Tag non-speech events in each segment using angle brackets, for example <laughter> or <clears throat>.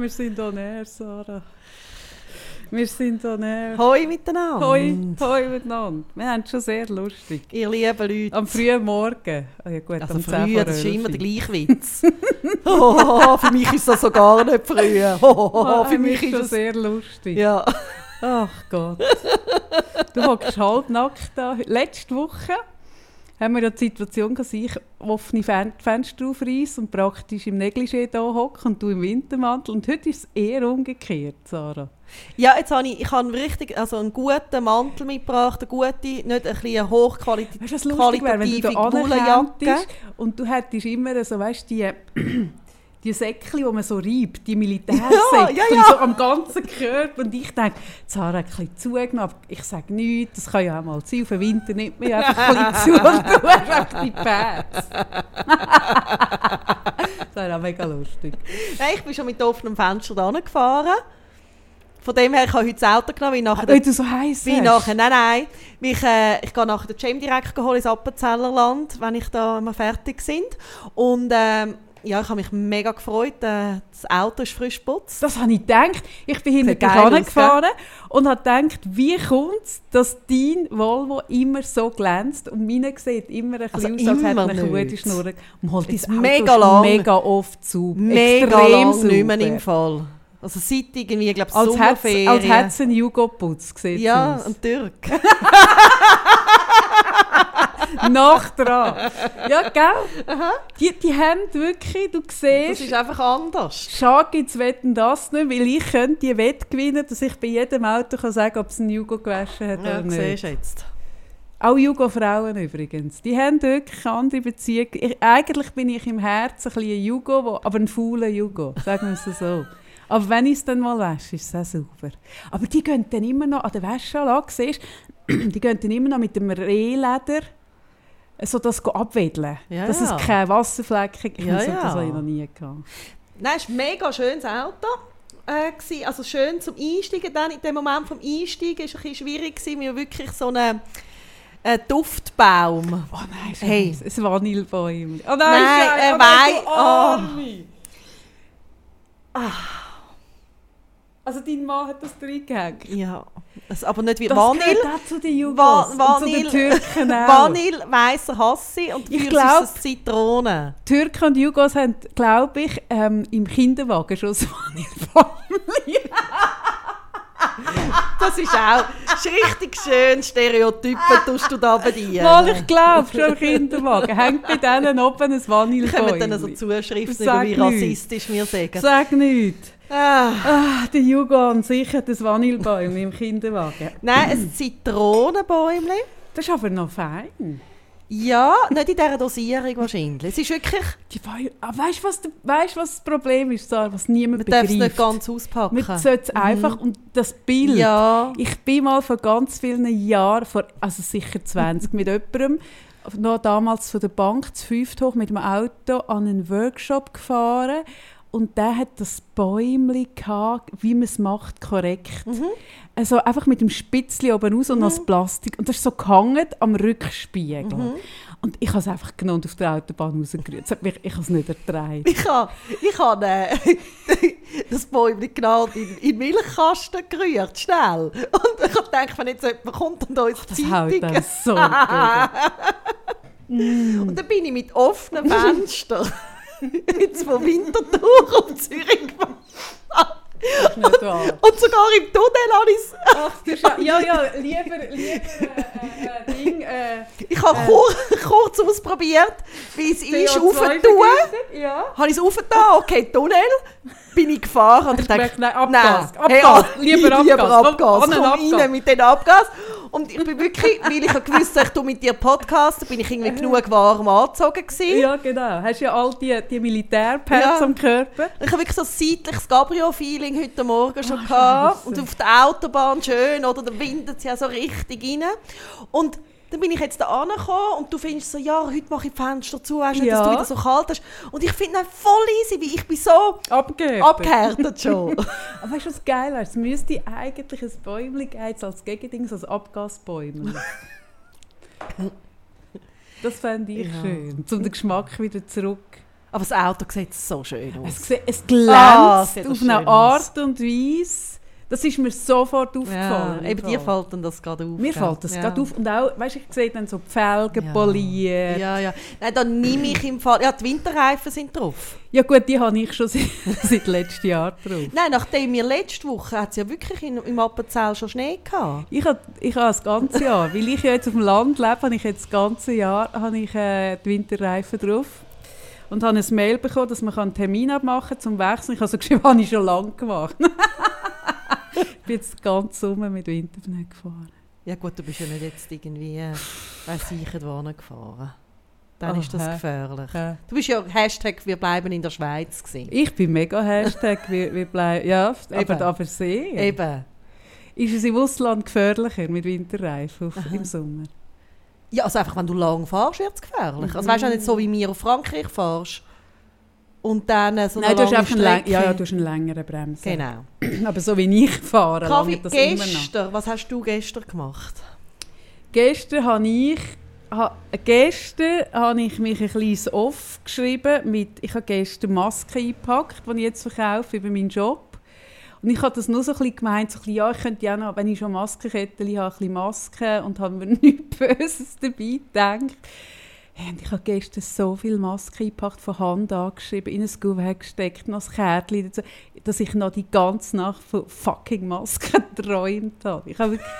wir sind on air, Sarah. Wir sind on air. Hoi miteinander. Hoi, hoi miteinander. Wir haben es schon sehr lustig. Ihr lieben Leute. Am frühen Morgen. Oh ja, gut, Also am 10 früh, das ist 11. immer der gleiche Witz. <laughs> oh, für mich ist das so gar nicht früh. <laughs> Oh, Ah, für mich ist das... sehr lustig. Ja. Ach Gott. Du hockst halbnackt da. Letzte Woche haben wir ja die Situation, dass ich offene Fen Fenster aufreiße und praktisch im Negligé da hocke und du im Wintermantel. Und heute ist es eher umgekehrt, Sarah. ja, jetzt habe ich, ich habe richtig, also einen guten Mantel mitgebracht, eine gute, nicht ein bisschen hochqualitative Weißt lustig wäre, wenn du da und du hättest immer so, weißt du, die, <clears throat> die Säckchen, die man so reibt, die Militärsäckchen, <laughs> Ja, ja, ja. so am ganzen Körper. Und ich denke, Sarah hat ein bisschen zugenommen, aber ich sage nichts, das kann ja auch mal sein, auf den Winter nimmt man ja einfach ein bisschen zu und <laughs> hast einfach die Pads. <laughs> das wäre auch mega lustig. Nein, ich bin schon mit offenem Fenster da gefahren. Von dem her, ich habe heute das Auto genommen, weil nachher... Weil du so heiß Wie hast. nachher, nein, nein. Wie Ich, äh, ich gehe nachher den Jam direkt holen ins Appenzellerland, wenn ich da mal fertig sind. Und ähm, ja, ich habe mich mega gefreut. Äh, das Auto ist frisch geputzt. Das habe ich gedacht. Ich bin hinter aus, gefahren und habe gedacht, wie kommt es, dass dein Volvo immer so glänzt und meine sieht immer ein Also bisschen aus, als hätte immer eine gute. Schnur. Ist dein Auto mega lang. mega oft zu. Mega Extrem lang nicht mehr im Fall. Also seit irgendwie, ich glaube, hätte Sommerferien. als hätte es einen Jugo-Putz gesehen. ja, ein Türk. <laughs> Nach dran. Ja, gell? Die, die haben wirklich, du Das siehst, ist einfach anders. Schade gibt's wetten das nicht, weil ich könnte die Wette gewinnen, dass ich bei jedem Auto kann sagen ob es einen Jugo gewaschen hat Ja, oder nicht. siehst du jetzt. Auch Jugo-Frauen übrigens. Die haben wirklich andere Beziehungen. Ich, eigentlich bin ich im Herzen ein bisschen ein Jugo, wo, aber ein fauler Jugo, sagen wir es so. Aber wenn ich es dann mal wasche, ist es auch sauber. Aber die gehen dann immer noch an der Wäscheanlage, siehst <clears throat> die gehen dann immer noch mit dem Rehleder so das abwedeln, Ja, dass ja. es keine Wasserflecken gibt. Ja, das ja. habe ich noch nie gehabt. Nein, es war ein mega schönes Auto. Äh, also schön zum Einsteigen. Dann in dem Moment vom Einsteigen war es ein bisschen schwierig, gewesen, weil wirklich so ein äh, Duftbaum. Oh nein, Hey. hey. ein Vanillebäume. Oh nein, Nein, Scheiße, äh, oh nein, du Arme. Also dein Mann hat das reingehängt. Ja, es, aber nicht wie Das Vanille. gehört auch zu den Jugos Va und zu Vanille, den Türken <laughs> auch. Vanille, weißer Hassi und Ich glaub- ist Zitrone. Türken und Jugos haben, glaube ich, ähm, im Kinderwagen schon das <laughs> Vanillebäume. Das ist auch das ist richtig schön Stereotypen, tust du da bei dir. Mal, ich glaube, schon im Kinderwagen. Hängt bei denen oben ein kommen dann so. Zuschriften wie rassistisch wir sagen. Sag nichts. Ah. Ah, der Jugo an sich hat ein Vanillebäume im Kinderwagen. Nein, ein Zitronenbäumchen. Das ist aber noch fein. Ja, nicht in dieser Dosierung wahrscheinlich. Es ist wirklich, Die Wei- Ah, weißt du, was, weisst, was das Problem ist, Sarah, was niemand man darf es nicht begreift? ganz auspacken. Man sollte es einfach, und das Bild, Ja, ich bin mal vor ganz vielen Jahren, vor, also sicher 20, mit jemandem, noch damals von der Bank, zu fünft hoch, mit dem Auto an einen Workshop gefahren und der hat das Bäumchen gehabt, wie man es macht, korrekt. Mhm. Also einfach mit dem Spitzli oben raus und das Plastik. Und das ist so gehangen am Rückspiegel. Mhm. Und ich habe es einfach genommen und auf der Autobahn rausgerührt. Mich- Ich habe es nicht ertragen. ich habe ich hab, äh, <laughs> das Bäumchen genau in, in den Milchkasten gerührt, schnell. Und ich habe gedacht, wenn jetzt jemand kommt und uns Das die haut Zeitung... dann so gut. <laughs> Und dann bin ich mit offenen <laughs> Fenstern <laughs> jetzt von Winterthur auf Zürich. Und sogar im Tunnel habe ich Ach, du Scha ja, ja, lieber, lieber äh, äh, Ding. Äh, Ich habe kur kurz ausprobiert, wie es ist, CO2 aufzutun. Ja. Habe ich es aufgetan, okay, Tunnel, bin ich gefahren und ich dachte, nein, Abgas, nein, Abgas, hey, lieber lieber Abgas, Abgas, komm, komm, an den rein Abgas. mit den Abgas. Und ich bin wirklich, weil ich gewusst, ich tue mit dir Podcast, bin ich irgendwie genug warm angezogen gewesen. ja, genau. Hast ja all die, die Militärpads Ja. am Körper. Ich habe wirklich so ein seitliches Cabrio-Feeling heute Morgen schon Ach, gehabt. Und auf der Autobahn schön, oder? Da windet es ja so richtig rein. Und dann bin ich jetzt da angekommen und du findest so, ja, heute mache ich die Fenster zu, weißt du, nicht, dass du Ja. wieder so kalt hast. Und ich finde das voll easy, weil ich bin so Abgehört. abgehärtet <laughs> schon. Aber weißt du, was geil wäre? Es müsste eigentlich ein Bäumchen geben, als Gegending, so ein Abgasbäumchen. <laughs> das fände ich Ja. schön. Um den Geschmack wieder zurück Aber das Auto sieht so schön aus. Es, es Ah, glänzt sieht auf eine Art und Weise. Das ist mir sofort ja, aufgefallen. eben im dir fällt dann das gerade auf. Mir gell? fällt das ja. gerade auf. Und auch, weißt du, ich sehe dann so die Felgen Ja. poliert. Ja, ja. Nein, dann nehme ich im Fall... Ja, die Winterreifen sind drauf. Ja gut, die habe ich schon <laughs> seit, seit letztem Jahr drauf. Nein, nachdem wir letzte Woche... hat es ja wirklich in, im Appenzell schon Schnee gehabt. Ich habe ich habe das ganze Jahr, <laughs> weil ich ja jetzt auf dem Land lebe, habe ich jetzt das ganze Jahr habe ich, äh, die Winterreifen drauf. Und habe ein Mail bekommen, dass man einen Termin abmachen kann zum Wechseln. Ich habe so geschrieben, <laughs> habe ich schon lange gemacht. Ich <laughs> bin jetzt ganz Sommer mit Winterpneu gefahren. Ja gut, du bist ja nicht jetzt irgendwie... Äh, ich, wohin gefahren. Dann Oh, ist das hä? gefährlich. Äh, Du bist ja Hashtag «Wir bleiben in der Schweiz» gewesen. Ich bin mega Hashtag, wir, wir bleiben, ja, Eben. aber, aber sehr. Eben. Ist es im Ausland gefährlicher mit Winterreifen im Sommer? Ja, also einfach, wenn du lang fährst, wird es gefährlich. Also Mhm. weißt du nicht so, wie wir auf Frankreich fährst und dann äh, so Nein, du hast, einfach einen, läng- ja, ja, du hast einen längeren Bremsen. Genau. <clears throat> Aber so wie ich fahre, Kaffee, das immer noch. gestern, was hast du gestern gemacht? Gestern habe ich, ha, gestern habe ich mich ein kleines Off geschrieben. Mit, ich habe gestern Masken eingepackt, die ich jetzt verkaufe über meinen Job. Und ich habe das nur so ein bisschen gemeint, so ein bisschen, ja, ich könnte ja noch, wenn ich schon Maskenkettchen habe, ein bisschen Masken und habe mir <laughs> nichts Böses dabei gedacht. Hey, und ich habe gestern so viele Masken eingepackt, von Hand angeschrieben, in ein Kuvert gesteckt, noch ein Kärtchen dazu, dass ich noch die ganze Nacht von fucking Masken <laughs> geträumt habe. Ich habe wirklich,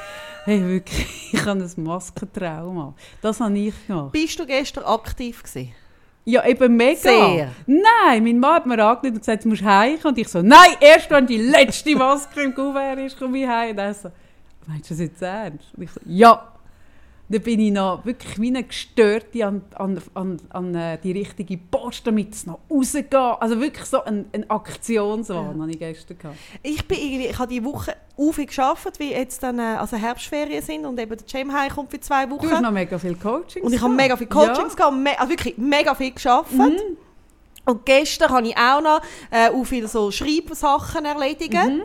hey, wirklich, <laughs> ich habe ein Maskentrauma. Das habe ich gemacht. Bist du gestern aktiv gewesen? Ja, eben mega. Sehr. Nein, mein Mann hat mir angerufen und gesagt, du musst heim. Und ich so, nein, erst wenn die letzte <laughs> Maske im Kuvert ist, komme ich heim. Und er so, meinst du das jetzt ernst? Und ich so, ja. Dann bin ich noch wirklich wie eine Gestörte an, an, an, an äh, die richtige Post, damit es noch rausgeht. Also wirklich so ein, ein Aktionswahn Ja. hatte ich gestern. Gehabt. Ich bin irgendwie, ich habe die Woche viel gearbeitet, wie jetzt dann äh, also Herbstferien sind und eben der Jam heimkommt für zwei Wochen. Du hast noch mega viel Coaching. Und ich habe mega viele Coachings gehabt, und me also wirklich mega viel geschafft. Mhm. Und gestern habe ich auch noch äh, auch viele so Schreibsachen erledigt. Mhm.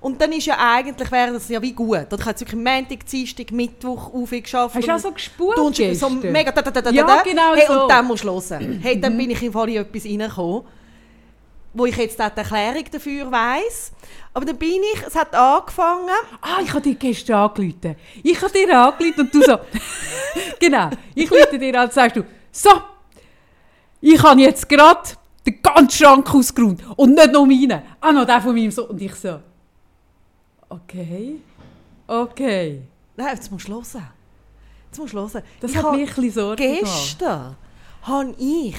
Und dann ist ja eigentlich, wäre das ja wie gut. Dann habe ich wirklich Montag, Dienstag, Mittwoch auch viel geschafft. Hast du auch Und so gespurt du so mega da, da, da, da, Ja, da. genau hey, so. Mhm. Und dann musst du hören. <clears throat> Hey, dann bin ich im Fall in etwas reingekommen, wo ich jetzt die Erklärung dafür weiss. Aber dann bin ich, es hat angefangen, Ah, ich habe dir gestern angerufen. Ich habe dir angerufen und du so... <laughs> genau, ich rufe dir an und sagst du, so, ich habe jetzt gerade den ganzen Schrank ausgeräumt und nicht nur meinen, auch noch den von meinem Sohn. Und ich so, okay, okay. nein, jetzt musst du hören. Jetzt musst du hören. Das Ich hat mich ein gemacht. Gestern habe ich,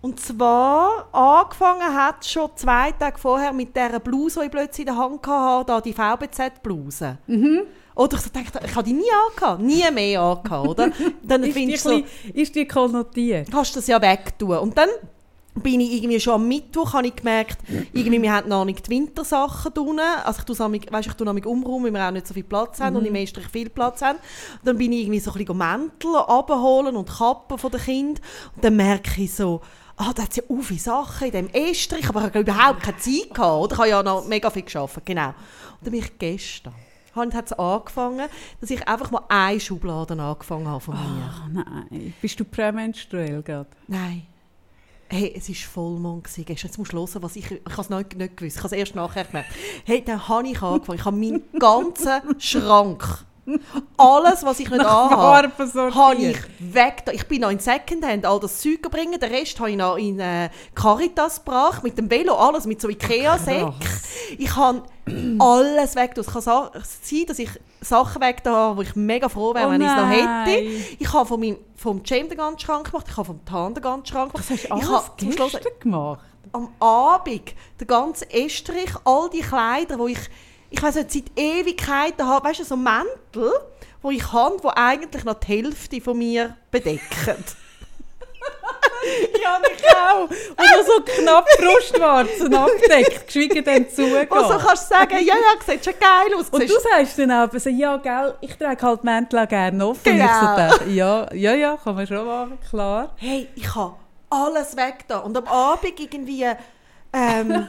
und zwar angefangen hat schon zwei Tage vorher mit dieser Bluse, die ich plötzlich in der Hand hatte, da die VBZ-Bluse. Mhm. Oder ich dachte, ich habe die nie angehabt, nie mehr angehabt, oder? <laughs> Dann Ist die, findest du so, bisschen- ist die konnotiert? kannst du das ja wegtun. Und dann bin ich irgendwie schon am Mittwoch, habe ich gemerkt, irgendwie, wir haben noch nicht die Wintersachen drin. Also ich tue weisst, ich tue noch umrum, weil wir auch nicht so viel Platz haben und im Estrich viel Platz haben. Und dann bin ich irgendwie so ein bisschen Mäntel abholen und Kappen von den Kindern. Und dann merke ich so, ah, da hat es ja so viele Sachen in diesem Estrich, aber ich habe überhaupt keine Zeit gehabt. Oder? Ich habe ja noch mega viel gearbeitet, genau. Und dann bin ich gestern, hat es angefangen, dass ich einfach mal eine Schublade angefangen habe von mir. Ach nein, bist du prämenstruell gerade? Nein. Hey, es war Vollmond gewesen. Jetzt musst du hören, was ich... Ich habe es nicht, nicht gewusst. Ich habe es erst nachher gemerkt. Hey, dann habe ich angefangen. Ich habe meinen ganzen Schrank, alles, was ich nicht anhabe, habe ich weg. Ich bin noch in Secondhand all das Zeug bringen. Den Rest habe ich noch in äh, Caritas gebracht. Mit dem Velo, alles mit so Ikea-Säcken. Ich habe alles weg. Es kann sein, dass ich Sachen weg da wo ich mega froh wäre, Oh wenn ich es noch hätte. Ich habe vom, meinem- vom Jam den ganzen Schrank gemacht, ich habe vom Tan den ganzen Schrank gemacht. Das hast du ich alles habe zum Schluss gestern gemacht. am Abend den ganzen Estrich, all die Kleider, wo ich, ich weiß nicht, seit Ewigkeiten habe, weißt du, so Mäntel, wo ich habe, die eigentlich noch die Hälfte von mir bedecken. <laughs> <laughs> Ja, ich auch. Und noch so knapp Brustwarzen abgedeckt, geschwiegen dann zugehen. Und so kannst du sagen, ja, ja, sieht schon geil aus. Und du sagst dann aber so, ja, gell, ich trage halt Mäntel gerne offen. Und ich Genau. so dachte, ja, ja, ja, kann man schon machen, klar. hey, ich habe alles weg da. Und am Abend irgendwie ähm,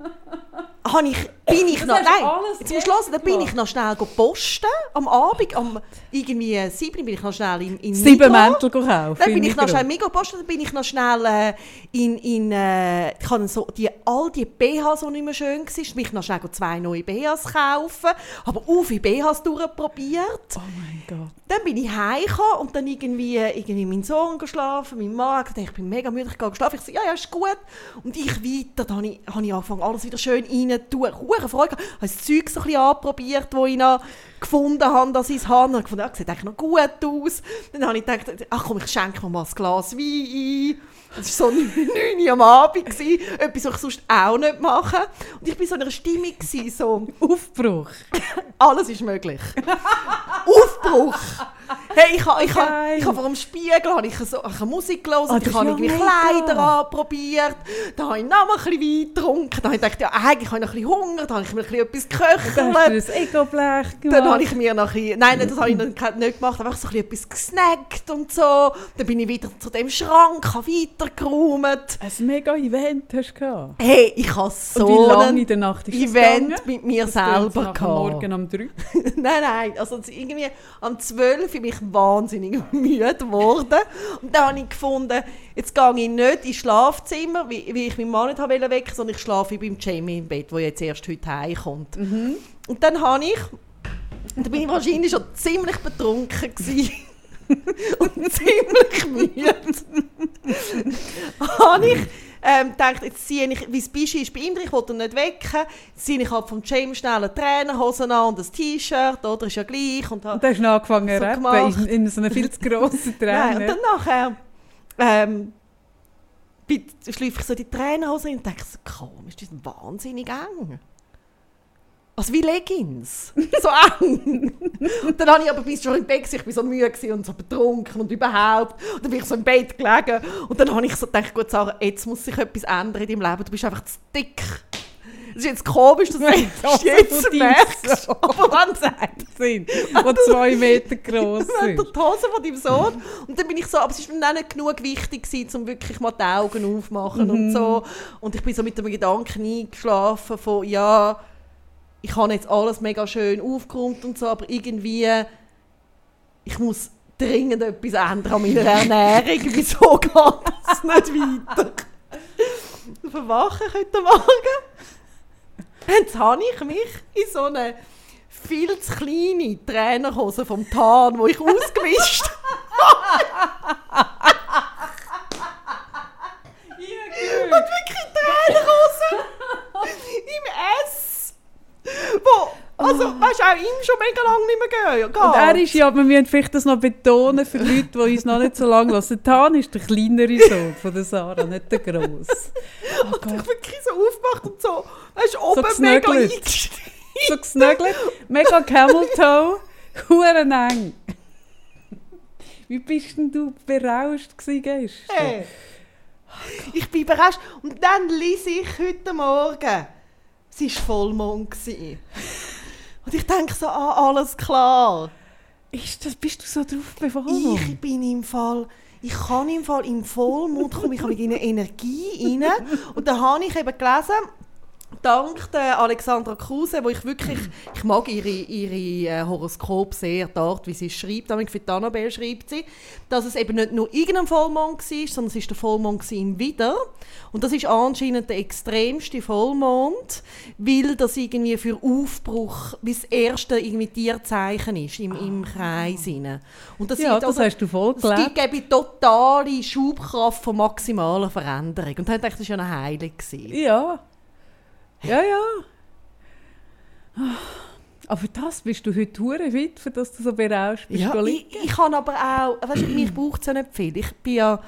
<laughs> habe ich bin ich Das noch, nein, alles jetzt musst du hören, dann bin ich noch schnell go posten, am Abend, am irgendwie äh, sieben bin ich noch schnell in, in Sieben. Mäntel kaufen. Dann bin in ich noch schnell Migros posten, dann bin ich noch schnell äh, in, in äh, ich habe so die, all die BHs, die nicht mehr schön waren, bin ich noch schnell go zwei neue BHs kaufen, habe auch viele BHs durchprobiert. Oh mein Gott. Dann bin ich heimgekommen und dann irgendwie, irgendwie mein Sohn geschlafen, mein Mann hat gesagt, ich bin mega müde, ich gehe schlafen. Ich so, ja, ja, ist gut. Und ich weiter, dann habe ich, habe ich angefangen, alles wieder schön rein tun. Hure Freude gehabt. habe das Zeug so ein bisschen anprobiert, das ich noch gefunden habe, dass ich es habe. Und habe gefunden, ja, sieht eigentlich noch gut aus. Dann habe ich gedacht, ach komm, ich schenke mir mal ein Glas Wein ein. Das war so 9 Uhr am Abend, gewesen, etwas, was ich sonst auch nicht mache. Und ich war so in einer Stimmung, gewesen, so, Aufbruch. <laughs> alles ist möglich. Aufbruch! Hey, ich habe ich ha, ich ha vor dem Spiegel habe ich so, ich Musik gelesen, Ah, ich habe irgendwie. Kleider anprobiert, da habe ich noch mal ein bisschen Wein getrunken, dann habe ich gedacht, ja, eigentlich habe ich noch ein bisschen Hunger, dann habe ich mir ein bisschen etwas Dann hast du geköchelt. ein Ego-Blech gemacht. Dann habe ich mir noch ein bisschen, nein, das habe ich nicht gemacht, einfach so ein bisschen etwas gesnackt und so. Dann bin ich wieder zu dem Schrank, habe weitergeräumt. ein mega Event hast du gehabt. Hey, ich habe Und so wie lange in der Nacht ist Event gegangen? mit mir Das selber gehabt. Morgen um drei. <laughs> nein, nein, also irgendwie am 12 bin ich wahnsinnig <laughs> müde geworden. Und dann habe ich gefunden, jetzt gehe ich nicht ins Schlafzimmer, wie, wie ich meinen Mann nicht habe wecken sondern ich schlafe beim Jamie im Bett, der jetzt erst heute heimkommt. Und dann habe ich, dann bin ich wahrscheinlich schon ziemlich betrunken gewesen. <laughs> und ziemlich müde. habe ich ähm, gedacht, jetzt ziehe ich, wie es Bischi ist bei ihm, ich wollte ihn nicht wecken, jetzt ziehe ich halt vom James schnell eine Trainerhose an und ein T-Shirt, oder, ist ja gleich. Und, Und dann hast du angefangen So rappen in, in so einer viel zu grossen <laughs> Nein, Träne. und dann nachher ähm, schleife ich so die Trainerhose rein und denke so, komisch, die sind wahnsinnig eng. Also wie Leggings. <laughs> So eng. und dann habe ich aber bis schon im Bett gewesen, ich war so müde und so betrunken und überhaupt. Und dann bin ich so im Bett gelegen. Und dann habe ich so gedacht, gut Sarah, jetzt muss sich etwas ändern in deinem Leben. Du bist einfach zu dick. Das ist jetzt komisch, dass du Das es jetzt merkst. so. <laughs> Aber wenn es sind, die zwei Meter Dann <laughs> sind. die Hose von deinem Sohn. Und dann bin ich so, aber es war mir dann nicht genug wichtig, gewesen, um wirklich mal die Augen aufmachen und so. Und ich bin so mit dem Gedanken eingeschlafen von, ja, ich habe jetzt alles mega schön aufgeräumt und so, aber irgendwie, ich muss dringend etwas ändern an meiner Ernährung. <laughs> Wieso geht das nicht weiter? <laughs> Verwache ich heute Morgen. Jetzt habe ich mich in so eine viel zu kleine Trainerhose vom Tarn, wo ich ausgewischt <laughs> und wirklich Trainerhose im S. Wo, also, weißt du, auch ihm schon mega lange nicht mehr gehen. Und er ist ja, wir müssen vielleicht das noch betonen für Leute, die uns noch nicht so lange hören. Tan ist der kleinere Sohn von der Sarah, nicht der grosse. Oh Und ich wirklich so aufgemacht und so, weißt du, oben So mega eingestiegen. So gesnögelt, mega Camel Toe, huren eng. Wie bist denn du berauscht gewesen gestern? Hey. Ich bin überrascht. Und dann lese ich heute Morgen, es war Vollmond. gewesen. Und ich denke so, ah, alles klar. Ist das, bist du so drauf bewogen? Ich bin im Fall, ich kann im Fall im Vollmond kommen, ich habe in eine Energie rein. Und da habe ich eben gelesen, dank der Alexandra Kruse, wo ich wirklich, <clears throat> ich mag ihre, ihre äh, Horoskop sehr, die Art, wie sie es schreibt, damit für die Annabelle schreibt sie, dass es eben nicht nur irgendein Vollmond war, sondern es war der Vollmond im Widder. Und das ist anscheinend der extremste Vollmond, weil das irgendwie für Aufbruch, wie das erste irgendwie Tierzeichen ist im, im Kreis. rein. Und das ja, das also- hast du voll es gelebt. gibt eben totale Schubkraft von maximaler Veränderung. Und dann dachte ich, das war ja eine Heilung. Ja. Ja, ja. Ah, Aber für das bist du heute hure fit, für das du so berauscht bist. Ja, ich, ich kann aber auch, weißt du, mich braucht es ja nicht viel. Ich bin ja,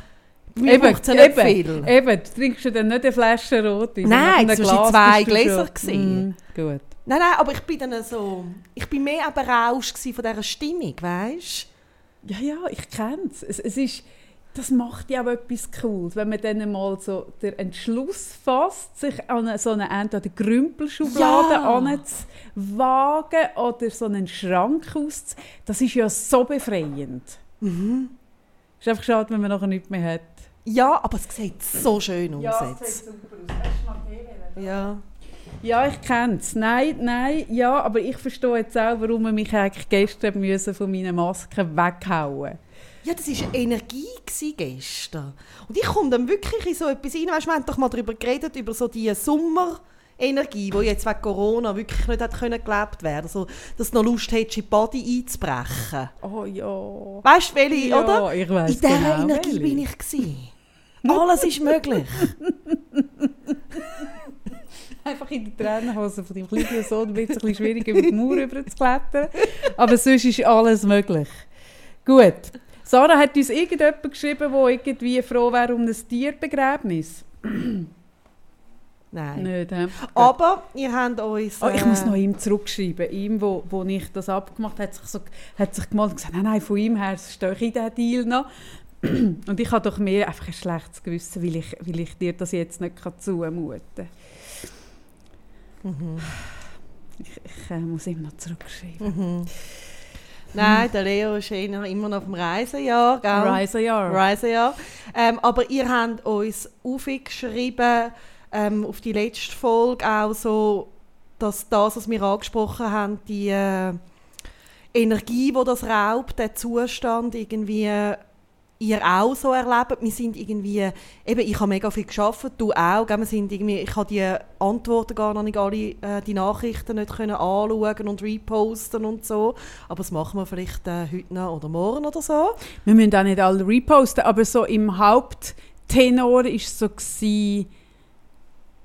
mir Eben, ja nicht eben, viel. eben, du trinkst ja dann nicht eine Flasche Rotwein. Nein, nach waren zwei du Gläser. Mm, gut. Nein, nein, aber ich bin dann so, ich bin mehr auch berauscht gewesen von dieser Stimmung, weißt Ja, ja, ich kenne es. Es ist, das macht ja auch etwas Cooles, wenn man dann mal so den Entschluss fasst, sich an so eine entweder Grümpelschublade Ja. anzuwagen oder so einen Schrank auszu... Das ist ja so befreiend. Mhm. Es ist einfach schade, wenn man nachher nichts mehr hat. Ja, aber es sieht so schön aus jetzt. super aus. Ja. Ja, ich kenne es. Nein, nein, ja, aber ich verstehe jetzt auch, warum wir mich eigentlich gestern müssen von meinen Masken weghauen Ja, das war Energie gestern. Und ich komme dann wirklich in so etwas rein. Weißt, wir haben doch mal darüber geredet, über so die Sommerenergie, die jetzt wegen Corona wirklich nicht hat können gelebt werden so, Dass du noch Lust hättest, in die Body einzubrechen. Oh ja. Weißt du, welche, Ja, oder? ich weiss in dieser genau, Energie welche. bin ich. Gewesen. Alles ist möglich. <laughs> Einfach in die Tränenhose von deinem kleinen Sohn wird es ein bisschen schwierig, über die Mauer rüber zu klettern. Aber sonst ist alles möglich. Gut. Sarah hat uns irgendjemand geschrieben, der irgendwie froh wäre um ein Tierbegräbnis. Nein. Nicht, hä? Aber ihr habt uns... Oh, ich muss äh, noch ihm zurückschreiben. Ihm, wo, wo ich das abgemacht habe, hat sich, so, hat sich gemalt und gesagt, nein, nein, von ihm her stehe ich in diesen Deal noch. <clears throat> Und ich habe doch mehr einfach ein schlechtes Gewissen, weil ich, weil ich dir das jetzt nicht kann zumuten kann. Mhm. Ich, ich äh, muss ihm noch zurückschreiben. Mhm. Nein, der Leo ist immer noch auf dem Reisejahr, gell? Reisejahr. Reisejahr. Ähm, aber ihr habt uns aufgeschrieben, ähm, auf die letzte Folge auch so, dass das, was wir angesprochen haben, die äh, Energie, die das raubt, der Zustand irgendwie ihr auch so erlebt. Wir sind irgendwie, eben, ich habe mega viel geschafft, du auch. Wir sind irgendwie, ich habe die Antworten gar noch nicht alle, äh, die Nachrichten nicht können anschauen und reposten und so. Aber das machen wir vielleicht äh, heute noch oder morgen oder so. Wir müssen auch nicht alle reposten, aber so im Haupttenor es so, gewesen,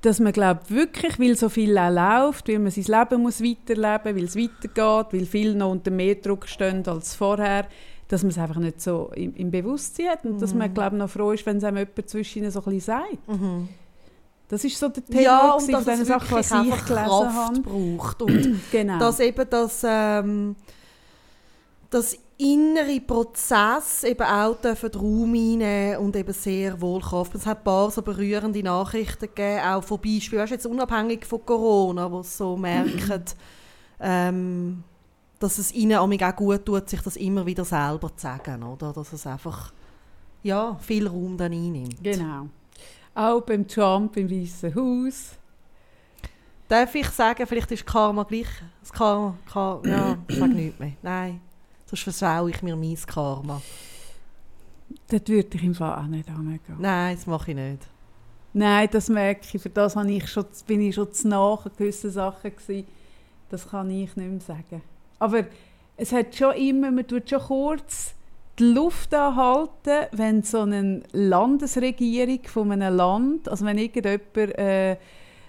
dass man glaubt wirklich, weil so viel auch läuft, weil man sein Leben muss weiterleben muss, weil es weitergeht, weil viele noch unter mehr Druck stehen als vorher, dass man es einfach nicht so im, im Bewusstsein hat und dass man, glaube noch froh ist, wenn es einem jemand zwischen so ein bisschen sagt. Das ist so der Tenor ja, und dass es Sachen, was ich gelesen Kraft habe. braucht. Und <clears throat> Genau. dass eben das, ähm, das innere Prozess eben auch dürfen Raum einnehmen und eben sehr wohl Kraft. Es hat ein paar so berührende Nachrichten gegeben, auch von Beispielen, weißt, jetzt unabhängig von Corona, wo sie so merken, <clears throat> ähm, dass es ihnen amig auch gut tut, sich das immer wieder selber zu sagen, oder? Dass es einfach ja, viel Raum dann einnimmt. genau. Auch beim Trump im Weißen Haus. Darf ich sagen, vielleicht ist Karma gleich. Das Karma, Karma ja, <clears throat> ich sage nichts mehr. Nein, sonst versau ich mir mein Karma. Dort würde ich im Fall auch nicht hingehen. Nein, das mache ich nicht. Nein, das merke ich. Für das habe ich schon, bin ich schon zu nah an gewissen Sachen gewesen. Das kann ich nicht mehr sagen. Aber es hat schon immer, man tut schon kurz die Luft anhalten, wenn so eine Landesregierung von einem Land, also wenn irgendjemand äh,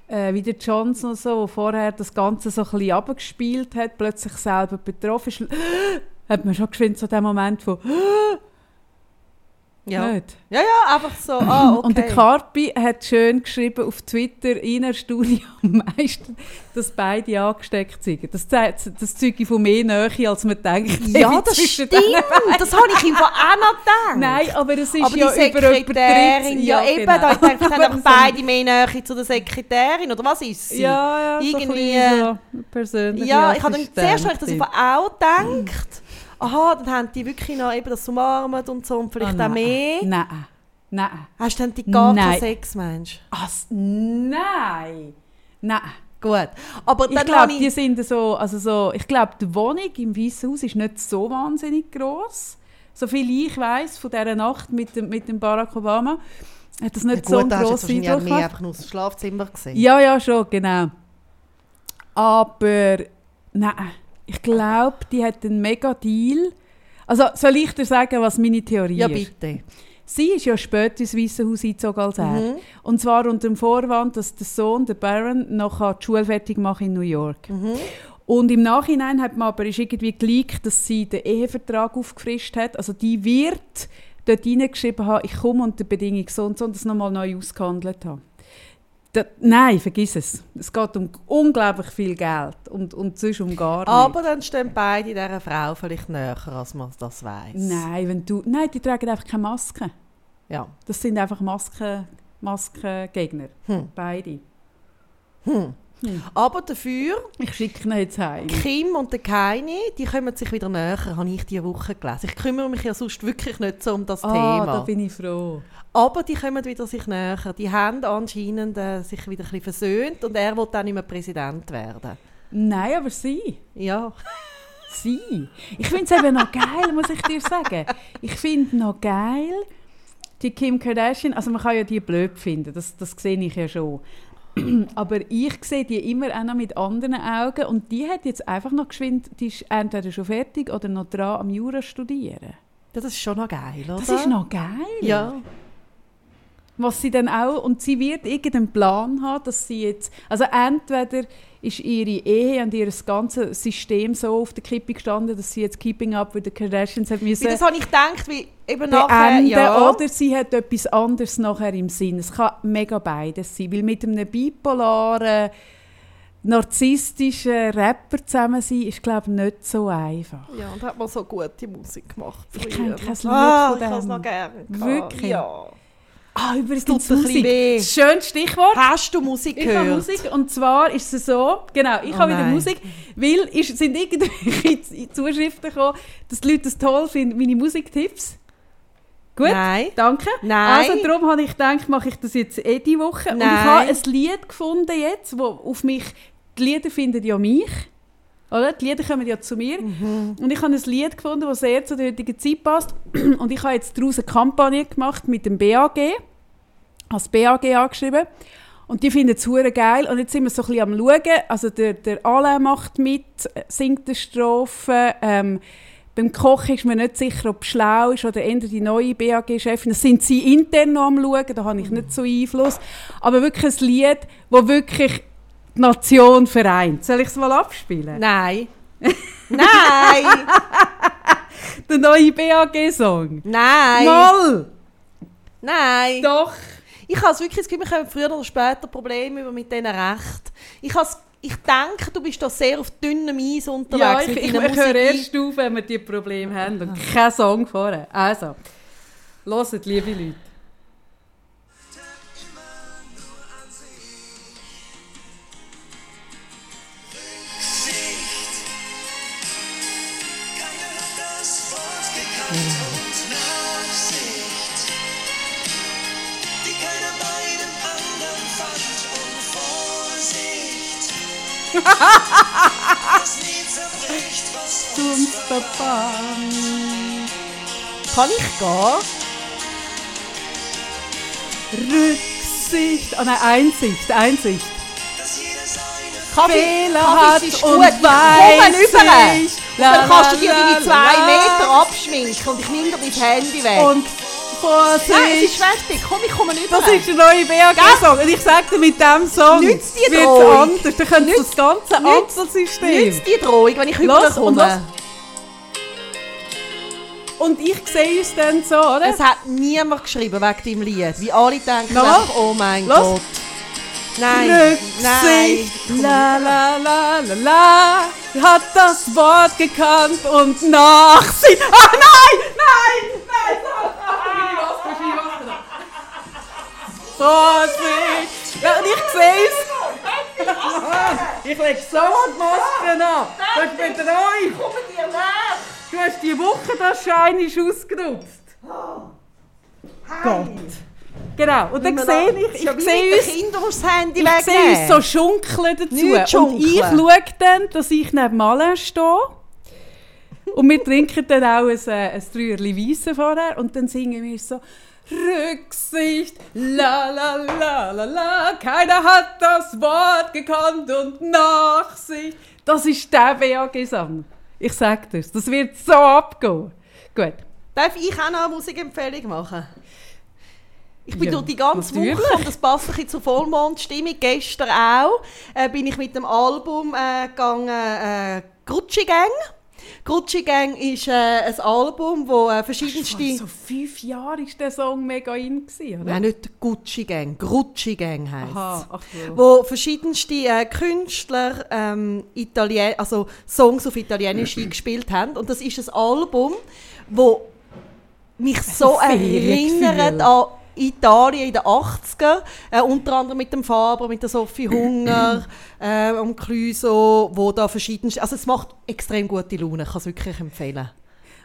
äh, wie der Johnson oder so, der vorher das Ganze so ein bisschen abgespielt hat, plötzlich selber betroffen ist, <gasps> hat man schon geschwind so den Moment von <gasps> Ja. nicht. ja, ja, einfach so. Ah, okay. <clears throat> Und der Carpi hat schön geschrieben auf Twitter, in der Studie am meisten, dass beide angesteckt sind. Das, zeigt- das zeuge von mehr Nähe, als man denkt. ja, das <laughs> stimmt. Das habe ich ihm von auch noch gedacht. Nein, aber es ist aber ja die über Sekretärin, ja, eben, genau. da ich denke, haben <laughs> einfach beide mehr Nähe zu der Sekretärin, oder was ist sie? Ja, ja, Irgendwie, so so persönliche Ja, ich habe dann zuerst habe ich das einfach auch gedacht. Aha, dann haben die wirklich noch eben das umarmt und so und vielleicht Ah, auch mehr. Nein, nein. Hast du dann die gar keinen Nein. Sex, Mensch? Was? Nein. Nein. Gut. Aber Ich glaube, habe die ich... sind so, also so, ich glaube, die Wohnung im Weißen Haus ist nicht so wahnsinnig groß. So viel ich weiß von dieser Nacht mit dem, mit dem Barack Obama, hat das Ja, nicht so gut, einen du jetzt grossen Eindruck gemacht. einfach nur das Schlafzimmer gesehen. Ja, ja, schon, genau. Aber, nein, ich glaube, die hat einen mega Deal. Also, soll ich dir sagen, was meine Theorie Ja, ist? bitte. Sie ist ja später ins Weiße Haus eingezogen als er. Mhm. Und zwar unter dem Vorwand, dass der Sohn, der Baron, noch die Schule fertig machen in New York. Mhm. Und im Nachhinein hat man aber ist irgendwie geleakt, dass sie den Ehevertrag aufgefrischt hat. Also die wird dort hineingeschrieben haben, ich komme unter Bedingung so und so und das nochmal neu ausgehandelt haben. Da, nein, vergiss es. Es geht um unglaublich viel Geld und, und sonst um gar nichts. Aber dann stehen beide dieser Frau vielleicht näher, als man das weiß. Nein, wenn du, nein, die tragen einfach keine Maske. Ja. Das sind einfach Masken, Maskengegner. Hm. Beide. Hm. Aber dafür, Ich schicke ihn jetzt heim. Kim und der Keini, die kommen sich wieder näher, habe ich diese Woche gelesen. Ich kümmere mich ja sonst wirklich nicht so um das Ah, Thema. da bin ich froh. Aber die kommen wieder sich näher. Die haben anscheinend äh, sich wieder ein bisschen versöhnt und er will dann nicht mehr Präsident werden. Nein, aber sie. Ja. Sie. Ich finde es eben noch geil, muss ich dir sagen. Ich finde noch geil, die Kim Kardashian, also man kann ja die blöd finden, das, das sehe ich ja schon. <clears throat> Aber ich sehe die immer auch noch mit anderen Augen und die hat jetzt einfach noch geschwind, die ist entweder schon fertig oder noch dran am Jura studieren. Das ist schon noch geil, oder? Das ist noch geil. Ja. Was sie dann auch, und sie wird irgendeinen Plan haben, dass sie jetzt, also entweder ist ihre Ehe und ihr ganzes System so auf der Kippe gestanden, dass sie jetzt Keeping Up with the Kardashians hat müssen Wie das habe ich gedacht, wie eben nachher, beenden ja. oder sie hat etwas anderes nachher im Sinn. Es kann mega beides sein, weil mit einem bipolaren, narzisstischen Rapper zusammen sein, ist glaube ich nicht so einfach. Ja, und hat man so gute Musik gemacht Ich früher. kenn kein Lied ah, von ich dem. noch gerne. Wirklich? Ja. Ah, übrigens Musik. weh. Schönes Stichwort. Hast du Musik Ich gehört? habe Musik und zwar ist es so, genau, ich Oh habe wieder nein. Musik, weil es sind irgendwelche <laughs> Zuschriften gekommen, dass die Leute es toll finden, meine Musiktipps. Gut, Nein. danke. Nein. Also darum habe ich gedacht, mache ich das jetzt eh die Woche. Und ich Nein. habe ein Lied gefunden jetzt, wo auf mich, die Lieder finden ja mich, oder? Die Lieder kommen ja zu mir. Mhm. Und ich habe ein Lied gefunden, das sehr zur heutigen Zeit passt. <clears throat> Und ich habe jetzt daraus eine Kampagne gemacht mit dem BAG, als BAG angeschrieben. Und die finden es geil. Und jetzt sind wir so ein bisschen am Schauen. Also der, der Alain macht mit, äh, singt eine Strophe. Ähm, beim Kochen ist mir nicht sicher, ob es schlau ist oder eher die neue BAG-Chefin. Das sind sie intern noch am Schauen, da habe ich nicht so Einfluss. Aber wirklich ein Lied, das wirklich die Nation vereint. Soll ich es mal abspielen? Nein. <laughs> Nein. Der neue BAG-Song. Nein. Mal! Nein. Doch! Ich habe wirklich das Gefühl, wir haben früher oder später Probleme über mit diesen Rechten. Ich, ich denke, du bist da sehr auf dünnem Eis unterwegs. Ja, ich, mit ich, ich höre erst auf, wenn wir diese Probleme haben und kein Song vorher. Also, hört, liebe Leute. Papa. Kann ich gehen? Rücksicht. Ah nein, Einsicht, Einsicht. Kaffee, Fehler Kaffee, ist und gut. Ich rüber. ich. Und dann kannst du dir deine zwei Meter abschminken und ich nehme dir dein Handy weg. Und Vorsicht. Nein, es ist fertig. Komm, ich komme rüber. Das ist der neue BAG-Song. Und ich sage dir, mit diesem Song Nützt die es Drohung. anders. Dann könntest du das ganze Ampelsystem. Nützt die Drohung, wenn ich rüberkomme. Und ich sehe uns dann so, oder? Es hat niemand geschrieben wegen deinem Lied. Wie alle denken, einfach, oh mein Los. Gott. Nein, nein. Rücksicht, la la la la la, hat das Wort gekannt und Nachsicht. Ah nein, nein, nein, Vorsicht. Ja, und ich sehe es. Ich lege so die Masken an. Das ist mit euch. Komm dir nach. Du hast die Woche das Scheinisch ausgenutzt. Gott. Genau, und dann sehe ich, ich sehe uns Kinder das Handy Ich sehe uns so schunkeln dazu. Und ich schaue dann, dass ich neben Alain stehe. Und wir trinken dann auch ein, äh, ein Trüerli Weisse vorher. Und dann singen wir so Rücksicht, la la la la la. Keiner hat das Wort gekannt und Nachsicht. Das ist der BAG-Song. Ich sage das. Das wird so abgehen. Gut. Darf ich auch noch eine Musikempfehlung machen? Ich bin Ja, durch die ganze natürlich. Woche, und das passt ein bisschen zur Vollmondstimmung, gestern auch, äh, bin ich mit dem Album äh, gegangen, äh, Grutschi Gang. Grutschi Gang ist äh, ein Album, wo äh, verschiedenste... Vor so fünf Jahren war der Song mega in, gewesen, oder? Nein, nicht Gucci Gang, Grutschi Gang heisst Aha, ach so. wo verschiedenste äh, Künstler ähm, Italien also Songs auf Italienisch <clears throat> eingespielt haben. Und das ist ein Album, wo mich so erinnert an Italien in den 80er, äh, unter anderem mit dem Faber, mit der Sophie <clears throat> Hunger äh, und Clüso, wo da verschiedenste, also es macht extrem gute Laune, ich kann es wirklich empfehlen.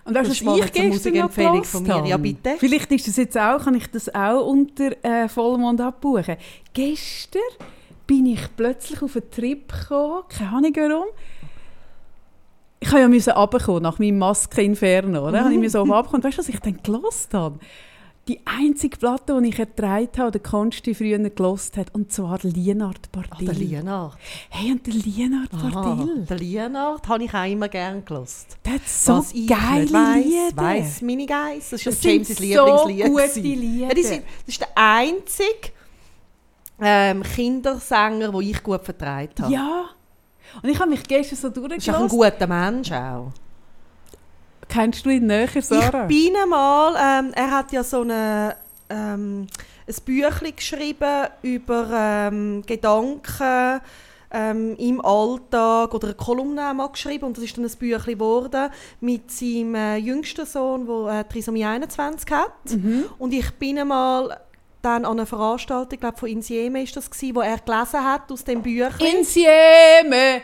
Und weißt Das ist ich gestern Musikempfehlung von mir. Ja, bitte. Vielleicht ist das jetzt auch, kann ich das auch unter äh, Vollmond abbuchen. Gestern bin ich plötzlich auf einen Trip gekommen, keine Ahnung warum. Ich musste ja müssen runterkommen, nach meinem Maskeninferno, oder? Mhm. Ich musste oben runterkommen. Weißt du, was ich dann gelost habe? Die einzige Platte, die ich ertragen habe, der Konsti früher gelost hat, und zwar Lienard Ah, Bardil. der Lienard. hey, und der Lienard Bardil, der Lienard habe ich auch immer gerne gelost. der hat so Was geile weiss, Lieder. weiss meine Geiss. Das ist Das James' Lieblingslied. so gute. Lieder. Ja, die sind, das ist der einzige ähm, Kindersänger, den ich gut vertreibt habe. Ja. Und ich habe mich gestern so Das ist auch ein durchgelassen. guter Mensch auch. Kennst du ihn näher, Sarah? Ich bin einmal, ähm, er hat ja so eine, ähm, ein Büchlein geschrieben über ähm, Gedanken ähm, im Alltag oder eine Kolumne mal geschrieben und das ist dann ein Büchlein geworden mit seinem äh, jüngsten Sohn, der äh, Trisomie 21 hat. Mhm. Und ich bin einmal dann an einer Veranstaltung, ich glaube von Insieme ist das gewesen, wo er gelesen hat aus dem Büchlein. Insieme!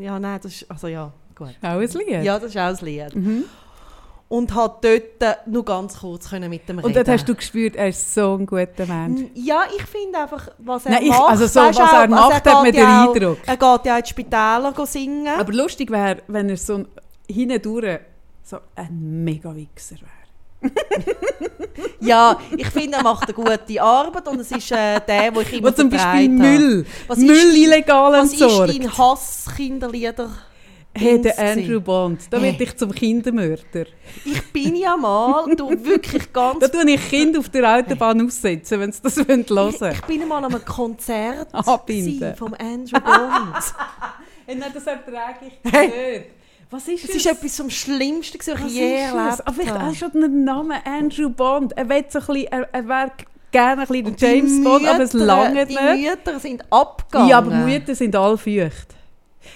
ja, nein, das ist, also ja, gut. Auch ein Lied. Ja, das ist auch ein Lied. Mhm. Und hat dort nur ganz kurz können mit dem reden Und dort hast du gespürt, er ist so ein guter Mensch. Ja, ich finde einfach, was er Nein, ich- macht. also so, was auch, er macht, hat geht man den ja auch, Eindruck. Er geht ja in die Spitäler singen. Aber lustig wäre, wenn er so hindurch so ein Mega-Wichser wäre. <laughs> ja, ich finde, er macht eine gute Arbeit und es ist äh, der, wo ich immer Wo zum Beispiel. Müll, Was Müll illegal Was ist entsorgt. dein Hass-Kinderlieder? Hey, der Andrew? Bond, da Hey. werde ich zum Kindermörder. Ich bin ja mal, du wirklich ganz... Da tue ich Kinder auf der Autobahn aussetzen, wenn sie das hören ich, wollen. ich bin mal an einem Konzert <laughs> gewesen vom Andrew Bond. <laughs> Hey, nein, das ertrage ich Hey. nicht. Was ist Das ist etwas vom Schlimmsten, was Was ich je ist das? erlebt Aber vielleicht habe. auch schon der Name Andrew Bond. Er, will so ein bisschen, er, er wäre gerne ein bisschen Und die James Bond, aber es lange Die nicht. Mütter sind abgegangen. Ja, aber die Mütter sind alle feucht.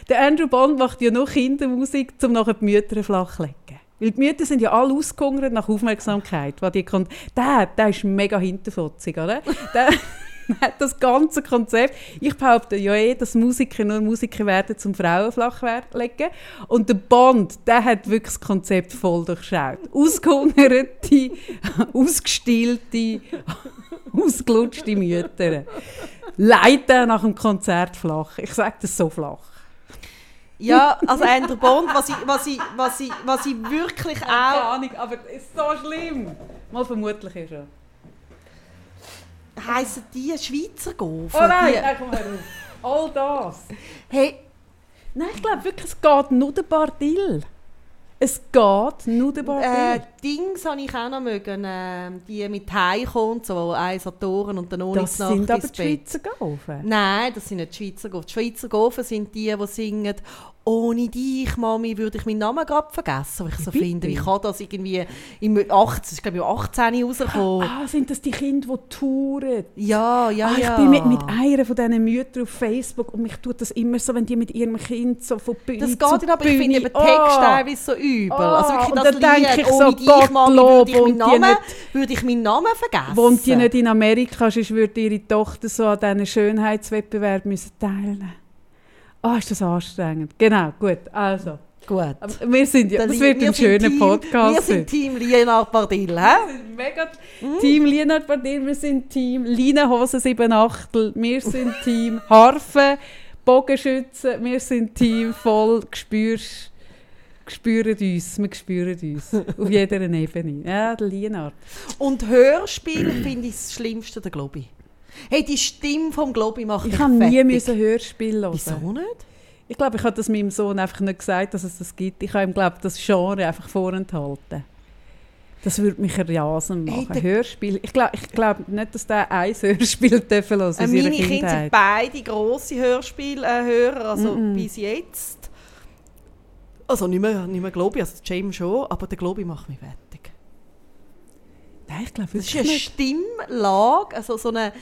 Der Andrew Bond macht ja nur Kindermusik, um nachher die Mütter flach zu legen. Weil die Mütter sind ja alle ausgehungert nach Aufmerksamkeit. weil Die kon- der, der ist mega hinterfotzig, oder? Der <laughs> <laughs> hat das ganze Konzept. Ich behaupte ja eh, dass Musiker nur Musiker werden, zum Frauen flach legen. Und der Bond, der hat wirklich das Konzept voll durchschaut. Ausgehungerte, <laughs> ausgestillte, ausgelutschte Mütter. Leiten nach dem Konzert flach. Ich sage das so flach. Ja, also Andrew Bond, was ich, was ich, was ich, was ich wirklich Keine auch... Ahnung, aber es ist so schlimm. Mal vermutlich ja schon. Heissen die Schweizer Gofen? Oh nein, Die, nein, komm her auf. All das. hey, Nein, ich glaube wirklich, es geht nur der Bardil. Es geht nur der äh, Bardil. Dings habe ich auch noch mögen. Äh, die mit Heiko und so, eins an die Ohren und dann ohne das sind aber die. Schweizer Gaufen. Nein, das sind nicht die Schweizer Gofen. Die Schweizer Gofen sind die, die singen «Ohne dich, Mami, würde ich meinen Namen gerade vergessen». Wo ich so Bitte? finde, wie kann das irgendwie im 18, das ist glaube ich im 18 rausgekommen. Ah, sind das die Kinder, die touren? Ja, ja, ah, ich ja. bin mit, mit einer von diesen Müttern auf Facebook und mich tut das immer so, wenn die mit ihrem Kind so von Bühne Das zu geht nicht, aber ich finde Bühne- eben Text Ah. teilweise so übel. Ah, also wirklich und das dann Lied, denke ich so, Gottlob, würde ich, meinen Namen, nicht- würde ich meinen Namen vergessen. Wohnt die nicht in Amerika, sonst würde ihre Tochter so an diesen Schönheitswettbewerb müssen teilnehmen Ah, ist das anstrengend. Genau, gut, also. Gut. Aber wir sind ja, das wird wir ein schöner Team- Podcast. Wir sind Team Leonard Bardil, hä? Wir sind mega Team Lienard Bardil, wir sind Team Leinenhose 7 Achtel, wir sind Team Harfe, Bogenschützen, wir sind Team voll Gespürst, gespüren uns, wir spüren uns. <laughs> Auf jeder Ebene. Ja, der Lienard. Und Hörspiel finde ich das Schlimmste der Globi. Hey, die Stimme vom Globi macht Ich habe nie müssen Hörspiel hören. Wieso nicht? Ich glaube, ich habe das meinem Sohn einfach nicht gesagt, dass es das gibt. Ich habe ihm, glaube das Genre einfach vorenthalten. Das würde mich rasen machen. Hey, Hörspiel. Ich glaube ich glaub nicht, dass der ein Hörspiel <laughs> dürfen Äh, seiner meine Kinder sind beide grosse Hörspielhörer, also Mhm. bis jetzt. Also nicht mehr, nicht mehr Globi, also James schon, aber der Globi macht mich fertig. Nein, ich glaube Das ist eine. Stimmlage, also so eine,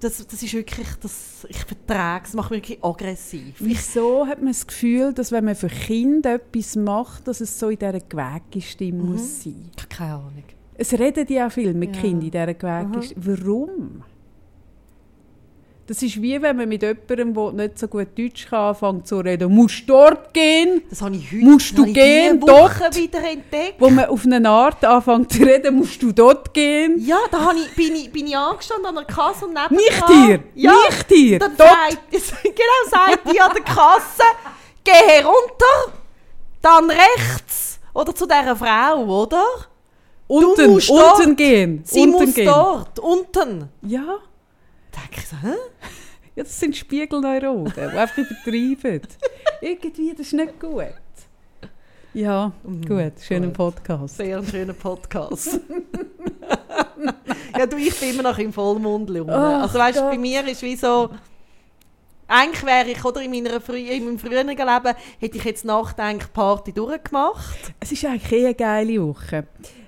das, das ist wirklich, das, ich vertrage es, macht mich wirklich aggressiv. Wieso hat man das Gefühl, dass wenn man für Kinder etwas macht, dass es so in dieser gewägten Stimme Mhm. muss sein? ich habe keine Ahnung. Es reden ja auch viel mit Ja. Kindern in dieser Gewerkschaft. Warum? Das ist wie wenn man mit jemandem, der nicht so gut Deutsch kann, anfängt zu reden. Musst dort gehen, Das habe ich heute Musst du gehen, dort? wieder entdeckt. wo man auf eine Art anfängt zu reden. Musst du dort gehen? Ja, da habe ich, bin, ich, bin ich angestanden an der Kasse und neben Nicht hier! Ja, Nicht hier! dann Dort! sagt, <laughs> genau, sagt die an der Kasse, geh herunter, dann rechts. Oder zu dieser Frau, oder? Unten, unten dort. gehen. Sie unten muss gehen. dort, unten. Ja, denke ich so, hä? ja, das sind Spiegelneuronen, die einfach übertreiben. Irgendwie, das ist nicht gut. Ja, gut, schöner gut. Podcast. Sehr ein schöner Podcast. ja, du, ich bin immer noch im Vollmond. Lunge. Ach also weißt du, bei mir ist wie so... Eigentlich wäre ich, oder in, meiner frü in meinem früheren Leben, hätte ich jetzt Nachdenk Party durchgemacht. Es ist eigentlich eh eine geile Woche.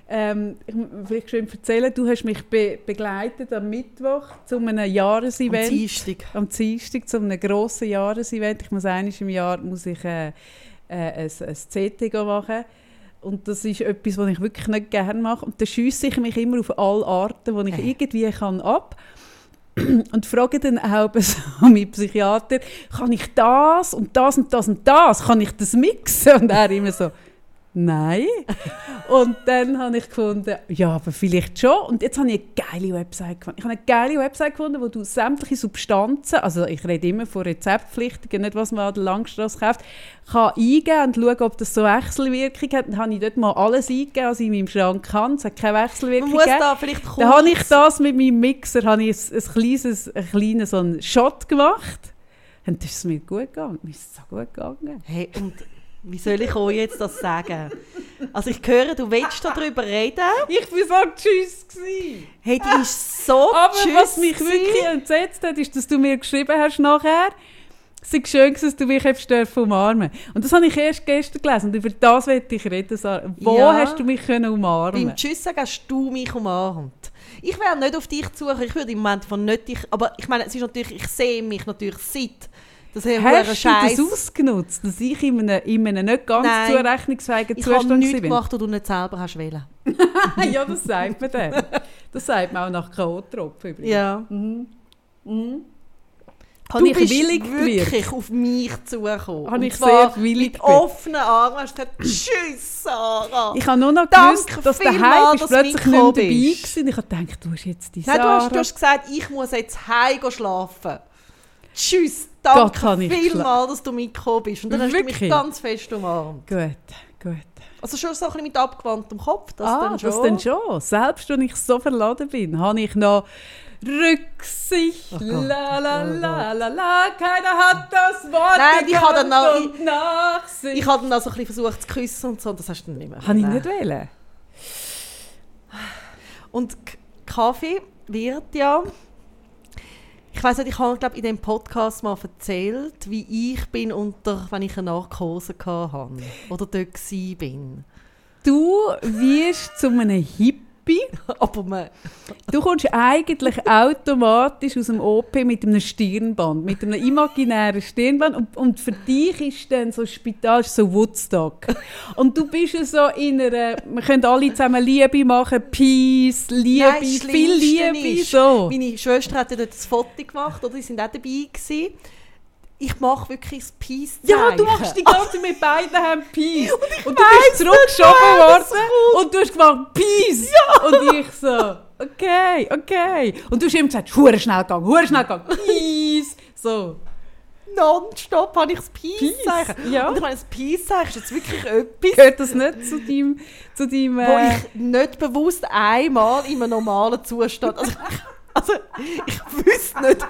Ähm, ich vielleicht schon erzählen, du hast mich be begleitet am Mittwoch zu einem Am Jahresevent. Dienstag. am Dienstag zu einem grossen Jahresevent. Ich muss einmal im Jahr muss ich, äh, äh, ein, ein CT machen. Und das ist etwas, was ich wirklich nicht gerne mache. Und da schiesse ich mich immer auf alle Arten, die ich Äh. irgendwie kann, ab <clears throat> und frage dann auch <laughs> so meinen Psychiater, kann ich das und das und das und das, kann ich das mixen? Und er immer so, nein. und dann habe ich gefunden, ja, aber vielleicht schon. Und jetzt habe ich eine geile Website gefunden. Ich habe eine geile Website gefunden, wo du sämtliche Substanzen, also ich rede immer von Rezeptpflichtigen, nicht was man an der Langstrasse kauft, kann eingeben und schauen, ob das so Wechselwirkung hat. Dann habe ich dort mal alles eingegeben, was ich in meinem Schrank kann. Es hat keine Man Wechselwirkung muss gegeben. da vielleicht kurz... Dann habe ich das mit meinem Mixer habe ich ein, ein kleines, ein kleines so einen Shot gemacht. Und das ist mir gut gegangen. Mir ist es so gut gegangen. Hey, und wie soll ich euch jetzt das sagen? Also ich höre, du willst darüber reden. Ich war so tschüss. Gewesen. Hey, die ist so <laughs> Aber tschüss was mich gewesen. wirklich entsetzt hat, ist, dass du mir geschrieben hast nachher, es ist schön, dass du mich hast umarmen Und das habe ich erst gestern gelesen. Und über das wollte ich reden. Sarah. Wo Ja. hast du mich können umarmen Beim Tschüss sagen hast du mich umarmt. Ich wäre nicht auf dich suchen, ich würde im Moment von nicht dich... Aber ich meine, es ist natürlich, ich sehe mich natürlich seit... Das ist Hast du das ausgenutzt, dass ich in einem, in einem nicht ganz Nein. zurechnungsfähigen Ich habe Zustand nichts war? gemacht, was du nicht selber hast wollen. <laughs> ja, das sagt man dann. Das sagt man auch nach K.O.-Tropfen übrigens. Ja. Habe du ich bist willig gewirkt? wirklich auf mich zugekommen. Habe ich sehr willig Mit gewirkt. offenen Armen hast du gesagt, «Tschüss, Sarah!» Ich habe nur noch Danke gewusst, dass der Hype ist du plötzlich nicht mehr dabei bist. war. Ich habe gedacht, du hast jetzt die Nein, du Sarah. hast, du hast gesagt, ich muss jetzt heim schlafen. Tschüss, Gott, danke kann ich vielmals, dass du mitgekommen bist. Und dann hast du Wirklich? mich ganz fest umarmt. Gut, gut. Also schon so ein bisschen mit abgewandtem Kopf, das ah, dann schon. das dann schon. Selbst wenn ich so verladen bin, habe ich noch Rücksicht. Gott. La la la la la. Keiner hat das Wort Nein, ich habe dann noch- Nachsicht. Ich habe dann auch so ein bisschen versucht zu küssen und so, das hast du dann nicht mehr. Habe ich nicht wollen. Und Kaffee wird ja... Ich weiß nicht, ich habe glaube in dem Podcast mal erzählt, wie ich bin unter, wenn ich eine Narkose hatte oder dort bin. Du wirst zu einem Hippie. Aber man, Du kommst eigentlich automatisch aus dem OP mit einem Stirnband, mit einem imaginären Stirnband und, und für dich ist dann so Spital ist so Woodstock. Und du bist ja so in einer, wir können alle zusammen Liebe machen, Peace, Liebe, Nein, viel Liebe, ist, so. Meine Schwester hat ja dort das Foto gemacht, oder? Die sind auch dabei gewesen. Ich mache wirklich das peace -Zeichen. Ja, du machst die ganze Zeit mit beiden Händen Peace. Und, du weiss bist zurückgeschoben worden und du hast gemacht Peace. Und ich so, okay, okay. Und du hast ihm gesagt, hure schnell gegangen, hure schnell gegangen, Peace. So. Nonstop habe ich das Peace-Zeichen. Peace, ja. Und ich meine, das Peace-Zeichen ist jetzt wirklich etwas, Gehört das nicht zu deinem, zu deinem wo äh, ich nicht bewusst einmal in einem normalen Zustand... Also, also ich wüsste nicht...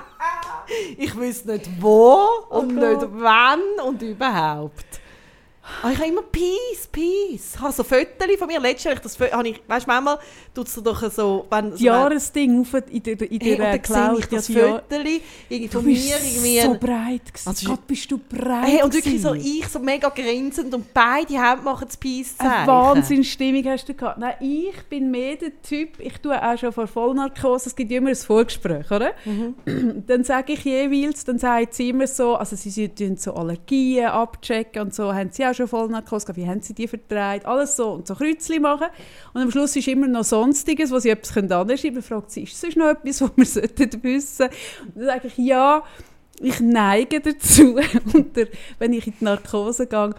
Ich wüsste nicht wo und Oh nicht wann und überhaupt. Aber ich habe immer Peace, Peace. Ich habe so Fotos von mir. Letztes Jahr habe ich das Fo- habe ich, weißt du, manchmal tut es doch so, wenn das Jahresding auf in der, in Hey, der sehe Cloud. ich das ja, Foto Du von mir bist irgendwie. so breit gewesen. Also, Gott, bist du breit hey, und wirklich so ich so mega grinsend und beide Hände machen das Peace-Zeichen. Eine Wahnsinnsstimmung hast du gehabt. Nein, ich bin mehr der Typ, ich tue auch schon vor Vollnarkose, es gibt ja immer ein Vorgespräch, oder? Mhm. Dann sage ich jeweils, dann sagt sie immer so, also sie, sie tun so Allergien abchecken und so, haben sie auch schon Vollnarkose wie haben sie die vertreibt, alles so und so Kreuzchen machen. Und am Schluss ist immer noch Sonstiges, wo sie etwas anschreiben können. fragt sie, ist sonst noch etwas, was wir sollten wissen? Und dann sage ich, ja, ich neige dazu, <laughs> der, wenn ich in die Narkose gehe,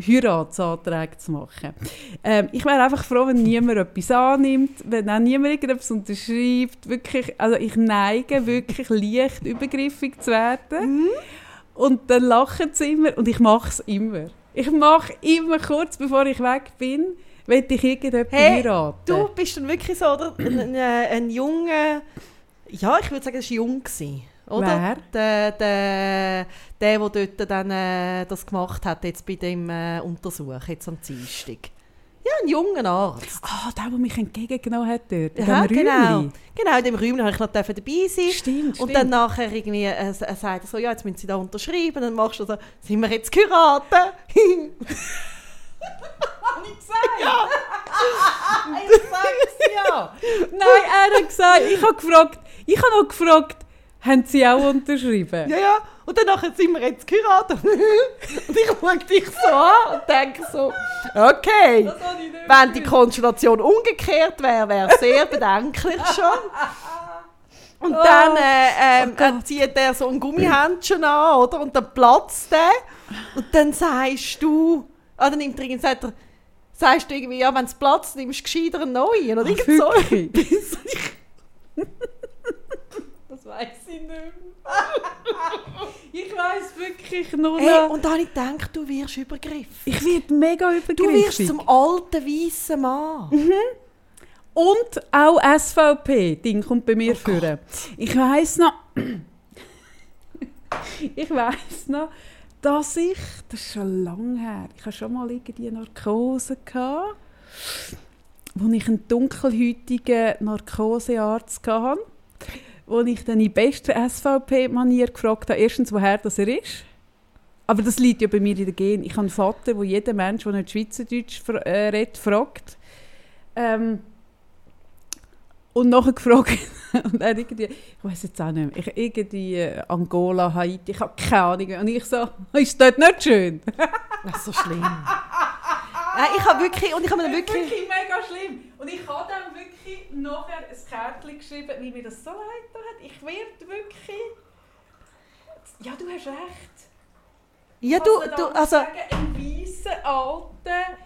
Heiratsanträge zu machen. Ähm, ich wäre einfach froh, wenn niemand etwas annimmt, wenn auch niemand irgendetwas unterschreibt. Wirklich, also ich neige wirklich leicht übergriffig zu werden. Und dann lachen sie immer und ich mache es immer. Ich mache immer kurz, bevor ich weg bin, will ich irgendjemanden Hey, heiraten. Du bist dann wirklich so, oder? Ein, ein, ein junger, ja, ich würde sagen, das war jung. Gewesen, oder? Der, der, der, der dort dann äh, das gemacht hat, jetzt bei dem äh, Untersuch, jetzt am Dienstag. Ja, ein junger Arzt. Ah, der, der mich entgegengenommen hat dort. in Ja, genau. Räumchen. Genau, in dem Räumchen durfte ich noch dabei sein. Stimmt, Und stimmt. dann nachher irgendwie, äh, äh, sagt er so, ja, jetzt müssen Sie da unterschreiben. Dann machst du so, sind wir jetzt geheiratet? <laughs> <laughs> Habe ich gesagt? Ja. <laughs> ich sag's ja. Nein, er hat gesagt, ich habe gefragt, ich habe noch gefragt, haben Sie auch unterschrieben? ja, ja. Und dann sind wir jetzt geheiratet. <laughs> und ich schaue dich so an und denke so, okay. Wenn die Konstellation umgekehrt wäre, wäre es sehr bedenklich schon. Und Oh. dann äh, äh, zieht er so ein Gummihändchen an, oder? Und dann platzt der. Und dann sagst du, ah, dann nimmt er irgendwie, sagt er, sagst du irgendwie, ja, wenn es platzt, nimmst du gescheiter einen neuen. Oder irgend so. Das weiß ich nicht mehr. <laughs> ich weiß wirklich nur Hey, und dann habe ich gedacht, du wirst übergriffen. Ich werde mega übergriffig. Du wirst zum alten weißen Mann. Und auch SVP-Ding kommt bei mir Oh führen. Ich weiß noch, <clears throat> ich weiß noch, dass ich, das ist schon lange her, ich hatte schon mal irgendwie Narkose, gehabt, wo ich einen dunkelhäutigen Narkosearzt hatte, wo ich dann in bester SVP-Manier gefragt habe, erstens, woher das er ist. Aber das liegt ja bei mir in der Gen. Ich habe einen Vater, wo jeder Mensch, der nicht Schweizerdeutsch äh, redet, fragt. Ähm, und nachher gefragt, <laughs> und er irgendwie, ich weiß jetzt auch nicht mehr, ich, irgendwie äh, Angola, Haiti, ich habe keine Ahnung. Und ich so, <laughs> ist dort nicht schön? Das ist so schlimm. <laughs> Nein, ich habe wirklich, und ich habe mir dann wirklich... mega schlimm. Und ich habe dann wirklich nachher ein Kärtchen geschrieben, weil mir das so leid hat. Ich werde wirklich... Ja, du hast recht. Ja, du, du, also... sagen, Alter.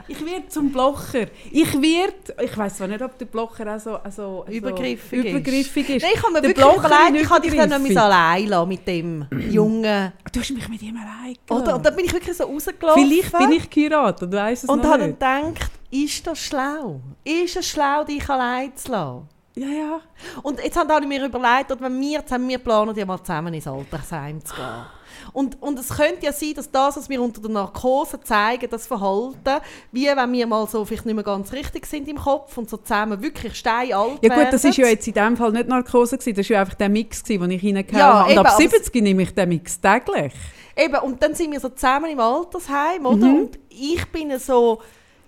Ich werde zum Blocher. Ich werde... Ich weiß zwar nicht, ob der Blocher auch so... Also, also Übergriffig ist. übergriffig ist. Nein, ich habe mir Der wirklich überlegt, ich habe dich dann noch übergriffig. mal allein lassen mit dem jungen... Du hast mich mit ihm allein Oder? Und dann bin ich wirklich so rausgelaufen. Vielleicht bin ich geheiratet und weiss es Und noch habe dann gedacht, ist das schlau? Ist es schlau, dich allein zu lassen? Ja, ja. Und jetzt habe ich mir überlegt, wenn wir zusammen, wir planen ja mal zusammen ins Altersheim zu gehen. Und, und es könnte ja sein, dass das, was wir unter der Narkose zeigen, das Verhalten, wie wenn wir mal so vielleicht nicht mehr ganz richtig sind im Kopf und so zusammen wirklich steinalt Ja gut, das werden. ist ja jetzt in dem Fall nicht Narkose gewesen, das war ja einfach der Mix, gewesen, den ich reingehauen Ja, habe. Und eben, ab aber 70 nehme ich den Mix täglich. Eben, und dann sind wir so zusammen im Altersheim, oder? Mhm. Und ich bin so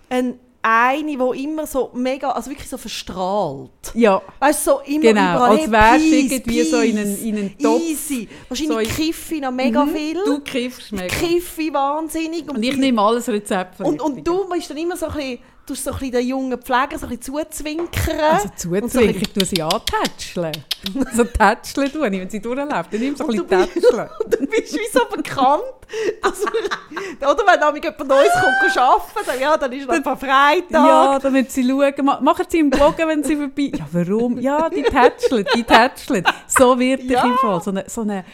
ein eine, die immer so mega, also wirklich so verstrahlt. Ja, Weißt du, so immer Genau, überall, als wärst du peace, irgendwie so in einen- peace, in einen Topf. Easy. Wahrscheinlich So kiffe ich noch mega Mhm. viel. du kiffst mega. kiffe ich wahnsinnig. Und ich nehme alles Rezept von und, und du bist dann immer so ein bisschen, du so ein bisschen den jungen Pfleger so ein bisschen zuzwinkern. Also Und so ich tue sie antätscheln. so tätscheln tue ich, wenn sie durchläuft. Dann nimm so ein bisschen tätscheln. <laughs> Du bist wie so bekannt. Also, oder wenn jemand Neues kommt arbeiten, dann, ja, dann ist noch ein paar Freitag. Ja, damit sie schauen. Ma- Machen sie im Bloggen, wenn sie vorbei... Ja, warum? Ja, die tätscheln, die tätscheln. So wird Ja. ich im Fall. So eine, so eine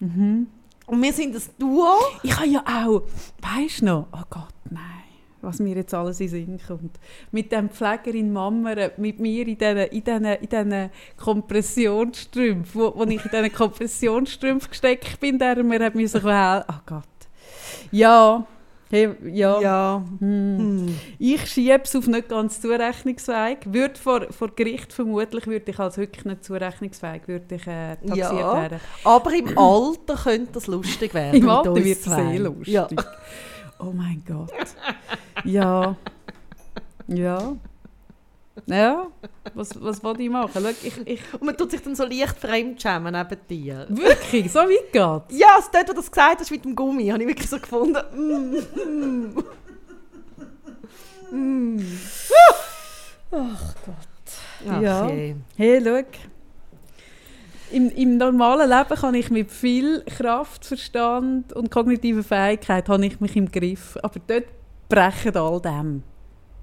Und wir sind ein Duo. Ich habe ja auch, weißt du noch, oh Gott, nein, was mir jetzt alles in den Sinn kommt. Mit dem Pflegerin Mama, mit mir in diesen in diesen- in diesen Kompressionsstrümpfen, wo, wo ich in diesen Kompressionsstrümpfen gesteckt bin, der mir hat müssen helfen. Oh Gott. Ja, hey, ja. Ja. Hm. Hm. Ich schiebe es auf nicht ganz zurechnungsfähig. Würde vor, vor Gericht vermutlich würde ich als wirklich nicht zurechnungsfähig würde ich, äh, taxiert Ja. werden. Aber im Alter könnte das lustig <laughs> werden. Im Alter wird es sehr lustig. Ja. <laughs> Oh mein Gott. Ja. Ja. Ja, was, was will ich machen? Schau, ich, ich, Und man tut sich dann so leicht fremdschämen neben dir. wirklich, so weit geht's. Ja, also dort, wo du das gesagt hast mit dem Gummi, habe ich wirklich so gefunden. Mm, mm. mm. Ach Gott. Ach, Ja. je. Hey, schau. Im, Im normalen Leben kann ich mit viel Kraft, Verstand und kognitiver Fähigkeit habe ich mich im Griff. Aber dort brechen all dem.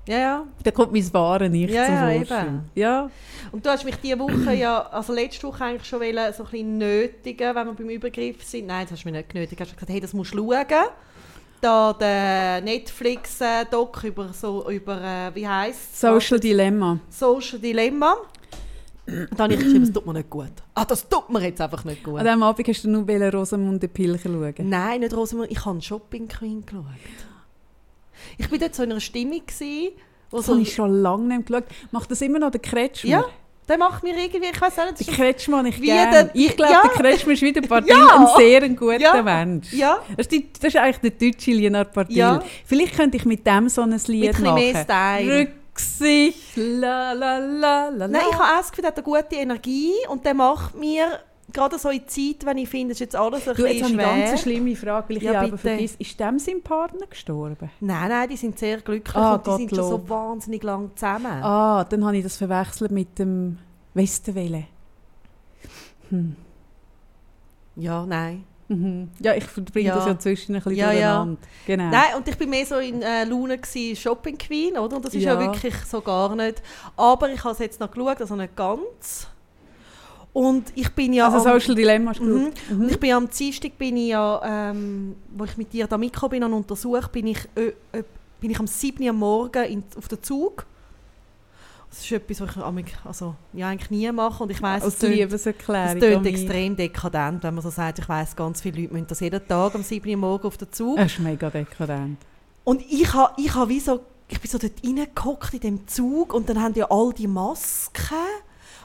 Ja, ja. Da kommt mein wahre Nicht Ja, zum ja, Vorschein. eben. Ja, Und du hast mich diese Woche ja, also letzte Woche eigentlich schon wollen, so ein bisschen nötigen, wenn wir beim Übergriff sind. Nein, das hast du mich nicht genötigt. Du hast gesagt, hey, das musst du schauen. Da der Netflix-Doc über, so, über äh, wie heisst es? Social Dilemma. Social Dilemma. Da habe ich geschrieben, das tut mir nicht gut. Ah, das tut mir jetzt einfach nicht gut. An diesem Abend hast du nur wollen Rosamunde Pilcher schauen. Nein, nicht Rosamund, ich habe Shopping Queen geschaut. Ich war dort so in einer Stimmung, gewesen, wo Das so... habe ich schon lange nicht geschaut. Macht das immer noch der Kretschmer? Ja, der macht mir irgendwie, ich weiß auch nicht, Der Kretschmer ich der- Ich glaube, Ja. der Kretschmer ist wieder Partie <laughs> Ja. ein sehr guter Ja. Mensch. Ja, Das ist, die, das ist eigentlich der deutsche Leonard Partil. Ja. Vielleicht könnte ich mit dem so ein Lied mit ein bisschen machen. mehr Style. Rücksicht, la la la la. Nein, ich habe auch das Gefühl, er hat eine gute Energie und der macht mir gerade so in Zeit, wenn ich finde, es ist jetzt alles ein Du, jetzt bisschen ich eine ganz schlimme Frage, weil ich Ja, aber vergesse. Ist dem sein Partner gestorben? Nein, nein, die sind sehr glücklich Ah, und die sind schon so wahnsinnig lang zusammen. Ah, dann habe ich das verwechselt mit dem Westenwelle. Hm. Ja, nein. Mhm. Ja, ich verbringe Ja. das ja zwischen ein bisschen Ja, ja. durcheinander. Genau. Nein, und ich bin mehr so in äh, Laune gewesen, Shopping Queen, oder? Und das ist ja. Ja. wirklich so gar nicht. Aber ich habe es jetzt noch geschaut, also nicht ganz. Und ich bin ja... also am- Social Dilemma hast Mhm. Und ich bin am Dienstag bin ich ja, ähm, wo ich mit dir da mitgekommen bin und untersucht, bin ich, ö, ö, bin ich am 7. Uhr am Morgen in, auf den Zug. Das ist etwas, was ich also, ja, eigentlich nie mache und ich weiss, Als es mich. extrem dekadent, wenn man so sagt, ich weiss, ganz viele Leute müssen das jeden Tag am 7. Uhr morgen auf den Zug. Das ist mega dekadent. Und ich habe ich ha wie so, ich bin so dort reingehockt in dem Zug und dann haben die all die Masken.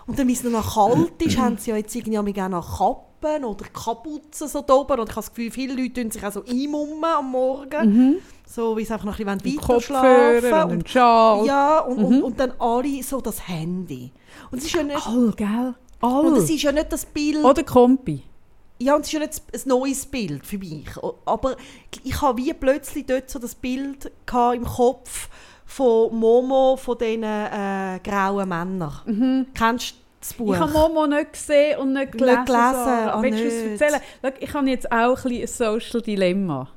Und dann, wie es noch kalt ist, haben sie ja jetzt irgendwie auch noch Kappen oder Kapuzen so da oben. Und ich habe das Gefühl, viele Leute tun sich auch so einmummen am Morgen. Mhm. So, wie sie einfach noch ein bisschen weiter schlafen. und Schal. ja, und, und, Mhm. und dann alle so das Handy. Und es ist ja nicht, All, gell? und es All. ist ja nicht das Bild... Oder Kompi. Ja, und es ist ja nicht ein neues Bild für mich. Aber ich habe wie plötzlich dort so das Bild im Kopf von Momo, von diesen äh, grauen Männern. Kennst du das Buch? Ich habe Momo nicht gesehen und nicht gelesen. Nicht gelesen, Sarah. ah, Willst du nicht. es erzählen? Schau, ich habe jetzt auch ein, ein Social Dilemma.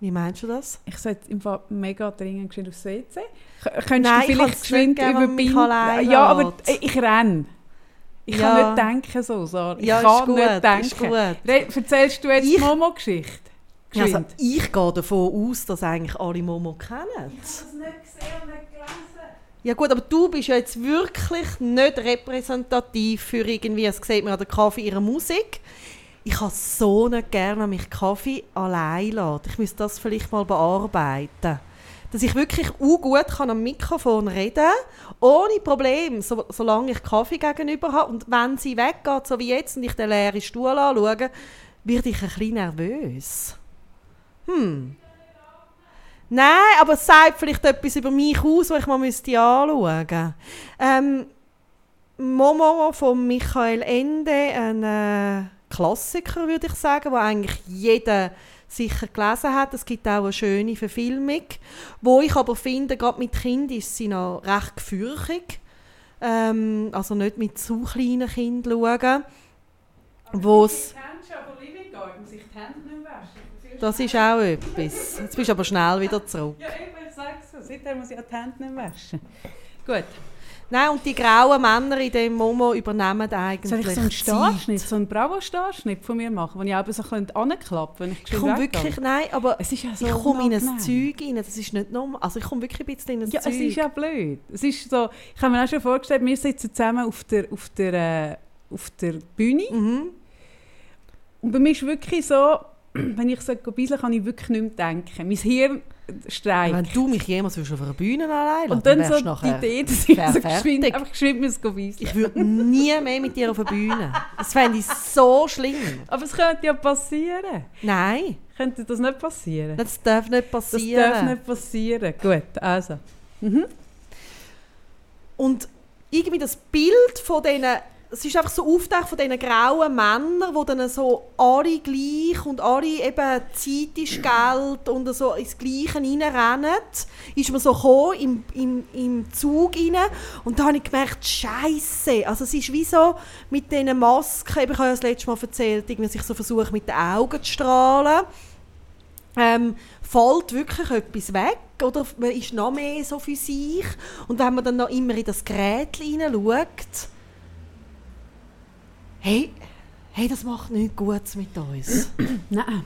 Wie meinst du das? Ich sollte im Fall mega dringend geschwind aufs WC. Könntest Nein, ich du vielleicht geschwind überbinden? Ja, aber ich renne. Ich Ja. kann nicht denken so, Sarah. Ich Ja, ist kann gut, nicht denken. erzählst du jetzt Ich- die Momo-Geschichte? Also, ich gehe davon aus, dass eigentlich alle Momo kennen. das nicht gesehen und nicht gelesen. Ja gut, aber du bist ja jetzt wirklich nicht repräsentativ für irgendwie, es sieht man an der Kaffee ihrer Musik. Ich habe so nicht gerne, wenn mich Kaffee allein lässt. Ich müsste das vielleicht mal bearbeiten. Dass ich wirklich gut kann am Mikrofon reden ohne Problem, so, solange ich Kaffee gegenüber habe. Und wenn sie weggeht, so wie jetzt, und ich den leeren Stuhl anschaue, werde ich ein bisschen nervös. Hm. Nein, aber es sagt vielleicht etwas über mich aus, was ich mal müsste anschauen müsste. Ähm, Momo von Michael Ende, ein äh, Klassiker, würde ich sagen, wo eigentlich jeder sicher gelesen hat. Es gibt auch eine schöne Verfilmung, wo ich aber finde, gerade mit Kindern ist sie noch recht gefürchtig. Ähm, also nicht mit zu kleinen Kindern schauen. Wo's, das ist auch etwas. Jetzt bist du aber schnell wieder zurück. Ja, ich sag's so. Seitdem muss ich die Hände nicht waschen. Gut. Nein, und die grauen Männer in dem Momo übernehmen eigentlich Soll ich so einen. Starschnitt, so einen Bravo-Starschnitt von mir machen, wo ich auch so ein bisschen anklappe, wenn ich Ich komme wirklich, nein, aber Es ist ja so ich komme in ein. Zeug rein, das ist nicht normal. Also ich komme wirklich ein bisschen in ein Ja, Zeug. es ist ja blöd. Es ist so, ich habe mir auch schon vorgestellt, wir sitzen zusammen auf der, auf der, äh, auf der Bühne. Mhm. Und bei mir ist wirklich so, <clears throat> wenn ich so bisschen kann ich wirklich nicht mehr denken. Mein Hirn streikt. Wenn du mich jemals auf einer Bühne allein und dann wärst so nachher... die Idee, dass ich so geschwind, einfach geschwind muss weisen. Ich würde nie mehr mit dir auf eine Bühne. Das fände ich so schlimm. Aber es könnte ja passieren. Nein, Könnte das nicht passieren? das darf nicht Das passieren. darf nicht passieren. Gut, also. Mhm. Und irgendwie das Bild von diesen, es ist einfach so aufgetaucht von diesen grauen Männern, die dann so alle gleich und alle eben Zeit ist Geld und so ins Gleiche reinrennen, ist mir so gekommen, im, im, im Zug rein. Und da habe ich gemerkt, Scheiße, also es ist wie so mit diesen Masken, ich habe ja das letzte Mal erzählt, irgendwie sich so versucht mit den Augen zu strahlen, ähm, fällt wirklich etwas weg oder man ist noch mehr so für sich? Und wenn man dann noch immer in das Gerät hineinschaut, hey, hey, das macht nichts Gutes mit uns. <clears throat> Nein.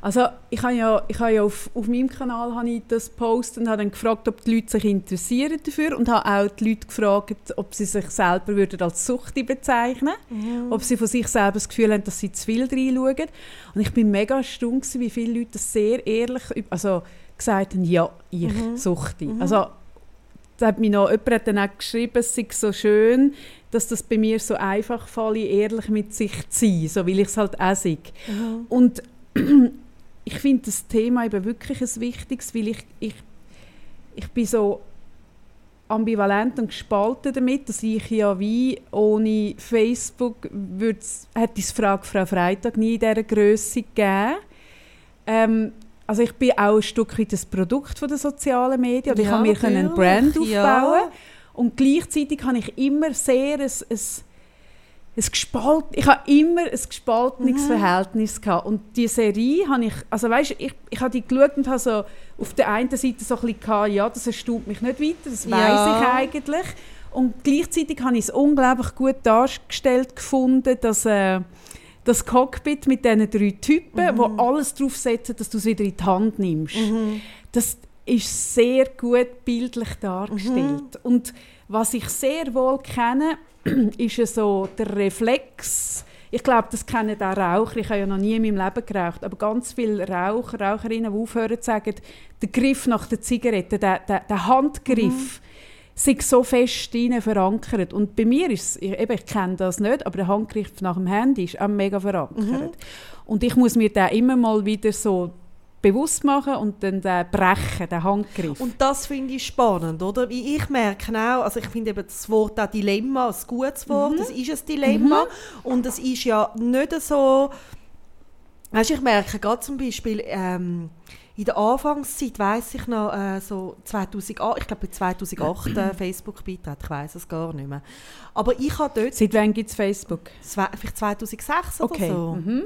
Also ich habe ja, ich habe ja auf, auf meinem Kanal habe ich das gepostet und habe dann gefragt, ob die Leute sich interessieren dafür und habe auch die Leute gefragt, ob sie sich selber würden als Suchti bezeichnen würden, ob sie von sich selber das Gefühl haben, dass sie zu viel reinschauen. Und ich bin mega erstaunt, wie viele Leute das sehr ehrlich also, gesagt haben, ja, ich Suchti. Also da hat mir noch jemand hat dann auch geschrieben, es sei so schön, dass das bei mir so einfach falle, ehrlich mit sich zu sein, so weil ich es halt auch sehe. Und <clears throat> ich finde das Thema eben wirklich ein wichtiges, weil ich, ich, ich bin so ambivalent und gespalten damit, dass ich ja wie ohne Facebook hätte es Frage Frau Freitag nie in dieser Größe gegeben. Ähm, also ich bin auch ein Stück weit das Produkt von der sozialen Medien. oder ich Ja, habe mir können einen Brand aufbauen ja. Und gleichzeitig habe ich immer sehr ein, ein, ein gespalt, ich habe immer ein gespaltenes Mhm. Verhältnis gehabt. und die Serie habe ich, also weißt, ich, ich habe die geschaut und habe so auf der einen Seite so ein bisschen gehabt, ja, das erstaunt mich nicht weiter, das weiß Ja. ich eigentlich. Und gleichzeitig habe ich es unglaublich gut dargestellt gefunden, dass äh, das Cockpit mit diesen drei Typen, Mhm. wo alles darauf setzen, dass du es wieder in die Hand nimmst. Das ist sehr gut bildlich dargestellt. Und was ich sehr wohl kenne, <clears throat> ist so der Reflex. Ich glaube, das kennen auch Raucher. Ich habe ja noch nie in meinem Leben geraucht. Aber ganz viele Raucher, Raucherinnen, die aufhören, sagen, der Griff nach der Zigarette, der, der, der Handgriff, sei so fest verankert. Und bei mir ist es, ich, eben, ich kenne das nicht, aber der Handgriff nach dem Handy ist auch mega verankert. Und ich muss mir den immer mal wieder so bewusst machen und dann den brechen, den Handgriff. Und das finde ich spannend, oder? Wie ich merke auch, also ich finde eben das Wort auch Dilemma ein gutes Wort, es ist ein Dilemma und es ist ja nicht so, weißt, ich merke gerade zum Beispiel ähm, in der Anfangszeit weiß ich noch äh, so 2008, ich glaube bei 2008 äh, Facebook beitreten, ich weiß es gar nicht mehr. Aber ich habe dort, Seit wann gibt es Facebook? zwei- vielleicht 2006 oder Okay. so, Mhm.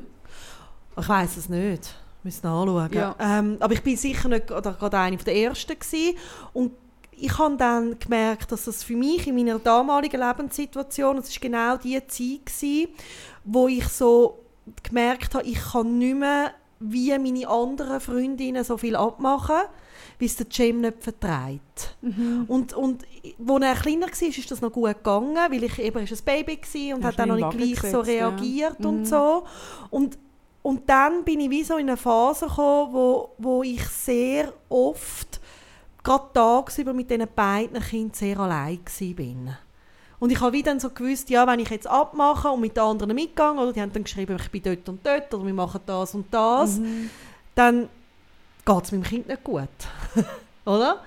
ich weiß es nicht. Müssen anschauen. Ja. Ähm, aber ich bin sicher nicht gerade eine der ersten gewesen. und ich habe dann gemerkt, dass das für mich in meiner damaligen Lebenssituation, es ist genau die Zeit gewesen, wo ich so gemerkt habe, ich kann nicht mehr wie meine anderen Freundinnen so viel abmachen, wie es der Cem nicht verträgt. Mhm. Und, und als er kleiner war, ist das noch gut gegangen, weil ich eben ein Baby war und hat dann noch nicht gleich so gesetzt, ja. reagiert Mhm. und so. Und, und dann bin ich wie so in eine Phase gekommen, wo, wo ich sehr oft, gerade tagsüber mit diesen beiden Kindern sehr allein war. Und ich habe wie dann so gewusst, ja, wenn ich jetzt abmache und mit den anderen mitgehe, oder die haben dann geschrieben, ich bin dort und dort, oder wir machen das und das, dann geht es meinem Kind nicht gut. <laughs> oder?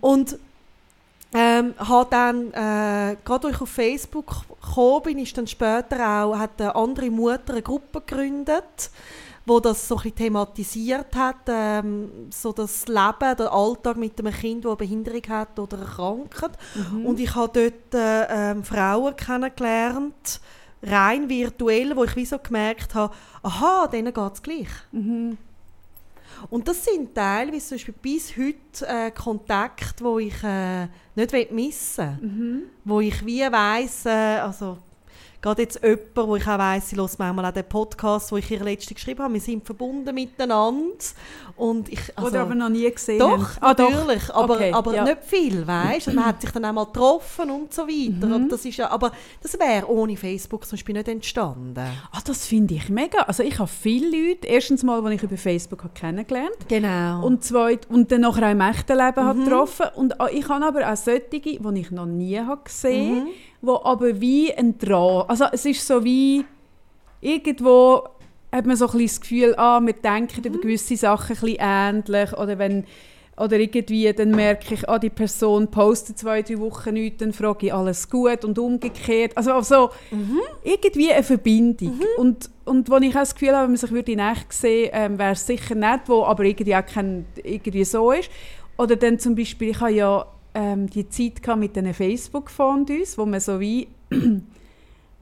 Und ähm, habe dann, äh, gerade als ich auf Facebook gekommen bin, ist dann später auch, hat eine andere Mutter eine Gruppe gegründet, wo das so ein thematisiert hat, ähm, so das Leben, der Alltag mit einem Kind, das eine Behinderung hat oder erkrankt. Und ich habe dort äh, ähm, Frauen kennengelernt, rein virtuell, wo ich wie so gemerkt habe, aha, denen geht es gleich. Und das sind teilweise zum Beispiel bis heute äh, Kontakte, wo ich äh, nicht missen will. Wo ich wie weiss, äh, also gerade jetzt jemand, wo ich auch weiss, sie hört manchmal auch den Podcast, wo ich ihr letzte geschrieben habe, wir sind verbunden miteinander. Und ich, also, Oder aber noch nie gesehen doch. Ah, doch. natürlich, aber, Okay, aber ja. nicht viel, weißt? Man hat sich dann auch mal getroffen und so weiter. Mhm. Und das ist ja, aber das wäre ohne Facebook zum Beispiel nicht entstanden. Ah, das finde ich mega. Also ich habe viele Leute, erstens mal, die ich über Facebook habe kennengelernt Genau. und zweit, und dann nachher auch im echten Leben Mhm. habe getroffen. Und auch- ich habe aber auch solche, die ich noch nie habe gesehen Mhm. Wo aber wie ein Draht, also es ist so wie, irgendwo hat man so ein bisschen das Gefühl, ah, wir denken Mhm. über gewisse Sachen ein bisschen ähnlich oder wenn Oder irgendwie, dann merke ich, ah, die Person postet zwei, drei Wochen nichts, dann frage ich, alles gut und umgekehrt. Also, also irgendwie eine Verbindung. Und, und wo ich auch das Gefühl habe, wenn man sich würde in echt sehen ähm, wäre es sicher nicht, wo aber irgendwie auch kein, irgendwie so ist. Oder dann zum Beispiel, ich habe ja ähm, die Zeit gehabt mit diesen Facebook-Fonds, wo man so wie <clears throat>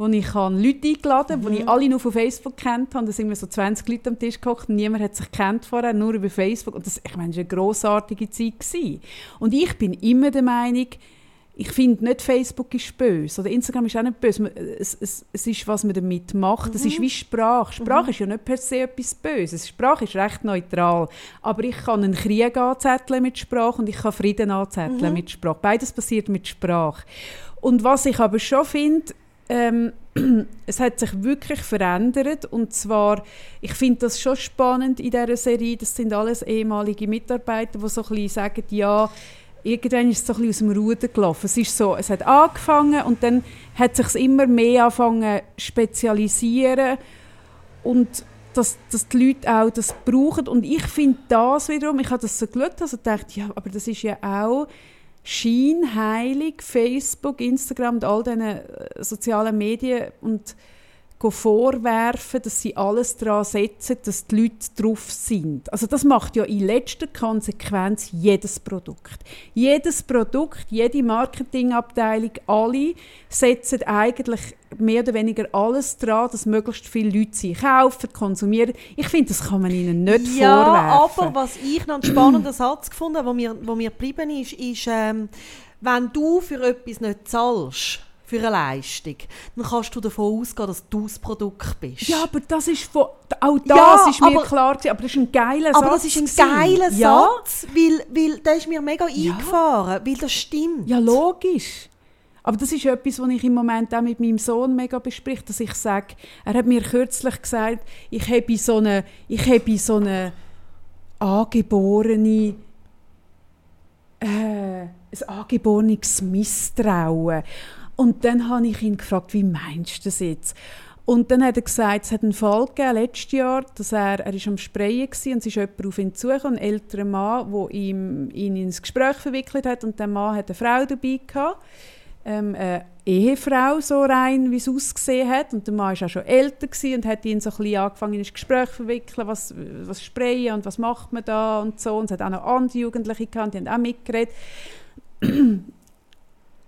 wo ich habe Leute eingeladen habe, die ich alle nur von Facebook kennt habe. Da sind wir so 20 Leute am Tisch gekocht und niemand hat sich kennt vorher, nur über Facebook. Und das, ich meine, das war eine grossartige Zeit. Gewesen. Und ich bin immer der Meinung, ich finde nicht, Facebook ist böse oder Instagram ist auch nicht böse. Man- Es, es, es ist, was man damit macht. Es ist wie Sprache. Sprache ist ja nicht per se etwas Böses. Sprache ist recht neutral. Aber ich kann einen Krieg anzetteln mit Sprache und ich kann Frieden anzetteln mit Sprache. Beides passiert mit Sprache. Und was ich aber schon finde, ähm, <clears throat> es hat sich wirklich verändert und zwar, ich finde das schon spannend in dieser Serie, das sind alles ehemalige Mitarbeiter, die so ein bisschen sagen, ja, irgendwann ist es so ein bisschen aus dem Ruder gelaufen. Es ist so, es hat angefangen und dann hat sich immer mehr angefangen zu spezialisieren. Und dass, dass die Leute auch das brauchen. Und ich finde das wiederum, ich habe das so geschaut, also gedacht, ja, aber das ist ja auch scheinheilig, Facebook, Instagram und all diesen äh, sozialen Medien. Und vorwerfen, dass sie alles daran setzen, dass die Leute drauf sind. Also das macht ja in letzter Konsequenz jedes Produkt. Jedes Produkt, jede Marketingabteilung, alle setzen eigentlich mehr oder weniger alles daran, dass möglichst viele Leute sie kaufen, konsumieren. Ich finde, das kann man ihnen nicht ja, vorwerfen. aber was ich noch einen spannenden Satz gefunden habe, wo mir, wo mir geblieben ist, ist, ähm, wenn du für etwas nicht zahlst, für eine Leistung, dann kannst du davon ausgehen, dass du das Produkt bist. Ja, aber das ist von, auch das Ja, ist mir aber- klar gewesen, aber das ist ein geiler aber Satz das ist ein gewesen. geiler ja, Satz, weil, weil der ist mir mega eingefahren, weil das stimmt. Ja, logisch. Aber das ist etwas, was ich im Moment auch mit meinem Sohn mega bespricht, dass ich sage, er hat mir kürzlich gesagt, ich habe so eine, ich habe so eine angeborene, äh, ein angeborenes Misstrauen. Und dann habe ich ihn gefragt, wie meinst du das jetzt? Und dann hat er gesagt, es hat einen Fall gegeben, letztes Jahr, dass er, er ist am Sprayen war und es ist jemand auf ihn zugekommen, ein älterer Mann, der ihm, ihn ins Gespräch verwickelt hat und der Mann hat eine Frau dabei gehabt, ähm, eine Ehefrau so rein, wie es ausgesehen hat und der Mann war auch schon älter und hat ihn so ein bisschen angefangen ins Gespräch zu verwickeln, was, was sprayen und was macht man da und so und es hat auch noch andere Jugendliche gehabt, die haben auch mitgeredet.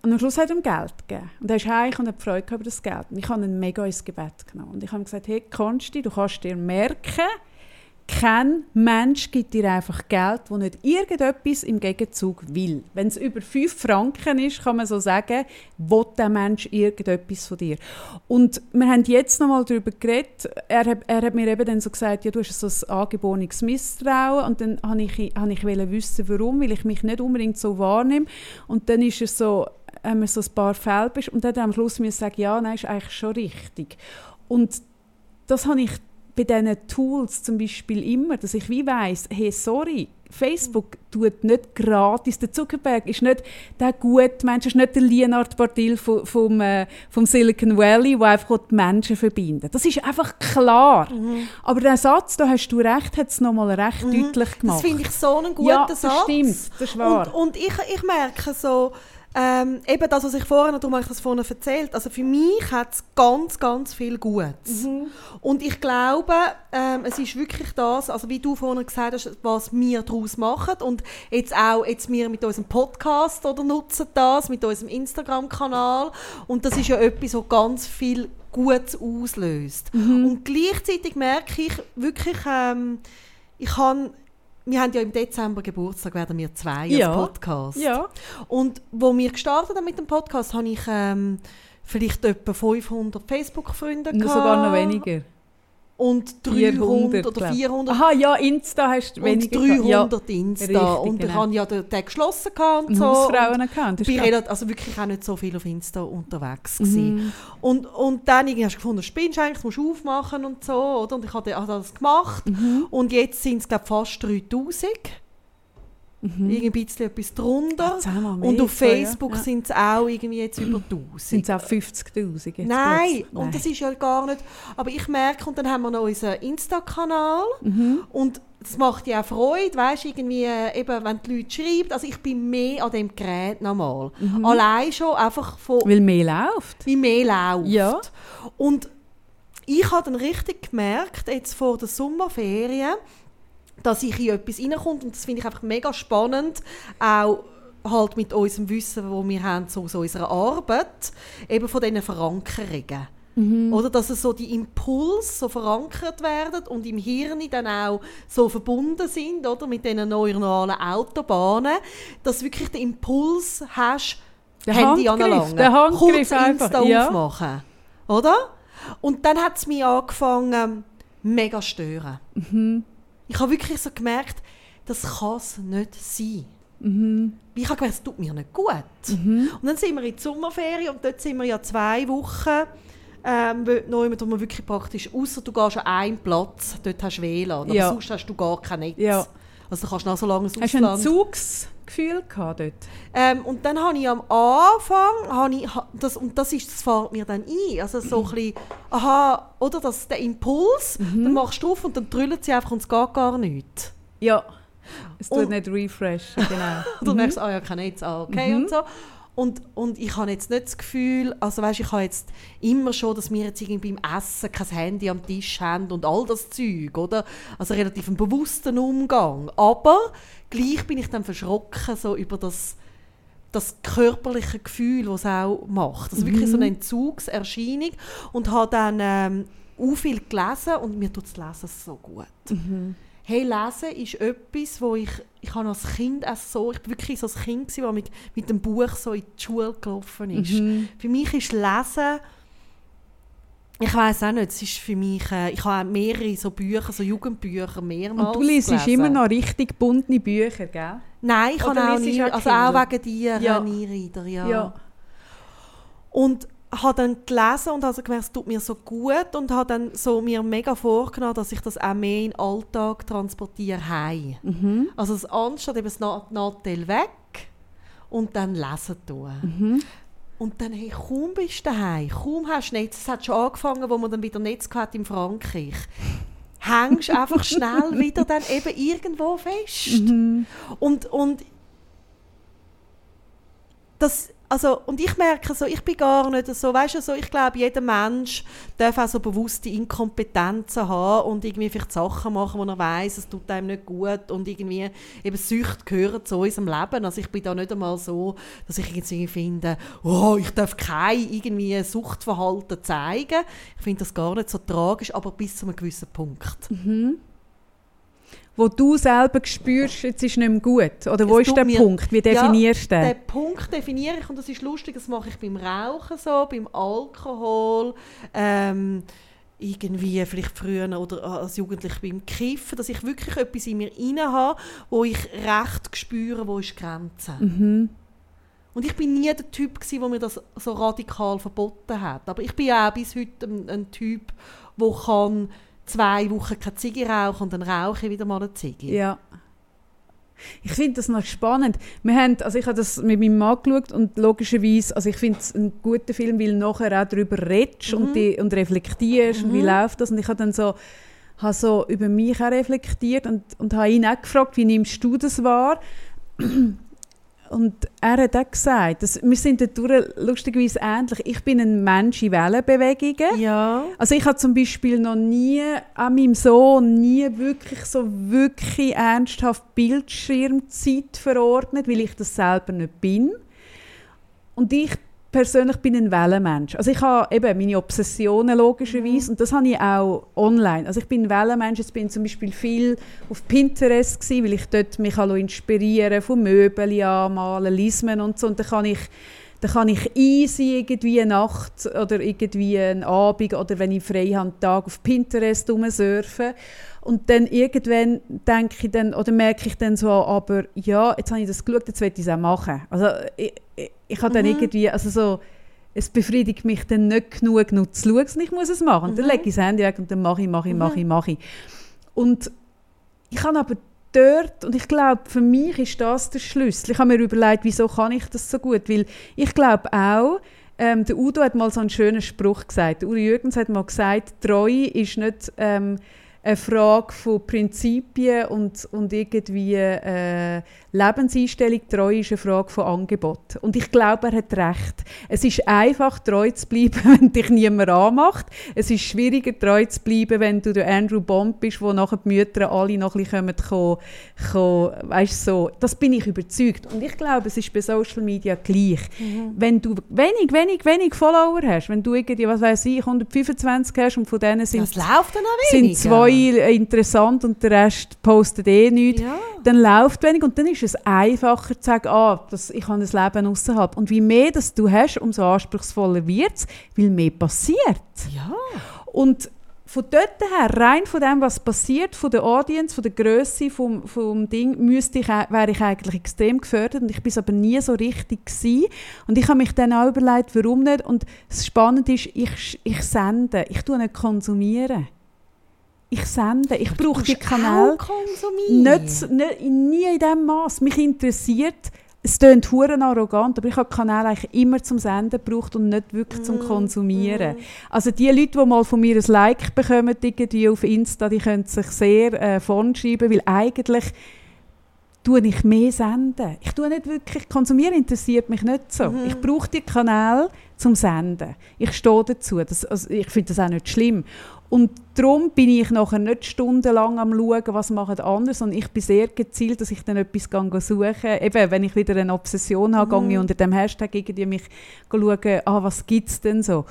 Und am Schluss hat er ihm Geld gegeben. Und er ist heim und hat Freude über das Geld. Und ich habe ihn mega ins Gebet genommen. Und ich habe gesagt, hey Konsti, du kannst dir merken, kein Mensch gibt dir einfach Geld, wo nicht irgendetwas im Gegenzug will. Wenn es über 5 Franken ist, kann man so sagen, will der Mensch irgendetwas von dir. Und wir haben jetzt noch mal darüber geredet. Er, er hat mir eben dann so gesagt, ja, du hast so ein angeborenes Misstrauen. Und dann habe ich, habe ich wissen, warum, weil ich mich nicht unbedingt so wahrnehme. Und dann ist es so, wir so ein paar Fälle besch- und dann am Schluss müssen sagen, ja, nein, ist eigentlich schon richtig. Und das habe ich bei diesen Tools zum Beispiel immer, dass ich wie weiss, hey, sorry, Facebook tut nicht gratis. Der Zuckerberg ist nicht der gute Mensch, ist nicht der Leonard Bardil vom, vom, äh, vom Silicon Valley, der einfach die Menschen verbindet. Das ist einfach klar. Aber der Satz, da hast du recht, hat es nochmal recht deutlich gemacht. Das finde ich so einen guten ja, das Satz. stimmt, das ist wahr. Und, und ich, ich merke so, ähm, eben das, was ich vorhin, darum habe ich das vorhin erzählt, also für mich hat es ganz, ganz viel Gutes. Mhm. Und ich glaube, ähm, es ist wirklich das, also wie du vorhin gesagt hast, was wir daraus machen und jetzt auch, jetzt wir mit unserem Podcast oder nutzen das, mit unserem Instagram-Kanal und das ist ja etwas, was ganz viel Gutes auslöst. Mhm. Und gleichzeitig merke ich wirklich, ähm, ich kann wir haben ja im Dezember Geburtstag, werden wir zwei Ja. als Podcast. Ja. Und wo wir gestartet haben mit dem Podcast, habe ich ähm, vielleicht etwa 500 Facebook-Freunde Nur sogar noch weniger. Und 300 400, oder glaub. 400 Aha, ja, Insta hast du und weniger. 300 Insta. richtig, und ich genau. habe ja den, den geschlossen gehabt und so. so. Hausfrauen Und erkannt. ich das bin ist relat- also wirklich auch nicht so viel auf Insta unterwegs Mhm. Und, und dann irgendwie hast du gefunden, spinnst eigentlich, musst du aufmachen und so, oder? Und ich habe habe das gemacht. Mhm. Und jetzt sind es, glaube fast 3000. Irgendwie ein bisschen etwas drunter. Mhm. Und auf. Facebook Ja. sind es auch irgendwie jetzt über 1000. Sind es auch 50'000 jetzt Nein, plötzlich? und das ist ja gar nicht. Aber ich merke, und dann haben wir noch unseren Insta-Kanal. Mhm. Und das macht ja auch Freude, weißt irgendwie, äh, eben, wenn die Leute schreiben. Also ich bin mehr an dem Gerät normal. Mhm. Allein schon einfach von, Weil mehr läuft. wie mehr läuft. Ja. Und ich habe dann richtig gemerkt, jetzt vor der Sommerferien, dass ich in etwas reinkomme und das finde ich einfach mega spannend, auch halt mit unserem Wissen, wo wir haben, so aus unserer Arbeit, eben von diesen Verankerungen. Oder dass es so die Impulse so verankert werden und im Hirn dann auch so verbunden sind, oder mit diesen neuronalen Autobahnen, dass du wirklich den Impuls hast, Der Handy anlangen, kurz einfach, Insta ja. aufmachen, oder? Und dann hat es mich angefangen, mega zu stören. Mhm. Ich habe wirklich so gemerkt, das kann es nicht sein. Mhm. Ich habe gemerkt, es tut mir nicht gut. Und dann sind wir in die Sommerferien und dort sind wir ja zwei Wochen ähm, wo wo man wirklich praktisch, außer du gehst an einen Platz, dort hast du WLAN, aber Ja. sonst hast du gar kein Netz. Ja. Also du kannst noch so lange ins Hast du ein Ausland. Zugsgefühl gehabt dort? Ähm, und dann habe ich am Anfang, habe ich, das, und das, ist, das fällt mir dann ein, also so ein bisschen, aha, oder das, der Impuls, Mhm. dann machst du drauf und dann drüllt sie einfach und es geht gar nicht. Ja. Es tut Und- nicht refreshen, genau. <laughs> Dann merkst du, ah ja, kein Netz, ah, okay Mhm. und so. Und, und ich habe jetzt nicht das Gefühl, also weißt, ich habe jetzt immer schon, dass wir jetzt irgendwie beim Essen kein Handy am Tisch haben und all das Zeug, oder? Also relativ einen bewussten Umgang. Aber gleich bin ich dann verschrocken so über das, das körperliche Gefühl, was es auch macht. Also wirklich so eine Entzugserscheinung. Und habe dann ähm, auch viel gelesen und mir tut das Lesen so gut. Hey, Lesen ist etwas, wo ich, ich habe als Kind auch so, ich bin wirklich so ein Kind das mit, mit dem Buch so in die Schule gelaufen ist. Für mich ist Lesen, ich weiß auch nicht, es ist für mich, äh, ich habe mehrere so Bücher, so Jugendbücher mehrmals Und du liest gelesen. immer noch richtig bunte Bücher, gell? Nein, ich habe auch nie, auch also auch wegen dir, Ja. ja. Ja. Und habe dann gelesen und also gemerkt, es tut mir so gut und habe dann so mir mega vorgenommen, dass ich das auch mehr in den Alltag transportiere heim. Mhm. Also das anstatt eben das Na- Nattel weg und dann lesen tun. Mhm. Und dann, hey, kaum bist du daheim, kaum hast du Netz, es hat schon angefangen, wo man dann wieder Netz hatte in Frankreich, hängst einfach schnell <laughs> wieder dann eben irgendwo fest. Mhm. Und, und das, also, und ich merke so, ich bin gar nicht so, weißt du, so, ich glaube, jeder Mensch darf auch so bewusste Inkompetenzen haben und irgendwie vielleicht Sachen machen, wo er weiß, es tut einem nicht gut und irgendwie eben Süchte gehören zu unserem Leben. Also ich bin da nicht einmal so, dass ich irgendwie finde, oh, ich darf kein irgendwie Suchtverhalten zeigen. Ich finde das gar nicht so tragisch, aber bis zu einem gewissen Punkt. Wo du selber spürst, jetzt ist nicht mehr gut. Oder wo Es ist der mir- Punkt? Wie definierst du Den den? Punkt definiere ich und das ist lustig, das mache ich beim Rauchen so, beim Alkohol, ähm, irgendwie vielleicht früher oder als Jugendlich beim Kiffen, dass ich wirklich etwas in mir inne habe, wo ich recht spüre, wo ist die Grenze. Mhm. Und ich bin nie der Typ gsi, der mir das so radikal verboten hat. Aber ich bin ja auch bis heute ein, ein Typ, der kann zwei Wochen keine Ziege rauchen und dann rauche ich wieder mal eine Ziege. Ja. Ich finde das noch spannend. Wir haben, also ich habe das mit meinem Mann geschaut und logischerweise, also ich finde es ein guter Film, weil du nachher auch darüber redest und, die, und reflektierst und wie läuft das. Und ich habe dann so, habe so über mich auch reflektiert und, und habe ihn auch gefragt, wie nimmst du das wahr? Und er hat auch gesagt, dass, wir sind dadurch lustigerweise ähnlich. Ich bin ein Mensch in Wellenbewegungen. Ja. Also ich habe zum Beispiel noch nie an meinem Sohn nie wirklich so wirklich ernsthaft Bildschirmzeit verordnet, weil ich das selber nicht bin. Und ich persönlich bin ein Wellenmensch. Also ich habe eben meine Obsessionen logischerweise und das habe ich auch online. Also ich bin ein Wellenmensch, jetzt bin ich zum Beispiel viel auf Pinterest gewesen, weil ich dort mich auch inspirieren von Möbeln anmalen, Lismen und so und dann kann ich dann kann ich easy irgendwie eine Nacht oder irgendwie einen Abend oder wenn ich frei habe, einen Tag auf Pinterest surfen und dann irgendwann denke ich dann, oder merke ich dann so, aber ja, jetzt habe ich das geschaut, jetzt will ich es auch machen. Also ich, ich, habe dann irgendwie, also so, es befriedigt mich dann nicht genug, nur zu schauen, ich muss es machen. Und dann lege ich das Handy weg und dann mache ich, mache ich, mache ich, mache ich. Und ich habe aber dort, und ich glaube, für mich ist das der Schlüssel. Ich habe mir überlegt, wieso kann ich das so gut? Weil ich glaube auch, ähm, der Udo hat mal so einen schönen Spruch gesagt. Der Uri Jürgens hat mal gesagt, Treue ist nicht ähm, eine Frage von Prinzipien und, und irgendwie äh, Lebenseinstellung. Treu ist eine Frage von Angebot. Und ich glaube, er hat recht. Es ist einfach, treu zu bleiben, <laughs> wenn dich niemand anmacht. Es ist schwieriger, treu zu bleiben, wenn du der Andrew Bond bist, wo nachher die Mütter alle noch ein bisschen kommen, kommen, weißt, so. Das bin ich überzeugt. Und ich glaube, es ist bei Social Media gleich. Wenn du wenig, wenig, wenig Follower hast, wenn du irgendwie, was weiß ich, 125 hast und von denen sind sind zwei interessant und der Rest postet eh nichts, Ja. dann läuft wenig und dann ist es einfacher zu sagen, ah, das, ich habe ein Leben außerhalb. Und wie mehr das du hast, umso anspruchsvoller wird es, weil mehr passiert. Ja. Und von dort her, rein von dem, was passiert, von der Audience, von der Größe vom, vom Ding, müsste ich, wäre ich eigentlich extrem gefördert und ich bin es aber nie so richtig gewesen. Und ich habe mich dann auch überlegt, warum nicht. Und das Spannende ist, ich, ich sende, ich tue nicht konsumieren. Ich sende, ich brauche die Kanäle nicht, nicht, nie in diesem Maß. Mich interessiert, es klingt huren arrogant, aber ich habe die Kanäle eigentlich immer zum Senden gebraucht und nicht wirklich zum Konsumieren. Also die Leute, die mal von mir ein Like bekommen, irgendwie auf Insta, die können sich sehr äh, vorn schreiben, weil eigentlich tue ich mehr senden. Ich tue nicht wirklich, konsumieren interessiert mich nicht so. Ich brauche die Kanäle zum Senden. Ich stehe dazu. Das, also ich finde das auch nicht schlimm. Und darum bin ich nachher nicht stundenlang am schauen, was machen andere, sondern ich bin sehr gezielt, dass ich dann etwas gehe suchen Eben, wenn ich wieder eine Obsession habe, gehe ich unter dem Hashtag irgendwie mich schauen, ah, was gibt es denn so.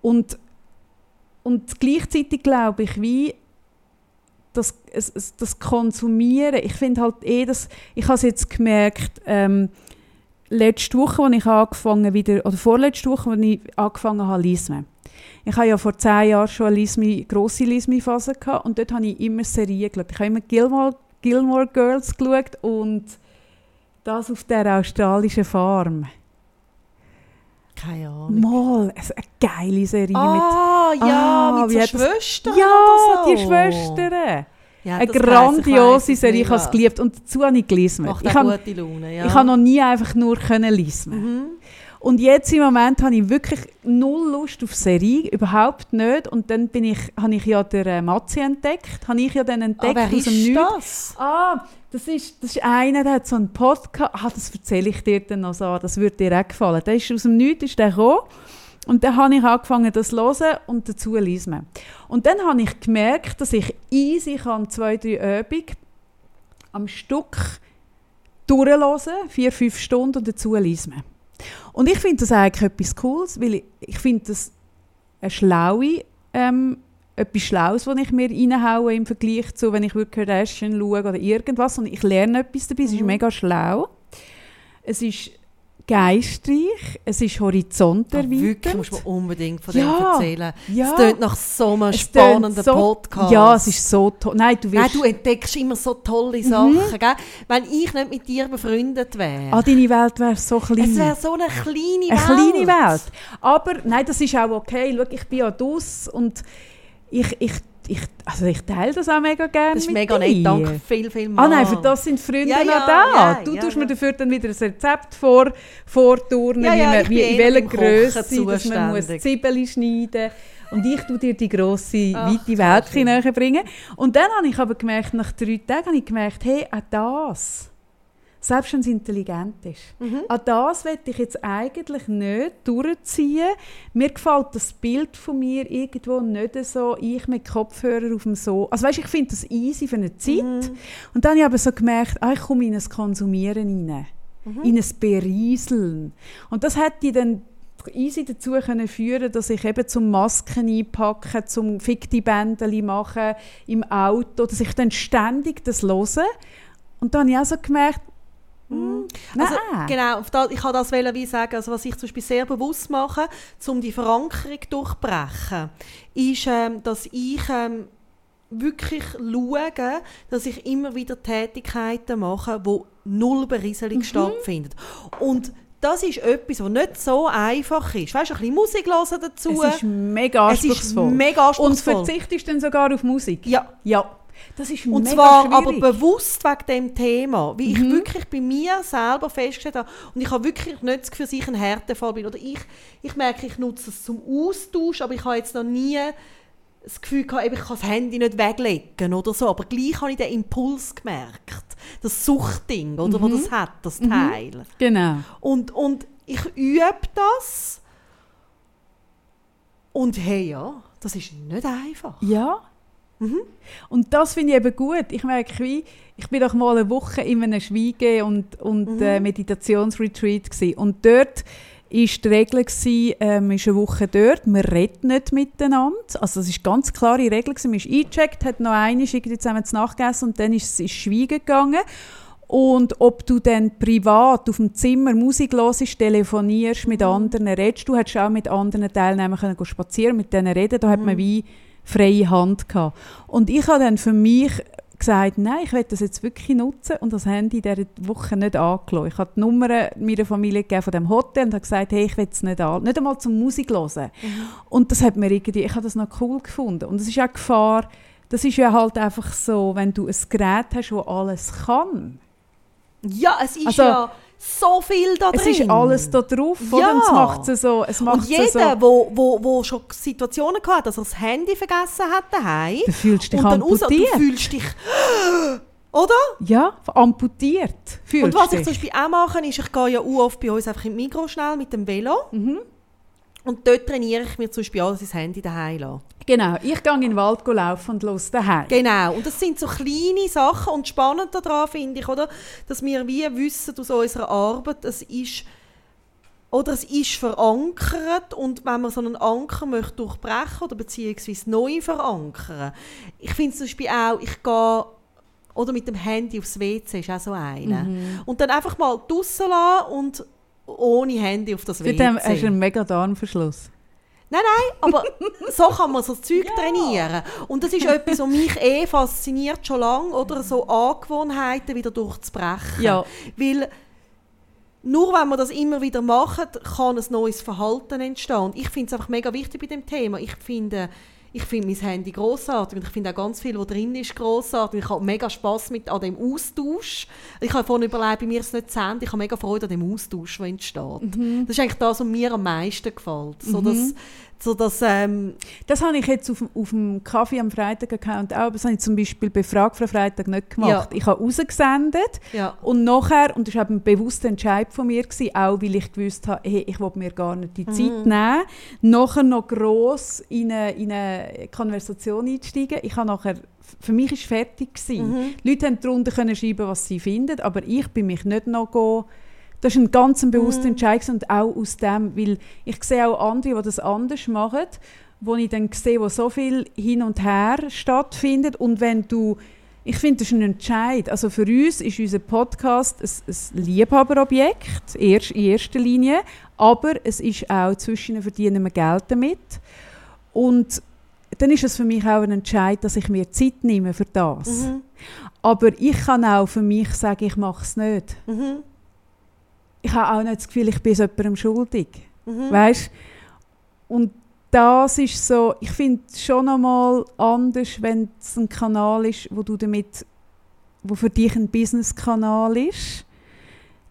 Und, und gleichzeitig glaube ich, wie das, das Konsumieren, ich finde halt eh, dass, ich habe es jetzt gemerkt, ähm, letzte Woche, als ich angefangen wieder, oder vorletzte Woche, als ich angefangen habe, Lisme. Ich habe ja vor zehn Jahren schon eine Lismi, grosse Lismi-Phase gehabt und dort habe ich immer Serien geschaut. Ich habe immer Gilmore, Gilmore Girls geschaut und das auf der australischen Farm. Keine Ahnung. Mal, es eine geile Serie mit... Ah, ja, Ah, mit so Schwestern Ja, so. die Schwestern. Ja, eine ich, grandiose weiss Serie, ich habe es geliebt. Und dazu habe ich gelesen. Macht Ich habe, gute Laune, ja. ich habe noch nie einfach nur können lesen. Mhm. Und jetzt im Moment habe ich wirklich null Lust auf Serie, überhaupt nicht. Und dann bin ich, habe ich ja den äh, Matzi entdeckt. Habe ich ja dann Ah, entdeckt wer aus ist Nichts. das? Ah, das ist, das ist einer, der hat so einen Podcast. Ah, das erzähle ich dir dann noch so. Das würde dir auch gefallen. Der ist aus dem Nichts ist der gekommen. Und dann habe ich angefangen, das zu hören und dazu zu lesen. Und dann habe ich gemerkt, dass ich easy kann zwei, drei Übungen am Stück durchhören, vier, fünf Stunden und dazu lesen. Und ich finde das eigentlich etwas Cooles, weil ich, ich finde das eine schlaue, ähm, etwas Schlaues, was ich mir reinhaue im Vergleich zu, wenn ich wirklich Kardashian schaue oder irgendwas. Und ich lerne etwas dabei, es ist mega schlau. Es ist geistreich, es ist Ah, wirklich, musst du unbedingt von Ja, dem erzählen. ja. Es klingt nach so einem Es spannenden so- Podcast. Ja, es ist so toll. Nein, du Nein, du entdeckst immer so tolle Sachen, gell? Wenn ich nicht mit dir befreundet wäre. ah, deine Welt wäre so klein. es wäre so eine kleine eine Welt. kleine Welt. Aber nein, das ist auch okay. Schau, ich bin ja dus und ich, ich, ich, also ich teile das auch mega gerne Das ist mega nett. Danke viel, viel mal. Ah nein, für das sind Freunde Ja, ja, da. ja, du ja, tust mir dafür dann wieder ein Rezept vor, vorturnen, wie, man, wie, in eher welcher Größe, dass man muss. Zwiebeln schneiden und ich tue dir die grosse, Ach, weite Welt näher bringen. Und dann habe ich aber gemerkt, nach drei Tagen habe ich gemerkt, hey, auch das, selbst wenn es intelligent ist, Mhm. an das will ich jetzt eigentlich nicht durchziehen. Mir gefällt das Bild von mir irgendwo nicht so, ich mit Kopfhörer auf dem So. Also weißt, ich finde das easy für eine Zeit. Mhm. Und dann habe ich aber so gemerkt, ah, ich komme in ein Konsumieren rein, Mhm. in ein Berieseln. Und das hätte dann easy dazu können führen, dass ich eben zum Masken einpacken, zum fikti Bändeli machen im Auto, dass ich dann ständig das höre. Und dann habe ich auch so gemerkt, hm, nein. Also, genau, auf das, ich kann das wie sagen, also was ich zum Beispiel sehr bewusst mache, um die Verankerung durchbrechen, ist, ähm, dass ich ähm, wirklich schaue, dass ich immer wieder Tätigkeiten mache, wo null Berieselung stattfindet. Und das ist etwas, was nicht so einfach ist. Weißt du, ein bisschen Musik hören dazu. es ist mega Es ist anspruchsvoll. mega Und anspruchsvoll. verzichtest dann sogar auf Musik? Ja. Ja. Das ist Und zwar aber schwierig. bewusst wegen dem Thema, wie ich Mhm. wirklich bei mir selber festgestellt habe. Und ich habe wirklich nicht das Gefühl, dass ich ein Härtefall bin. Oder ich, ich merke, ich nutze es zum Austausch, aber ich habe jetzt noch nie das Gefühl gehabt, ich kann das Handy nicht weglegen oder so, aber gleich habe ich den Impuls gemerkt, das Suchtding, oder, wo das hat, das Teil. Genau. Und, und ich übe das und hey, ja, das ist nicht einfach. Ja. Und das finde ich eben gut. Ich merke, wie, ich bin doch mal eine Woche in einem Schweige- und, und äh, Meditationsretreat gewesen. Und dort ist die Regel gewesen, ähm, ist eine Woche dort, man redet nicht miteinander. Also das ist ganz klare Regel gewesen. Man ist eingecheckt, hat noch eine irgendwie zusammen zu Nacht gegessen und dann ist es Schweigen gegangen. Und ob du dann privat auf dem Zimmer Musik hörst, telefonierst mit anderen, redest, du hättest auch mit anderen Teilnehmern können spazieren, mit denen reden, da hat man wie freie Hand gehabt. Und ich habe dann für mich gesagt, nein, ich will das jetzt wirklich nutzen und das Handy dieser Woche nicht angelassen. Ich habe die Nummer meiner Familie gegeben von dem Hotel und habe gesagt, hey, ich will es nicht an, nicht einmal zum Musik hören. Und das hat mir irgendwie, ich habe das noch cool gefunden. Und es ist auch Gefahr, das ist ja halt einfach so, wenn du ein Gerät hast, das alles kann. Ja, es ist Also, ja so viel da drin. Es ist alles da drauf, oder? Ja. Und es macht es so, es macht Und jeder, es so, wo, wo, wo schon Situationen gehabt hat, dass er das Handy vergessen hat daheim du fühlst dich und dann raus, und du amputiert. fühlst dich, <gasps> oder? ja, amputiert fühlst Und was ich dich. zum Beispiel auch mache, ist, ich gehe ja oft bei uns einfach im Mikro schnell mit dem Velo. Mhm. Und dort trainiere ich mir zum Beispiel auch, dass ich das Handy daheim lasse. Genau, ich gehe in den Wald laufen und los daheim. Genau. Und das sind so kleine Sachen. Und spannend daran finde ich, oder, dass wir wie wissen aus unserer Arbeit, es ist, oder es ist verankert. Und wenn man so einen Anker möchte durchbrechen oder beziehungsweise neu verankern, ich finde zum Beispiel auch, ich gehe oder mit dem Handy aufs WC ist auch so einer. Mhm. Und dann einfach mal draussen lassen und ohne Handy auf das Mit WC. dem hast du einen mega Darmverschluss. Nein, nein, aber <laughs> so kann man so Zeug trainieren. Und das ist etwas, was mich eh fasziniert schon lange, oder? So Angewohnheiten wieder durchzubrechen. Ja. Weil nur wenn man das immer wieder macht, kann ein neues Verhalten entstehen. Und ich finde es einfach mega wichtig bei dem Thema. Ich finde, ich finde mein Handy großartig und ich finde auch ganz viel, was drin ist, großartig. Ich habe mega Spass mit an dem Austausch. Ich habe vorhin überlegt, bei mir ist es nicht das Handy, ich habe mega Freude an dem Austausch, der entsteht. Das ist eigentlich das, was mir am meisten gefällt. So, dass, so dass, ähm, Das habe ich jetzt auf, dem- auf dem Kaffee am Freitag-Account auch, aber das habe ich zum Beispiel bei Frag für Freitag nicht gemacht. Ja. Ich habe rausgesendet ja. und nachher, und das war ein bewusster Entscheid von mir, gewesen, auch weil ich gewusst habe, hey, ich will mir gar nicht die Mhm. Zeit nehmen, nachher noch gross in eine, in eine Konversation einsteigen. Ich habe nachher, für mich war es fertig. Gewesen. Mhm. Die Leute haben darunter können schreiben, was sie finden, aber ich bin mich nicht noch go das ist ein ganz ein bewusster Mhm. Entscheid und auch aus dem, weil ich sehe auch andere, die das anders machen, wo ich dann sehe, wo so viel hin und her stattfindet und wenn du ich finde, das ist ein Entscheid. Also für uns ist unser Podcast ein, ein Liebhaberobjekt, erst in erster Linie, aber es ist auch zwischen verdienen wir Geld damit. Und dann ist es für mich auch ein Entscheid, dass ich mir Zeit nehme für das. Mhm. Aber ich kann auch für mich sagen, ich mache es nicht. Mhm. Ich habe auch nicht das Gefühl, ich bin jemandem schuldig. Mhm. Weißt? Und das ist so, ich finde es schon einmal anders, wenn es ein Kanal ist, wo du damit, wo für dich ein Business-Kanal ist,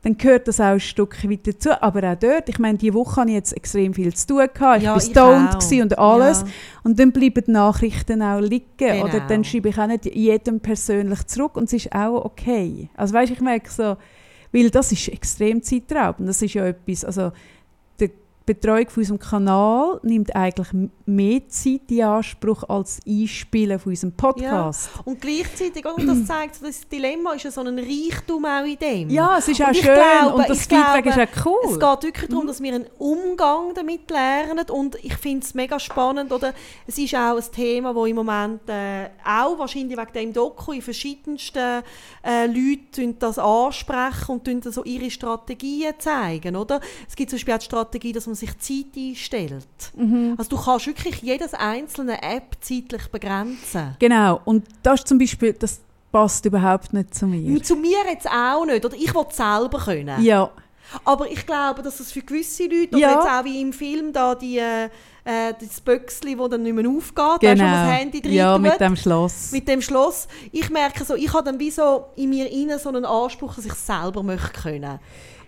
dann gehört das auch ein Stück weit dazu. Aber auch dort, ich meine, diese Woche hatte ich jetzt extrem viel zu tun. Gehabt. Ich Ja, war stoned und alles. Ja. Und dann bleiben die Nachrichten auch liegen. Genau. Oder dann schreibe ich auch nicht jedem persönlich zurück. Und es ist auch okay. Also weißt, ich merke so, weil das ist extrem zeitraubend. Das ist ja etwas, also die Betreuung von unserem Kanal nimmt eigentlich mehr Zeit in Anspruch als Einspielen von unserem Podcast. Und gleichzeitig, und das zeigt, das Dilemma ist ja so ein Reichtum auch in dem. Ja, es ist auch Und ich schön glaube- und das Feedback ist auch cool. Es geht wirklich darum, dass wir einen Umgang damit lernen und ich finde es mega spannend. Oder es ist auch ein Thema, das im Moment äh, auch wahrscheinlich wegen dem Doku in verschiedensten äh, Leute das ansprechen und so ihre Strategien zeigen. Oder? Es gibt zum Beispiel auch die Strategie, dass man sich Zeit einstellt. Mhm. Also du kannst wirklich jedes einzelne App zeitlich begrenzen. Genau, und das ist zum Beispiel, das passt überhaupt nicht zu mir. Zu mir jetzt auch nicht. Oder ich will es selber können. Ja, Aber ich glaube, dass es für gewisse Leute, Ja. oder jetzt auch wie im Film, da die, äh, äh, das Böckchen, das dann nicht mehr aufgeht, Genau. man das Handy drin ja, mit dem Schloss. mit dem Schloss. Ich merke so, ich habe dann wie so in mir innen so einen Anspruch, dass ich es selber möchte können.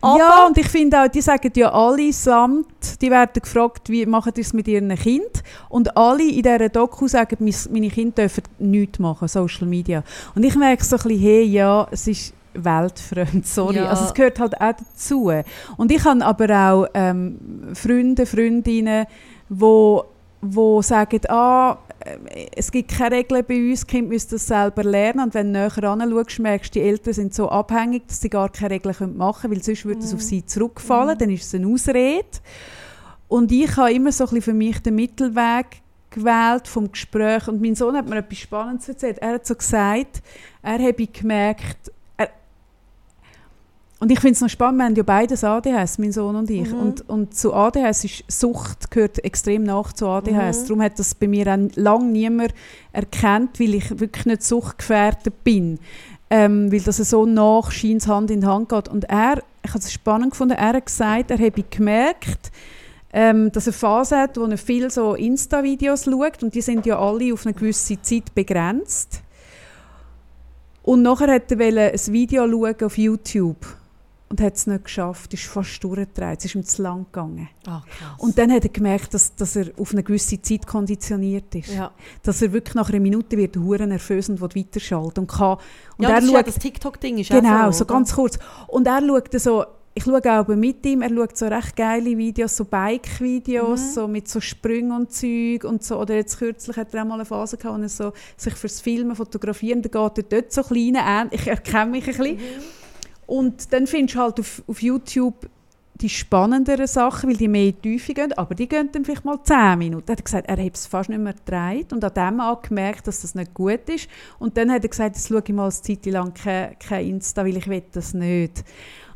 Aber, ja, und ich finde auch, die sagen ja alle samt, die werden gefragt, wie machen die es mit ihren Kind Und alle in dieser Doku sagen, meine Kinder dürfen nichts machen, Social Media. Und ich merke so ein bisschen, hey, ja, es ist weltfremd, <laughs> sorry. Ja. Also es gehört halt auch dazu. Und ich habe aber auch ähm, Freunde, Freundinnen, wo, wo sagen, ah, es gibt keine Regeln bei uns, die Kinder müssen das selber lernen. Und wenn du näher anschaust, merkst du, die Eltern sind so abhängig, dass sie gar keine Regeln machen können, weil sonst würde es auf sie zurückfallen, dann ist es eine Ausrede. Und ich habe immer so ein bisschen für mich den Mittelweg gewählt vom Gespräch. Und mein Sohn hat mir etwas Spannendes erzählt. Er hat so gesagt, er habe gemerkt, er und ich finde es noch spannend, wir haben ja beides ADHS, mein Sohn und ich. Mhm. Und, und zu ADHS ist Sucht gehört extrem nach zu ADHS. Mhm. Darum hat das bei mir auch lange niemand erkannt, weil ich wirklich nicht suchtgefährdet bin. Ähm, weil das so nach scheint Hand in Hand geht. Und er, ich habe es spannend gefunden, er hat gesagt, er habe gemerkt, ähm, dass er eine Phase hat, wo er viel so Insta-Videos schaut und die sind ja alle auf eine gewisse Zeit begrenzt. Und nachher wollte er ein Video schauen auf YouTube und hat es nicht geschafft, ist fast durchgedreht, es ist ihm zu lang gegangen. Ah. Und dann hat er gemerkt, dass, dass er auf eine gewisse Zeit konditioniert ist. ja. Dass er wirklich nach einer Minute wird hure nervös und weiterschalten und kann. Und ja, er das, ist ja schaut, das TikTok-Ding ist Genau, auch so so, ganz kurz. Und er schaut so, ich schaue auch mit ihm, er schaut so recht geile Videos, so Bike-Videos, Mhm. so mit so Sprüngen und Zeug und so. Oder jetzt kürzlich hat er auch mal eine Phase gehabt, wo er so sich fürs Filmen, Fotografieren, da geht er dort so kleine an. Ich erkenne mich ein bisschen. Mhm. Und dann findest du halt auf, auf YouTube die spannenderen Sachen, weil die mehr in die Tiefe gehen, aber die gehen dann vielleicht mal 10 Minuten. Er hat gesagt, er hat es fast nicht mehr gedreht und an dem angemerkt, dass das nicht gut ist. Und dann hat er gesagt, jetzt schaue ich mal eine Zeit lang kein, kein Insta, weil ich will das nicht.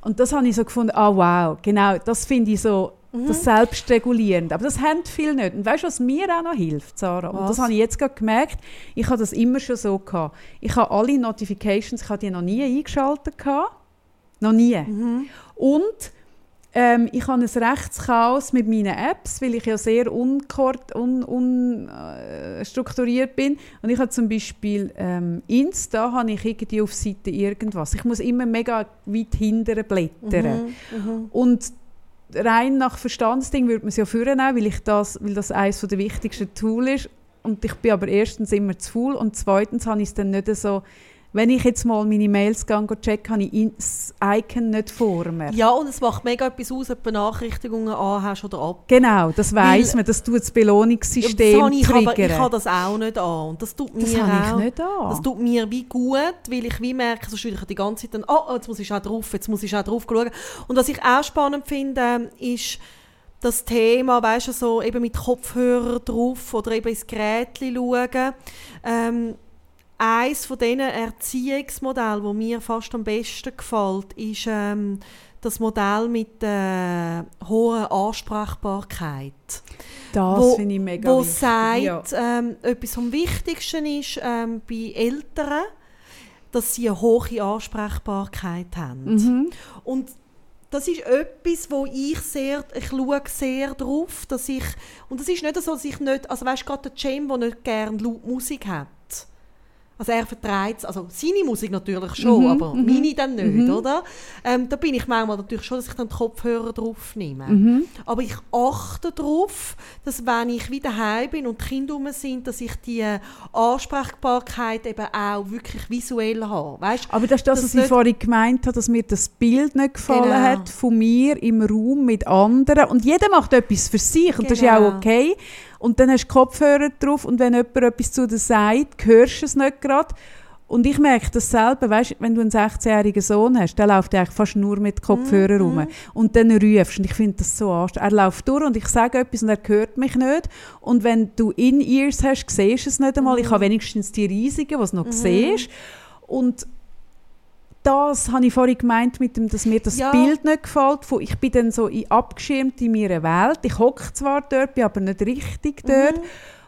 Und das habe ich so gefunden, ah wow, genau, das finde ich so, Mhm. das Selbstregulierende. Aber das haben viele nicht. Und weißt du, was mir auch noch hilft, Sarah? Und Was? das habe ich jetzt gerade gemerkt, ich habe das immer schon so gehabt. Ich habe alle Notifications, ich habe die noch nie eingeschaltet gehabt. Noch nie. Mhm. Und ähm, ich habe ein Rechtschaos mit meinen Apps, weil ich ja sehr unkoord- un, un, äh, bin. Und ich habe zum Beispiel ähm, Insta, habe ich irgendwie auf Seite irgendwas. Ich muss immer mega weit hinterher blättern. Mhm. Mhm. Und rein nach Verstandsding würde man es ja führen, weil, ich das, weil das eines der wichtigsten Tools ist. Und ich bin aber erstens immer zu faul und zweitens habe ich es dann nicht so, wenn ich jetzt mal meine Mails gehe, und checke, habe ich das Icon nicht vor mir. Ja, und es macht mega etwas aus, ob du Benachrichtigungen anhast oder ab. Genau, das weiss Weil- man, das tut das Ja, Belohnungssystem das habe ich, aber ich triggern. habe das auch nicht an. Und das tut das mir habe auch. ich nicht an. Das tut mir wie gut, weil ich wie merke, sonst würde ich die ganze Zeit dann, oh, jetzt muss ich auch drauf, jetzt muss ich auch drauf schauen. Und was ich auch spannend finde, ist das Thema, weißt du, so eben mit Kopfhörer drauf oder eben ins Gerät schauen. Ähm, eins von diesen Erziehungsmodellen, wo mir fast am besten gefällt, ist ähm, das Modell mit der hohen Ansprechbarkeit das finde ich mega wo wichtig. sagt, ja. ähm, etwas vom Wichtigsten ist ähm, bei Eltern, dass sie eine hohe Ansprechbarkeit haben. Mhm. Und das ist etwas, wo ich sehr, ich schaue sehr drauf, dass ich, und es ist nicht so, dass ich nicht, also weißt du, gerade der Cem, der nicht gerne laut Musik hat, also er vertreibt also seine Musik natürlich schon, Mhm, aber mhm, meine dann nicht, mhm. oder? Ähm, da bin ich manchmal natürlich schon, dass ich dann die Kopfhörer drauf nehme. Mhm. Aber ich achte darauf, dass wenn ich wieder heim bin und die Kinder rum sind, dass ich die Ansprechbarkeit eben auch wirklich visuell habe. Weißt? Aber das ist das, was ich vorhin gemeint habe, dass mir das Bild nicht gefallen Genau. hat von mir im Raum mit anderen. Und jeder macht etwas für sich und das ist ja Genau. auch okay. Und dann hast du Kopfhörer drauf und wenn jemand etwas zu dir sagt, hörst du es nicht gerade. Und ich merke das selber, weißt, wenn du einen 16-jährigen Sohn hast, der läuft eigentlich fast nur mit Kopfhörern Mhm. rum. Und dann rufst und ich finde das so anstrengend. Er läuft durch und ich sage etwas und er hört mich nicht. Und wenn du In-Ears hast, siehst du es nicht einmal. Ich Mhm. habe wenigstens die riesigen, die es noch siehst. Und das habe ich vorhin gemeint, mit dem, dass mir das Ja. Bild nicht gefällt. Von, ich bin dann so in abgeschirmt in meiner Welt. Ich hocke zwar dort, bin aber nicht richtig dort. Mhm.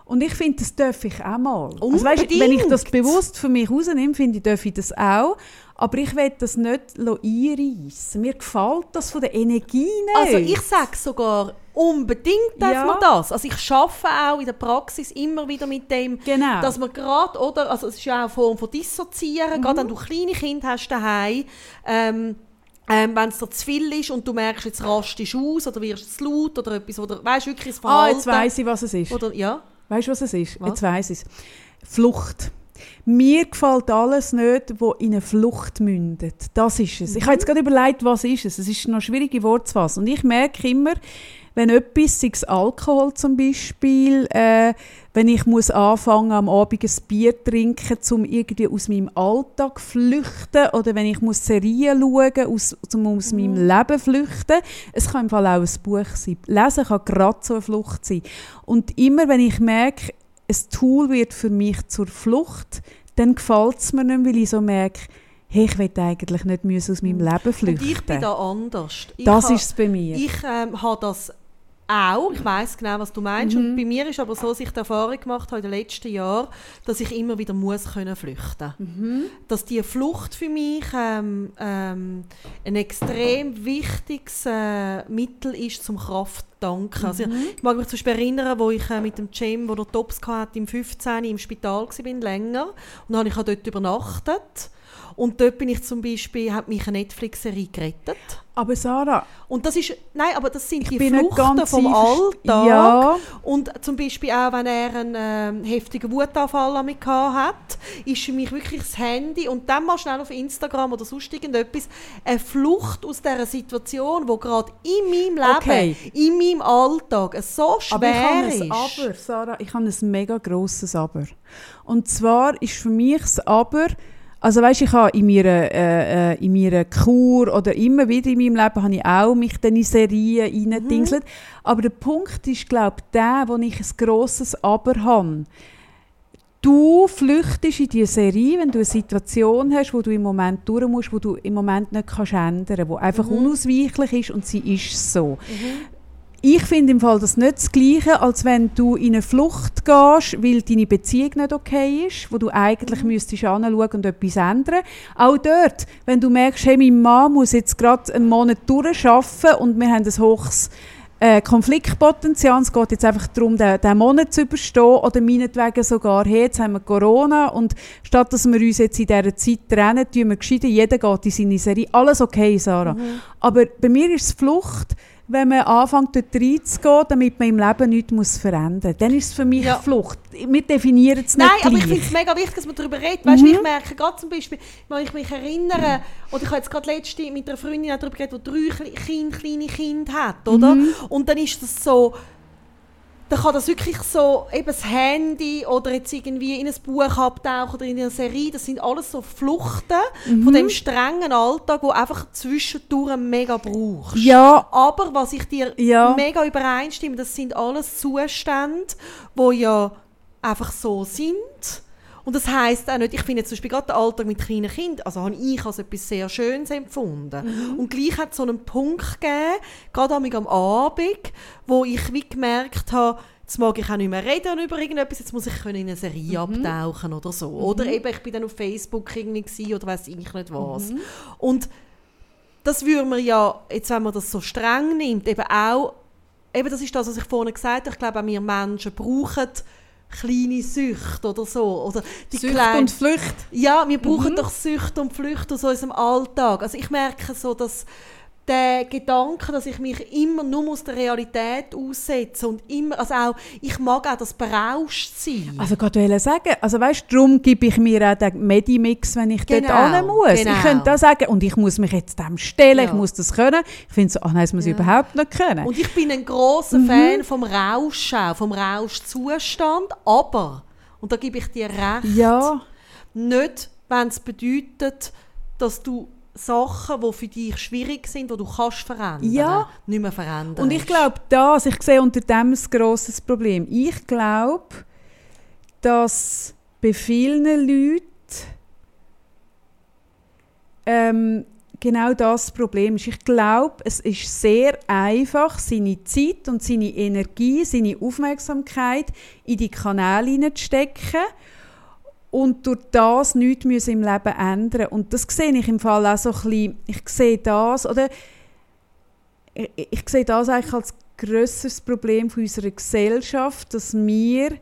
Und ich finde, das darf ich auch mal. Also, weißt, wenn ich das bewusst für mich rausnehme, finde ich, darf ich das auch. Aber ich will das nicht einreissen. Mir gefällt das von der Energie nicht. Also ich sage sogar, unbedingt darf Ja. man das. Also ich arbeite auch in der Praxis immer wieder mit dem, Genau. dass man gerade, oder, also es ist ja auch eine Form von Dissoziieren, gerade Mhm. wenn du kleine Kinder hast daheim, ähm, ähm, wenn es dir zu viel ist und du merkst, jetzt rastest du aus oder wirst zu laut oder etwas, oder weißt wirklich das ah, Verhalten. jetzt weiss ich, was es ist. Oder, ja. Weißt du, was es ist? Was? Jetzt weiss ich es. Flucht. Mir gefällt alles nicht, was in eine Flucht mündet. Das ist es. Ich habe jetzt gerade überlegt, was ist es. Es ist noch schwierige Worte zu fassen. Und ich merke immer, wenn etwas, sei es Alkohol zum Beispiel, äh, wenn ich muss anfangen am Abend ein Bier trinken, um irgendwie aus meinem Alltag flüchten, oder wenn ich muss Serien schauen, aus, um aus meinem Leben flüchten. Es kann im Fall auch ein Buch sein. Lesen kann gerade so eine Flucht sein. Und immer, wenn ich merke, ein Tool wird für mich zur Flucht, dann gefällt es mir nicht, weil ich so merke, hey, ich will eigentlich nicht aus meinem Leben flüchten. Und ich bin da anders. Ich das ist es bei mir. Ich ähm, habe das auch. Ich weiß genau, was du meinst. Mhm. Und bei mir ist aber so, dass ich die Erfahrung gemacht habe in den letzten Jahren, dass ich immer wieder muss können flüchten. Mhm. Dass die Flucht für mich ähm, ähm, ein extrem wichtiges äh, Mittel ist zum Kraft tanken. Also, Mhm. ich mag mich zum Beispiel erinnern, wo ich äh, mit dem Cem, wo der Tops hatte, im 15. im Spital war, länger. Und dann habe ich auch dort übernachtet. Und dort bin ich zum Beispiel, hat mich eine Netflix-Serie gerettet. Aber Sarah, Und das ist, nein, aber das sind die Fluchten vom Alltag. Ja. Und zum Beispiel auch, wenn er einen ähm, heftigen Wutanfall an mich hat, ist für mich wirklich das Handy und dann mal schnell auf Instagram oder sonst irgendetwas eine Flucht aus dieser Situation, wo gerade in meinem Leben, Okay. in meinem Alltag es so schwer Aber ich habe ist. ein Aber, Sarah, ich habe ein mega grosses Aber. Und zwar ist für mich das Aber, also weißt, ich habe in meiner, äh, äh, in meiner Kur oder immer wieder in meinem Leben habe ich auch mich dann in Serien Mhm. reingedingselt. Aber der Punkt ist, glaube ich, der, wo ich ein grosses Aber habe. Du flüchtest in diese Serie, wenn du eine Situation hast, wo du im Moment durch musst, wo du im Moment nicht kannst ändern, wo einfach Mhm. unausweichlich ist und sie ist so. Ich finde im Fall das nicht das Gleiche, als wenn du in eine Flucht gehst, weil deine Beziehung nicht okay ist, wo du eigentlich müsstest anschauen und etwas ändern. Auch dort, wenn du merkst, hey, mein Mann muss jetzt gerade einen Monat durcharbeiten und wir haben ein hohes äh, Konfliktpotenzial. Es geht jetzt einfach darum, den, den Monat zu überstehen oder meinetwegen sogar, hey, jetzt haben wir Corona und statt dass wir uns jetzt in dieser Zeit trennen, tun wir gescheiter, jeder geht in seine Serie. Alles okay, Sarah. Aber bei mir ist es Flucht, wenn man anfängt, dort reinzugehen, damit man im Leben nichts muss verändern muss. Dann ist es für mich Ja. Flucht. Wir definieren es nicht Nein, aber ich gleich. finde es mega wichtig, dass man darüber redet. Weißt, Mhm. Ich merke gerade zum Beispiel, wenn ich mich erinnere, oder ich habe jetzt gerade letzte mit einer Freundin darüber geredet, die drei Kle- kind, kleine Kinder hat, oder? Mhm. Und dann ist das so, dann kann das wirklich so, eben das Handy oder jetzt irgendwie in ein Buch abtauchen oder in eine Serie, das sind alles so Fluchten Mhm. von dem strengen Alltag, wo einfach zwischendurch mega brauchst. Ja, Aber was ich dir Ja. mega übereinstimme, das sind alles Zustände, wo ja einfach so sind. Und das heißt auch nicht, ich finde zum Beispiel gerade der Alltag mit kleinen Kindern, also habe ich als etwas sehr Schönes empfunden. Und gleich hat es so einen Punkt gegeben, gerade am Abend, wo ich wie gemerkt habe, jetzt mag ich auch nicht mehr reden über irgendetwas, jetzt muss ich können in eine Serie abtauchen oder so. Oder eben, ich bin dann auf Facebook irgendwie oder weiß ich nicht was. Und das würde man ja, jetzt wenn man das so streng nimmt, eben auch, eben das ist das, was ich vorhin gesagt habe, ich glaube auch wir Menschen brauchen kleine Süchte oder so. Oder die Sucht kleinen- und Flucht. ja, wir brauchen Mhm. doch Süchte und Flüchte aus unserem Alltag. Also ich merke so, dass der Gedanke, dass ich mich immer nur aus der Realität aussetze und immer, also auch, ich mag auch das berauscht sein. Also gerade wollte sagen, also weißt, darum gebe ich mir auch den Medimix, wenn ich Genau, dort hin muss. genau. Ich könnte da sagen, und ich muss mich jetzt dem stellen, ich Ja. muss das können. Ich finde so, ach nein, das muss ich Ja. überhaupt nicht können. Und ich bin ein großer Mhm. Fan vom Rausch, auch, vom Rauschzustand, aber, und da gebe ich dir recht, ja, nicht, wenn es bedeutet, dass du Sachen, die für dich schwierig sind, die du kannst verändern, Ja. nicht mehr verändern. und ich glaube das, ich sehe unter dem ein grosses Problem. Ich glaube, dass bei vielen Leuten ähm, genau das Problem ist. Ich glaube, es ist sehr einfach, seine Zeit und seine Energie, seine Aufmerksamkeit in die Kanäle hineinzustecken und durch das nichts müssen im Leben ändern. Und das sehe ich im Fall auch so ein bisschen, ich sehe das, oder? Ich, ich sehe das eigentlich als grösseres Problem von unserer Gesellschaft, dass wir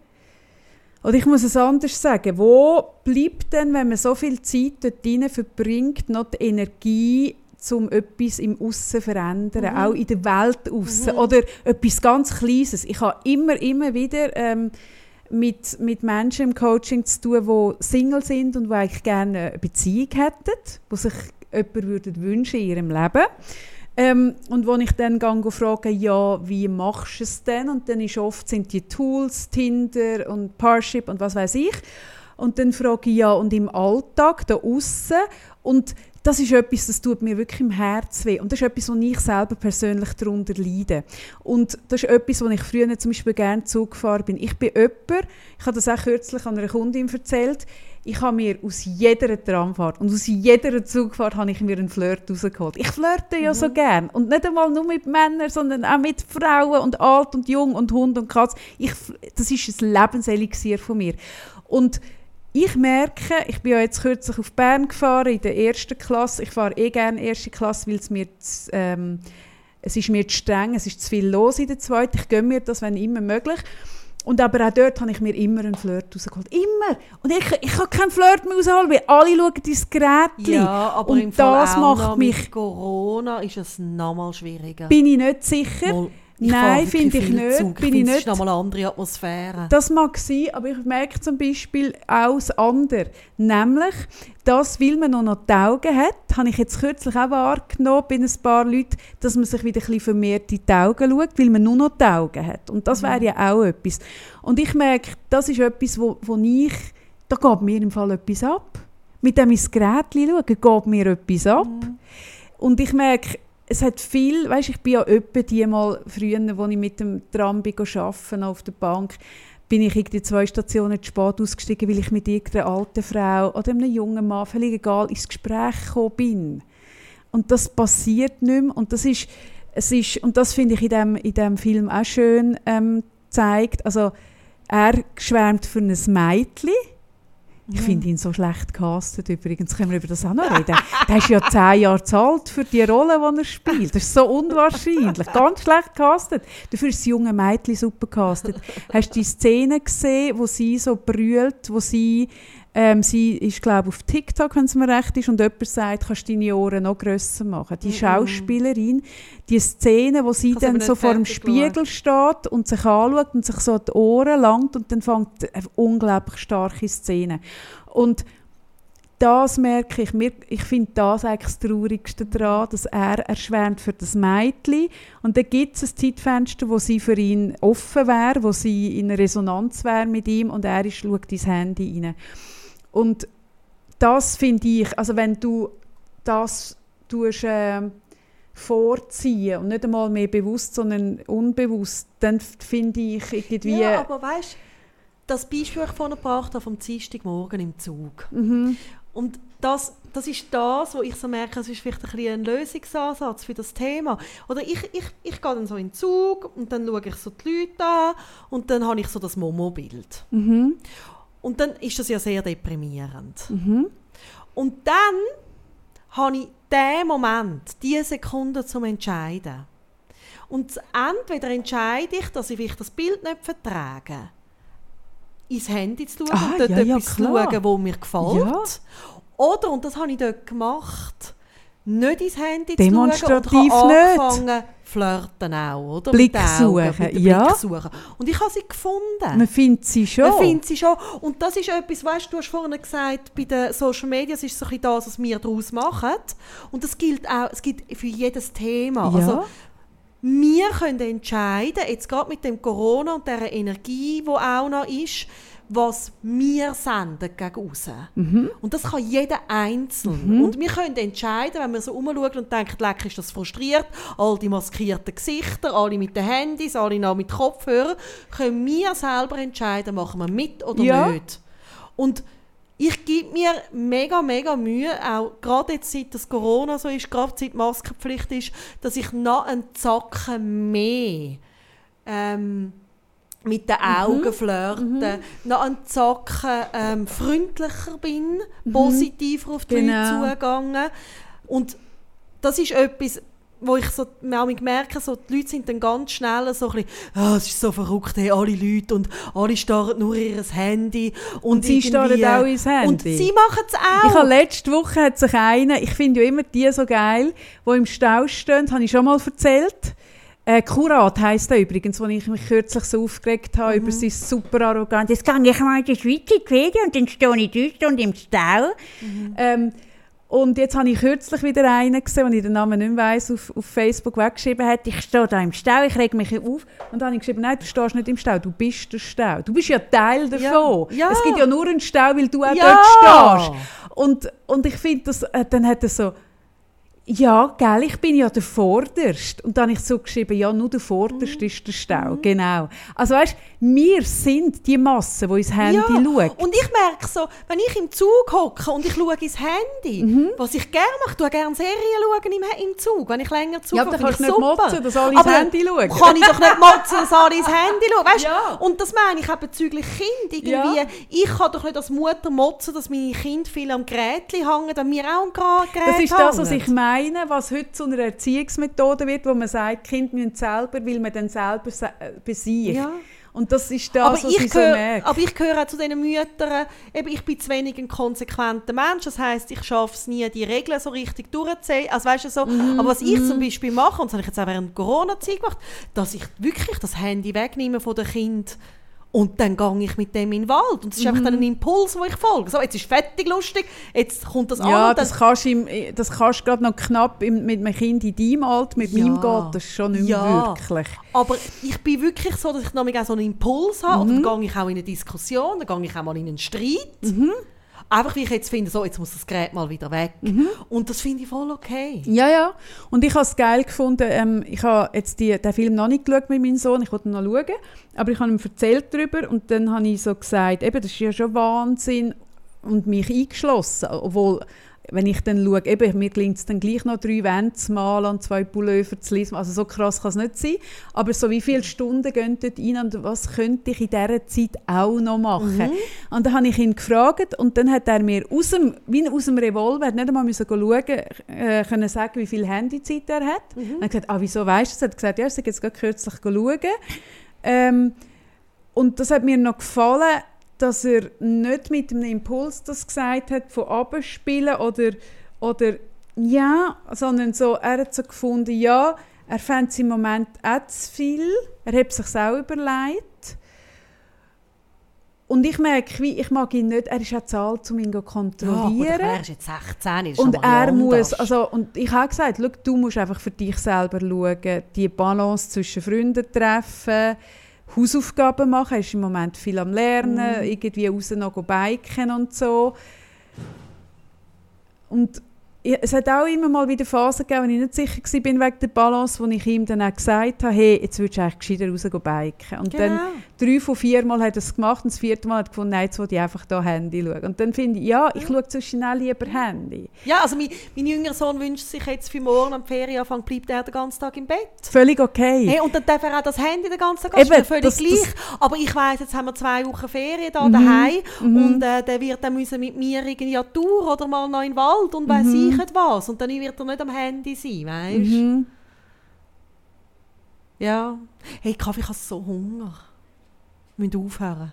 oder ich muss es anders sagen, wo bleibt denn, wenn man so viel Zeit dort hinein verbringt, noch die Energie, um etwas im Aussen zu verändern, auch in der Welt aussen. Oder etwas ganz Kleines. Ich habe immer, immer wieder ähm, mit, mit Menschen im Coaching zu tun, die Single sind und die eigentlich gerne eine Beziehung hätten, die sich jemand würde wünschen in ihrem Leben. Ähm, und wo ich dann gehe, frage, ja, wie machst du es denn? Und dann ist oft sind die Tools, Tinder und Parship und was weiß ich. Und dann frage ich, ja, und im Alltag, da außen Und das ist etwas, das tut mir wirklich im Herz weh. Und das ist etwas, wo ich selber persönlich darunter leide. Und das ist etwas, wo ich früher zum Beispiel gerne Zug gefahren bin. Ich bin jemand, ich habe das auch kürzlich an einer Kundin erzählt, ich habe mir aus jeder Tramfahrt und aus jeder Zugfahrt habe ich mir einen Flirt rausgeholt. Ich flirte ja so gern. Und nicht einmal nur mit Männern, sondern auch mit Frauen und alt und jung und Hund und Katz. Ich, das ist ein Lebenselixier von mir. Und ich merke, ich bin ja jetzt kürzlich auf Bern gefahren, in der ersten Klasse. Ich fahre eh gerne erste Klasse, weil es mir zu, ähm, es ist mir zu streng, es ist zu viel los in der zweiten. Ich gönne mir das, wenn immer möglich. Und aber auch dort habe ich mir immer einen Flirt rausgeholt. Immer! Und ich, ich kann keinen Flirt mehr rausholen, weil alle schauen ins Gerät. Ja, aber und im Fall das auch macht mich, mit Corona ist es nochmal schwieriger. bin ich nicht sicher. Mal, ich Nein, finde ich nicht. Zug. Bin ich finde, es ist nochmal eine andere Atmosphäre. Das mag sein, aber ich merke zum Beispiel auch das andere. Nämlich, dass, weil man noch, noch die Augen hat, habe ich jetzt kürzlich auch wahrgenommen bei ein paar Leuten, dass man sich wieder ein bisschen vermehrt in die Augen schaut, weil man nur noch die Augen hat. Und das wäre ja auch etwas. Und ich merke, das ist etwas, wo, wo ich, da geht mir im Fall etwas ab. Mit dem ins Gerät schauen, geht mir etwas ab. Und ich merke, es hat viel, weißt, ich bin ja öppe die mal früher, wo ich mit dem Tram bin arbeiten, auf der Bank, bin ich irgendwie zwei Stationen zu spät ausgestiegen, weil ich mit irgendeiner alten Frau oder einem jungen Mann, völlig egal, ins Gespräch gekommen bin. Und das passiert nicht mehr. Und das ist, es ist, und das finde ich in dem, in dem Film auch schön ähm, gezeigt. Also, er schwärmt für ein Mädchen. Ich finde ihn so schlecht gecastet übrigens. Können wir über das auch noch reden? Der ist ja zehn Jahre zu alt für die Rolle, die er spielt. Das ist so unwahrscheinlich. Ganz schlecht gecastet. Dafür ist das junge Mädchen super gecastet. Hast du die Szene gesehen, wo sie so brüllt, wo sie ähm, sie ist, glaube ich, auf TikTok, wenn es mir recht ist, und jemand sagt, kannst du deine Ohren noch grösser machen. Die Schauspielerin, die Szene, wo sie dann so vor dem Spiegel steht und sich anschaut und sich so die Ohren langt und dann fängt eine unglaublich starke Szene. Und das merke ich. Mir, ich finde das eigentlich das Traurigste daran, dass er erschwärmt für das Mädchen. Und dann gibt es ein Zeitfenster, wo sie für ihn offen wäre, wo sie in Resonanz wäre mit ihm und er ist, schaut ins Handy rein. Und das finde ich, also wenn du das tust, äh, vorziehen und nicht einmal mehr bewusst, sondern unbewusst, dann finde ich irgendwie... Ja, aber weißt das Beispiel, das ich vorhin gebracht habe, vom Dienstagmorgen im Zug. mhm. Und das, das ist das, wo ich so merke, es ist vielleicht ein, bisschen ein Lösungsansatz für das Thema. Oder ich, ich, ich gehe dann so in den Zug und dann schaue ich so die Leute an und dann habe ich so das Momo-Bild. Mhm. Und dann ist das ja sehr deprimierend. Mhm. Und dann habe ich den Moment, diese Sekunde zum Entscheiden. Und entweder entscheide ich, dass ich vielleicht das Bild nicht vertrage, ins Handy zu schauen Ah, und dort ja, ja, etwas zu klar. schauen, wo mir gefällt. Ja. Oder, und das habe ich dort gemacht, nicht ins Handy zu schauen und habe nicht. Flirten auch, oder? Blick Augen, suchen, ja. Blick suchen. Und ich habe sie gefunden. Man findet sie schon. Man findet sie schon. Und das ist etwas, weißt du, du hast vorhin gesagt, bei den Social Media ist so ein bisschen das, was wir daraus machen. Und das gilt auch, es gilt für jedes Thema. ja. Also, wir können entscheiden, jetzt gerade mit dem Corona und der Energie, die auch noch ist, was wir senden gegen aussen. Mhm. Und das kann jeder einzeln. Und wir können entscheiden, wenn wir so umschauen und denken, leck, ist das frustriert, all die maskierten Gesichter, alle mit den Handys, alle noch mit Kopfhörern, können wir selber entscheiden, machen wir mit oder Ja. nicht. Und ich gebe mir mega, mega Mühe, auch gerade jetzt, seit das Corona so ist, gerade seit Maskenpflicht ist, dass ich noch einen Zacken mehr ähm, mit den Mhm. Augen flirten, noch einen Zacken ähm, freundlicher bin, positiver auf die Mhm. Genau. Leute zugegangen. Und das ist etwas, wo ich so manchmal merke, so, die Leute sind dann ganz schnell so ein bisschen, «Ah, es ist so verrückt, hey, alle Leute und alle starren nur ihr Handy. Und, Und sie starren auch ins Handy. Und sie machen es auch. Ich habe letzte Woche hat sich einer, ich finde ja immer die so geil, die im Stau stehen, habe ich schon mal erzählt. Äh, Kurat heisst er übrigens, wo ich mich kürzlich so aufgeregt habe Mhm. über sein super arrogant. Jetzt gehe ich mal in die Schweiz in die Ferien und dann stehe ich drei Stunden im Stau. Mhm. Ähm, und jetzt habe ich kürzlich wieder einen gesehen, den ich den Namen nicht mehr weiss, auf, auf Facebook weggeschrieben hat. Ich stehe da im Stau, ich reg mich auf. Und dann habe ich geschrieben, nein, du stehst nicht im Stau, du bist der Stau. Du bist ja Teil davon. Ja. Ja. Es gibt ja nur einen Stau, weil du auch Ja. dort stehst. Und, und ich finde, äh, dann hat er so, ja, gell, ich bin ja der Vorderste. Und dann habe ich so geschrieben, ja, nur der Vorderste ist der Stau. Genau. Also weißt wir sind die Masse, die ins Handy ja. schaut. Und ich merke so, wenn ich im Zug hocke und ich schaue ins Handy, Mhm. was ich gerne mache, tue gerne Serien schauen im, im Zug, wenn ich länger Zug Ja, aber kannst finde nicht ich super. motzen, dass alle ins Aber Handy schauen. kann ich doch nicht motzen, dass alle ins Handy schauen. Weißt? Ja. Und das meine ich auch bezüglich Kind. Irgendwie, Ja. Ich kann doch nicht als Mutter motzen, dass meine Kinder viel am Gerät hängen, dann wir auch am Gerät Das ist das, was ich meine, was heute zu einer Erziehungsmethode wird, wo man sagt, Kinder müssen selber, weil man dann selber se- äh, bei sich. Ja. Und das ist das, aber, was ich, ich so merke. aber ich gehöre auch zu diesen Müttern, eben, ich bin zu wenig ein konsequenter Mensch, das heisst, ich schaffe es nie, die Regeln so richtig durchzuziehen. Also, weißt du, so. Mhm, Aber was ich zum Beispiel mache, und das habe ich jetzt auch während Corona-Zeit gemacht, dass ich wirklich das Handy wegnehme von den Kindern und dann gehe ich mit dem in den Wald. Und es ist einfach Mhm. dann ein Impuls, wo ich folge. So, jetzt ist fertig lustig, jetzt kommt das an. Ja, und dann, das kannst du das kannst gerade noch knapp im, mit einem Kind in deinem Alter, mit Ja. meinem geht das schon nicht Ja. wirklich. Aber ich bin wirklich so, dass ich noch auch so einen Impuls habe. Mhm. Und dann gehe ich auch in eine Diskussion, dann gehe ich auch mal in einen Streit. Mhm. Einfach weil ich jetzt finde, so, jetzt muss das Gerät mal wieder weg. Mhm. Und das finde ich voll okay. Ja, ja. Und ich habe es geil gefunden. Ähm, ich habe jetzt die, den Film noch nicht geschaut mit meinem Sohn. Ich wollte ihn noch schauen. Aber ich habe ihm erzählt darüber. Und dann habe ich so gesagt, eben, das ist ja schon Wahnsinn. Und mich eingeschlossen. Obwohl, wenn ich dann schaue, eben, mir gelingt es dann gleich noch drei Wände zu malen und zwei Pullover zu lesen. Also so krass kann es nicht sein. Aber so wie viele Stunden gehen dort rein und was könnte ich in dieser Zeit auch noch machen? Und dann habe ich ihn gefragt und dann hat er mir aus dem, wie aus dem Revolver, hat nicht einmal müssen schauen, äh, können sagen, wie viel Handyzeit er hat. Dann habe ich gesagt, ah, wieso weißt du das? Er hat gesagt, ja, ich habe jetzt gerade kürzlich schauen. Ähm, und das hat mir noch gefallen, dass er nicht mit einem Impuls das gesagt hat, von abspielen oder, oder ja, sondern so, er hat so gefunden, ja, er fände es im Moment auch zu viel. Er hat es sich auch überlegt. Und ich merke, wie, ich mag ihn nicht, er ist auch zu alt, um ihn zu Ja, kontrollieren. gut, er ist jetzt 16, ist Und er muss, also, und ich habe gesagt, schau, du musst einfach für dich selber schauen, die Balance zwischen Freunden treffen, Hausaufgaben machen, ist im Moment viel am Lernen, irgendwie raus noch go biken und so. Und es hat auch immer mal wieder Phasen gegeben, wo ich nicht sicher war wegen der Balance, wo ich ihm dann auch gesagt habe, hey, jetzt würdest du eigentlich gescheiter raus go biken. Und dann Genau. drei von vier Mal hat er es gemacht und das vierte Mal hat er gefunden, nein, jetzt will ich einfach da Handy schauen. Und dann finde ich, ja, ich schaue zwischen auch lieber Handy. Ja, also mein, mein jüngerer Sohn wünscht sich jetzt für morgen am Ferienanfang, bleibt er den ganzen Tag im Bett. Völlig okay. Hey, und dann darf er auch das Handy den ganzen Tag, Eben, ist völlig das- gleich. das- Aber ich weiss, jetzt haben wir zwei Wochen Ferien da Mhm, daheim mhm. und äh, der wird dann müssen mit mir irgendwie an die Tour oder mal noch in den Wald und weiss Mhm. ich nicht was. Und dann wird er nicht am Handy sein, weißt du? Mhm. Ja. Hey, Kaffee, ich habe so Hunger. Wir müssen aufhören.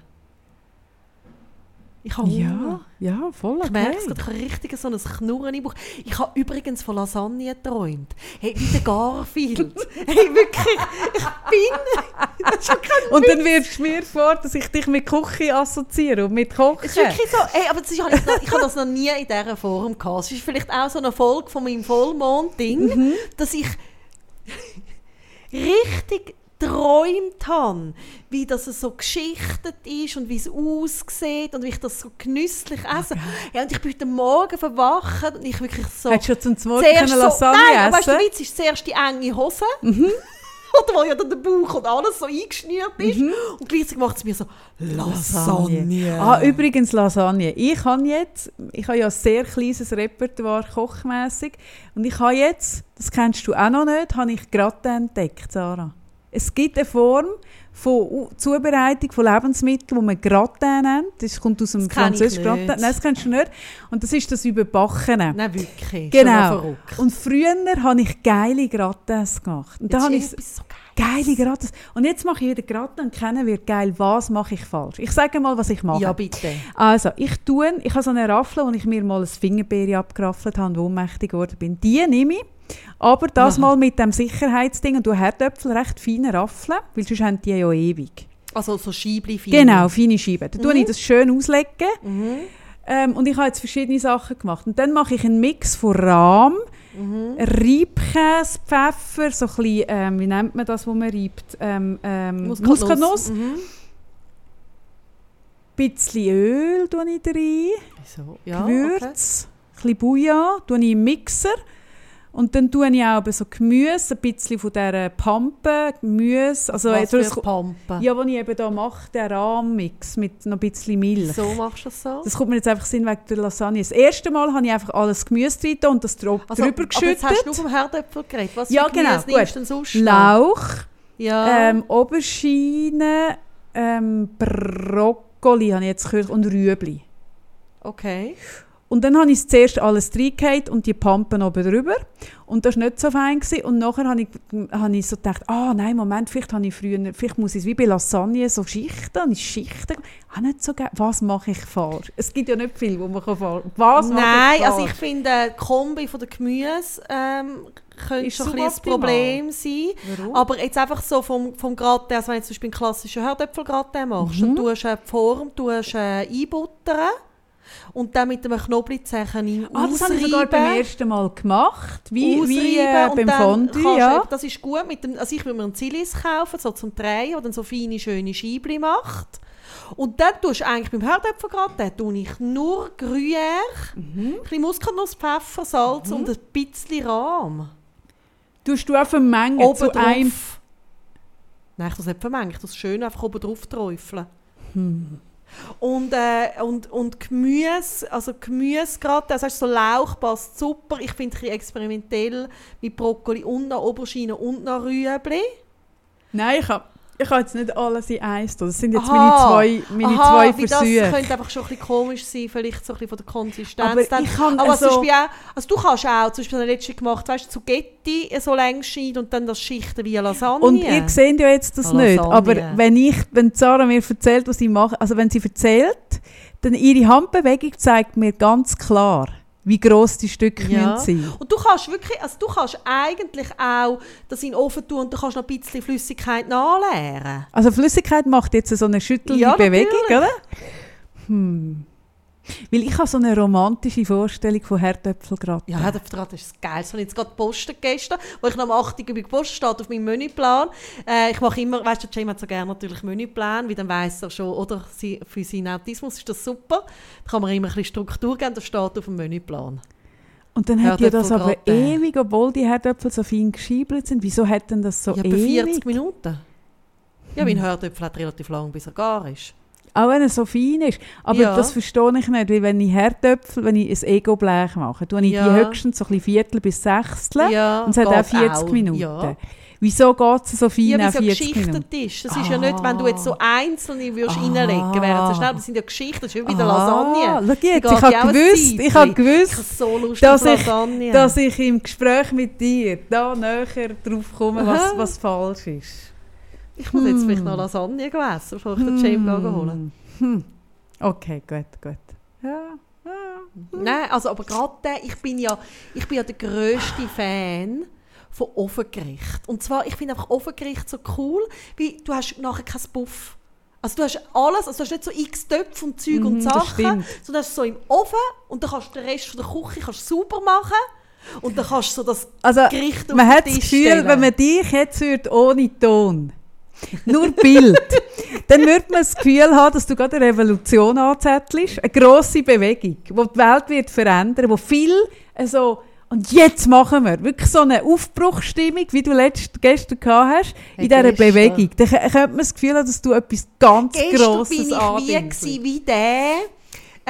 Ich habe Hunger. Ja, ja, voll Ich merke es okay. ich habe richtig so ein Knurren im Bauch. Ich habe übrigens von Lasagne geträumt. Hey, wie der Garfield. <laughs> hey, wirklich, ich bin... Und dann wirfst du mir vor, dass ich dich mit Küche assoziiere und mit Kochen. Es ist wirklich so, hey, aber das ist, ich, habe das noch nie in dieser Form gehabt. Es ist vielleicht auch so eine Folge von meinem Vollmond-Ding, dass ich richtig geträumt habe, wie das so geschichtet ist und wie es aussieht und wie ich das so genüsslich esse. Ja, und ich bin heute Morgen verwacht und ich wirklich so... Hättest du schon zum Morgen können Lasagne nein, aber weißt du, essen Witz ist zuerst die enge Hose. Mhm. <laughs> oder wo ja dann der Bauch und alles so eingeschnürt ist. Und gleichzeitig macht es mir so Lasagne. Ah, übrigens Lasagne. Ich habe jetzt, ich habe ja ein sehr kleines Repertoire kochmässig und ich habe jetzt, das kennst du auch noch nicht, habe ich gerade entdeckt, Sarah. Es gibt eine Form von Zubereitung von Lebensmitteln, die man Gratin nennt. Das kommt aus dem französischen. Gratin. Nein, das kennst du nicht. Und das ist das Überbackene. Nein, wirklich. Genau. Und früher habe ich geile Gratins gemacht. Und da habe ist ich so geil. geile Gratins. Und jetzt mache ich wieder Gratin und kennen wird geil, was mache ich falsch. Ich sage mal, was ich mache. Ja, bitte. Also, ich tue, ich habe so eine Raffel, wo ich mir mal ein Fingerbeere abgeraffelt habe und ohnmächtig geworden bin. Die nehme ich, aber das Aha. mal mit dem Sicherheitsding und du Herdöpfel recht feine Raffeln, weil sonst haben die ja ewig. Also so Scheibli fein. Genau, feine Scheiben. Dann tue Mhm. ich das schön auslegen Mhm. ähm, und ich habe jetzt verschiedene Sachen gemacht. Und dann mache ich einen Mix von Rahm, Mhm. Reibkäse, Pfeffer, so ein bisschen, ähm, wie nennt man das, wo man reibt? Ähm, ähm, Muskatnuss. Mhm. Ein bisschen Öl tue ich rein. So, ja, okay. Gewürz, ein bisschen Bouillon, tue ich im Mixer. Und dann tue ich auch so Gemüse, ein bisschen von dieser Pampe, Gemüse. Also, Was das- für Pampe. ja, was ich eben da mache, der Rahmmix mit noch ein bisschen Milch. So machst du das so? Das kommt mir jetzt einfach Sinn wegen der Lasagne. Das erste Mal habe ich einfach alles Gemüse drin und das drauf, also, drüber aber jetzt hast du geschüttet. vom Herdöpfel geredet. Was Ja, Gemüse genau, nimmst gut. du denn sonst? Lauch, Ja. ähm, Aubergine, ähm, Brokkoli habe ich jetzt gehört und Rüebli. okay. Und dann habe ich zuerst alles reingehauen und die Pampen oben drüber. Und das war nicht so fein. Gewesen. Und nachher habe ich, habe ich so gedacht, ah nein, Moment, vielleicht habe ich früher, vielleicht muss ich es wie bei Lasagne so Schichten, habe ich Schichten, ah, nicht so geil. Was mache ich falsch? Es gibt ja nicht viel, wo man kann falsch. Was mache Nein, ich also ich finde, die Kombi von der Gemüse ähm, könnte Ist schon ein ein. Problem sein. Warum? Aber jetzt einfach so vom, vom Gratin, also wenn du zum Beispiel einen klassischen Herdöpfelgratin machst, Mhm. tust du die Form tust, äh, einbuttern und dann mit einem Knoblauchzeichen Ah, das habe ich sogar beim ersten Mal gemacht. Wie, wie äh, beim Fondue, ja. Das ist gut. Mit dem, also ich würde mir einen Zilis kaufen, so zum Drehen, der dann so feine, schöne Scheibli macht. Und dann tust du eigentlich beim Herdöpfelgratin tue ich nur Gruyère, Mhm. ein bisschen Muskatnuss, Pfeffer, Salz und ein bisschen Rahm. Tust du auch vermengen Oben zu drauf. einem... Nein, ich tue es nicht vermengen, ich tue es schön einfach oben drauf träufeln. Hm. Und, äh, und, und Gemüse, also Gemüse gerade, das heißt so Lauch passt super. Ich finde es ein experimentell mit Brokkoli und noch Aubergine und noch Rüebli. Nein, ich habe ich habe jetzt nicht alles in eins. tun. Das sind jetzt Aha. meine zwei, meine Aha, zwei Versuche. Das könnte einfach schon ein bisschen komisch sein, vielleicht so ein bisschen von der Konsistenz. Aber dann. ich kann Aber also- auch, also du kannst auch, zum Beispiel letztens gemacht, weißt du, Zugetti so lang schneiden und dann das Schichten wie Lasagne. Und ihr seht ja jetzt das Eine nicht, Lasagne. aber wenn, ich, wenn Sarah mir erzählt, was sie macht, also wenn sie erzählt, dann ihre Handbewegung zeigt mir ganz klar, wie gross die Stücke Ja. müssen sein Und du kannst wirklich, also du kannst eigentlich auch das in den Ofen tun und du kannst noch ein bisschen Flüssigkeit nachleeren. Also Flüssigkeit macht jetzt so eine schüttelnde Ja, Bewegung, natürlich. oder? Hm. Weil ich habe so eine romantische Vorstellung von Herdöpfelgratin. Ja, Vertrag ist geil. Das habe ich jetzt gerade gepostet gestern, wo ich noch am 8. Uhr gepostet steht auf meinem Menüplan. Äh, ich mache immer, weißt du, Jane hat so gerne natürlich Menüplan, weil dann weiss er schon, oder sie, für seinen Autismus ist das super. Da kann man immer ein bisschen Struktur geben, das steht auf dem Menüplan. Und dann hat ja das aber Herdöpfelgratin. ewig, obwohl die Herdöpfel so fein geschiebelt sind. Wieso hat denn das so ja, ewig? 40 Minuten. Ja, mein Herdöpfel hat relativ lang, bis er gar ist. Auch wenn er so fein ist. Aber Ja. das verstehe ich nicht, weil wenn ich Herdöpfel, wenn ich ein Ego-Blech mache, tue ich Ja. die höchstens so ein Viertel bis Sechstel Ja, und es hat auch geht 40 auch, Minuten. Ja. Wieso geht es so fein Ja, weil es ja 40 geschichtet ist. Das ist ja nicht, wenn du jetzt so einzelne würdest Ah. reinlegen wären so schnell. Das sind ja Geschichten, das ist wie bei der Ah, Lasagne. schau jetzt, ich habe gewusst, ich habe Ich gewusst, habe so Lust dass ich- dass ich im Gespräch mit dir da näher drauf komme, was, was falsch ist. Ich muss jetzt vielleicht Hm. noch Lasagne essen, bevor ich den James holen Hm. Okay, gut, gut. Ja. Nein, also aber gerade der, ich bin ja, ich bin ja der grösste Fan von Ofengericht. Und zwar, ich finde einfach Ofengericht so cool, weil du hast nachher kein Buff. Also du hast alles, also du hast nicht so x Töpfe und Zeug Mhm, und das Sachen, sondern hast so im Ofen und dann kannst du den Rest von der Küche kannst du sauber machen und dann kannst du so das Also, Gericht auf man den hat das Tisch Gefühl, stellen. wenn man dich jetzt hört, ohne Ton, nur Bild, dann würde man das Gefühl haben, dass du gerade eine Revolution anzettelst, eine grosse Bewegung, die die Welt wird verändern, wo viel äh, so Und jetzt machen wir wirklich so eine Aufbruchstimmung, wie du letzt, gestern gehabt hast, in Hey, dieser gestern. Bewegung. Da kö- könnte man das Gefühl haben, dass du etwas ganz Gestern Grosses bin ich wie, wie der.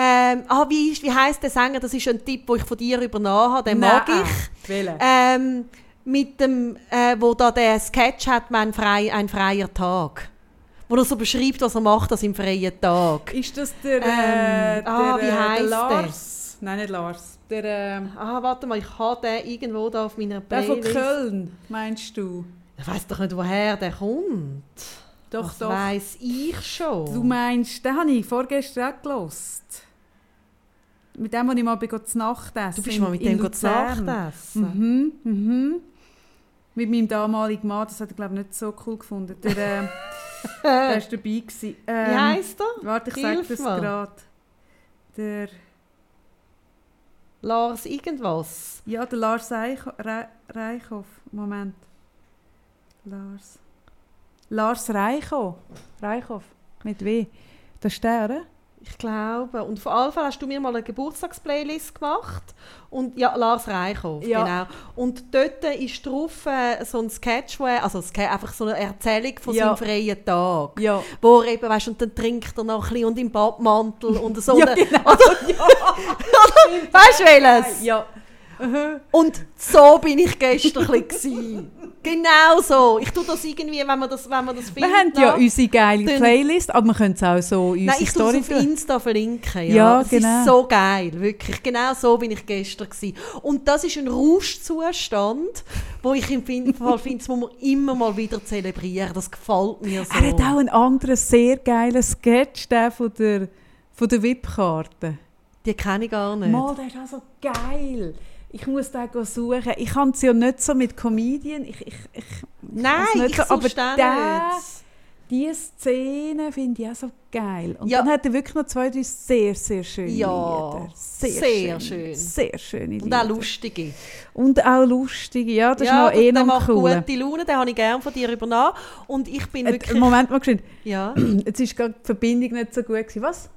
Ähm, ah, wie, wie heisst der Sänger? Das ist ein Tipp, den ich von dir übernommen habe. Den mag Nein. ich. Welchen? Ähm, mit dem, äh, wo da der Sketch hat, mein frei, ein freier Tag. Wo er so beschreibt, was er macht an seinem freien Tag. Ist das der, Ähm, äh, ah, der, wie äh, der heisst der? Lars? Nein, nicht Lars. Der, ähm, Ah, warte mal, ich habe den irgendwo da auf meiner der von Playlist. Köln, meinst du? Ich weiß doch nicht, woher der kommt. Doch, das doch. weiss ich schon. Du meinst, den habe ich vorgestern auch gelost. Mit dem, wo ich mal zu Nacht essen. Du bist mal mit in dem zu. Nacht essen. Mhm, mhm. Mit meinem damaligen Mann, das hat er glaube ich nicht so cool gefunden. Der, äh, <laughs> der war dabei. Gewesen. Ähm, Wie heisst er? Warte, ich sage das gerade. Der, Lars irgendwas. ja, der Lars Eicho, Re, Reichhoff. Moment. Lars. Lars Reicho. Reichhoff. Mit W. Das ist der, oder? Ich glaube. Und vor allem hast du mir mal eine Geburtstagsplaylist gemacht. Und ja, Lars Reichhoff, Ja. genau. Und dort ist drauf äh, so ein Sketch, also einfach so eine Erzählung von Ja. seinem freien Tag. Ja. Wo er eben, weißt, und dann trinkt er noch ein bisschen und im Badmantel und so. Ja, genau. <laughs> <laughs> Weißt du welches? Ja. Und so bin ich gestern gewesen. Genau so. Ich tue das irgendwie, wenn man das, wenn man das Wir findet. haben ja noch. unsere geile Playlist, aber wir können es auch so in Nein, unsere ich tue Story es auf. Insta verlinken. Ja, Ja, das genau. ist so geil, wirklich. Genau so bin ich gestern gewesen. Und das ist ein Rauschzustand, wo ich im Fall finde, das muss man immer mal wieder zelebrieren. Das gefällt mir so. Er hat auch einen anderen sehr geilen Sketch, der von der, von der VIP-Karte. Die kenne ich gar nicht. Mal, der ist auch so geil. Ich muss den suchen. Ich kann es ja nicht so mit Comedian. Ich, ich, ich, Nein, nicht ich so, aber der- diese Szene finde ich auch so geil. Und Ja. dann hat er wirklich noch zwei, drei sehr, sehr schöne Ja, Lieder. Sehr, sehr schön. schön. Sehr schöne Und Lieder. auch lustige. Und auch lustige. Ja, das ja, ist noch eh noch macht cool. gute Laune, den habe ich gerne von dir übernommen. Und ich bin Äh, wirklich... Moment mal geschwind. Ja, <clears throat> Jetzt war gerade die Verbindung nicht so gut. Gewesen. Was?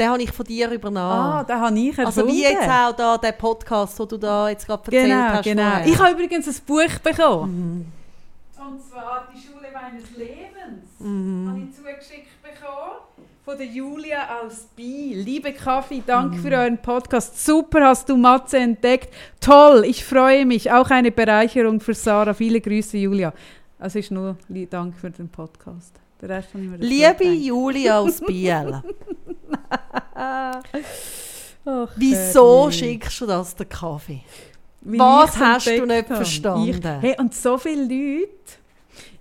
Den habe ich von dir übernommen. Ah, den habe ich erfunden. also wie jetzt auch da, der Podcast, den du da jetzt gerade erzählt Genau, hast genau. vorher. Ich habe übrigens ein Buch bekommen. Und zwar «Die Schule meines Lebens». Mhm. Habe ich zugeschickt bekommen. Von der Julia aus Biel. Liebe Kaffee, danke Mhm. für euren Podcast. Super hast du Matze entdeckt. Toll, ich freue mich. Auch eine Bereicherung für Sarah. Viele Grüße, Julia. Es ist nur Dank für den Podcast. Der Rest Liebe. Julia aus Biel, <laughs> Ach, wieso Herrje. schickst du das den Kaffee? Wie Was hast du nicht verstanden? Ich, hey, und so viele Leute.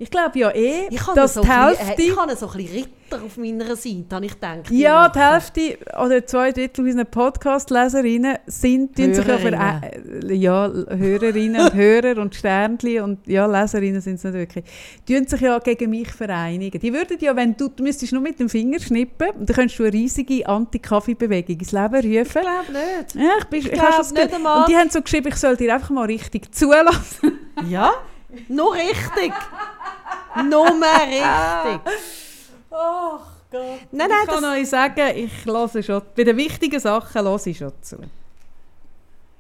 Ich glaube ja eh, Ich dass so die bisschen- Hälfte... äh, ich habe so ein bisschen Ritter auf meiner Seite, habe ich gedacht. Ja, die. Hälfte oder zwei Drittel unserer Podcast-Leserinnen sind tun sich ja, Hörerinnen. äh, ja, Hörerinnen und <laughs> Hörer und Sternli und ja, Leserinnen sind es nicht wirklich. Die tun sich ja gegen mich vereinigen. Die würden ja, wenn du, du müsstest nur mit dem Finger schnippen und dann könntest du eine riesige Anti-Kaffee-Bewegung ins Leben rufen. Ich glaube nicht. Ja, ich, bin, ich, Ich habe glaub schon das nicht einmal. Und die haben so geschrieben, ich soll dir einfach mal richtig zulassen. Ja, nur richtig. Nur richtig. <laughs> Ach Gott. Nein, nein, ich kann das- euch sagen, ich höre schon, bei den wichtigen Sachen höre ich schon zu.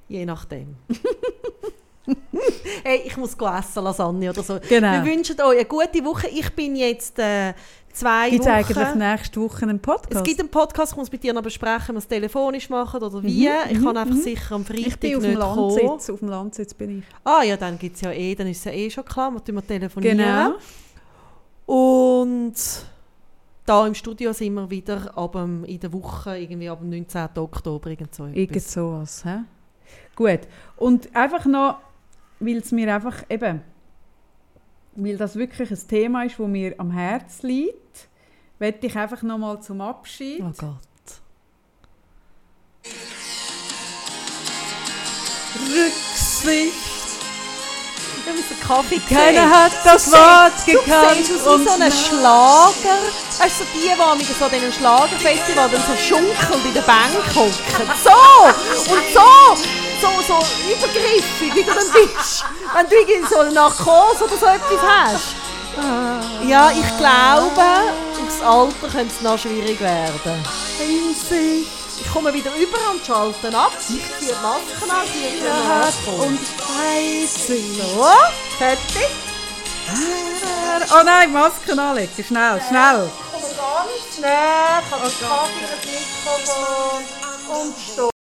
Je nachdem. <laughs> hey, ich muss essen, Lasagne oder so. Genau. Wir wünschen euch eine gute Woche. Ich bin jetzt äh, zwei Gibt es Wochen... eigentlich nächste Woche einen Podcast? Es gibt einen Podcast, ich muss mit dir noch besprechen, ob wir es telefonisch machen oder wie. ich kann einfach sicher am Freitag ich bin auf dem nicht kommen. Landsitz. Auf dem Landsitz bin ich. Ah ja, dann gibt es ja eh, dann ist es ja eh schon klar, wir wir telefonieren. Genau. Und da im Studio sind wir wieder ab dem, in der Woche, irgendwie ab dem 19. Oktober. Irgend so Irgend sowas. He? Gut. Und einfach noch, weil es mir einfach eben, weil das wirklich ein Thema ist, das mir am Herzen liegt, möchte ich einfach noch mal zum Abschied. Oh Gott. Rücksicht. Wir haben den Kaffee Keiner gesehen. hat das Du Wort siehst- gekannt. Du siehst aus wie so ein Schlager. Weißt du, so die, die am so diesen Schlagerfestival dann so schunkelnd in der Bank hocken. So! Und so! So, so übergriffig, wie du dann bist. Wenn du irgendwie so eine Narkose oder so etwas hast. Ja, ich glaube, aufs Alter könnte es noch schwierig werden. Einsicht. Ich komme wieder über und schalte ab. Ich ziehe die Masken an, die ich und und heiße. so. Fertig. Oh nein, Masken anlegen. Schnell, schnell. Ich komme ganz schnell, ich habe das Kaffee, das Mikrofon und stopp.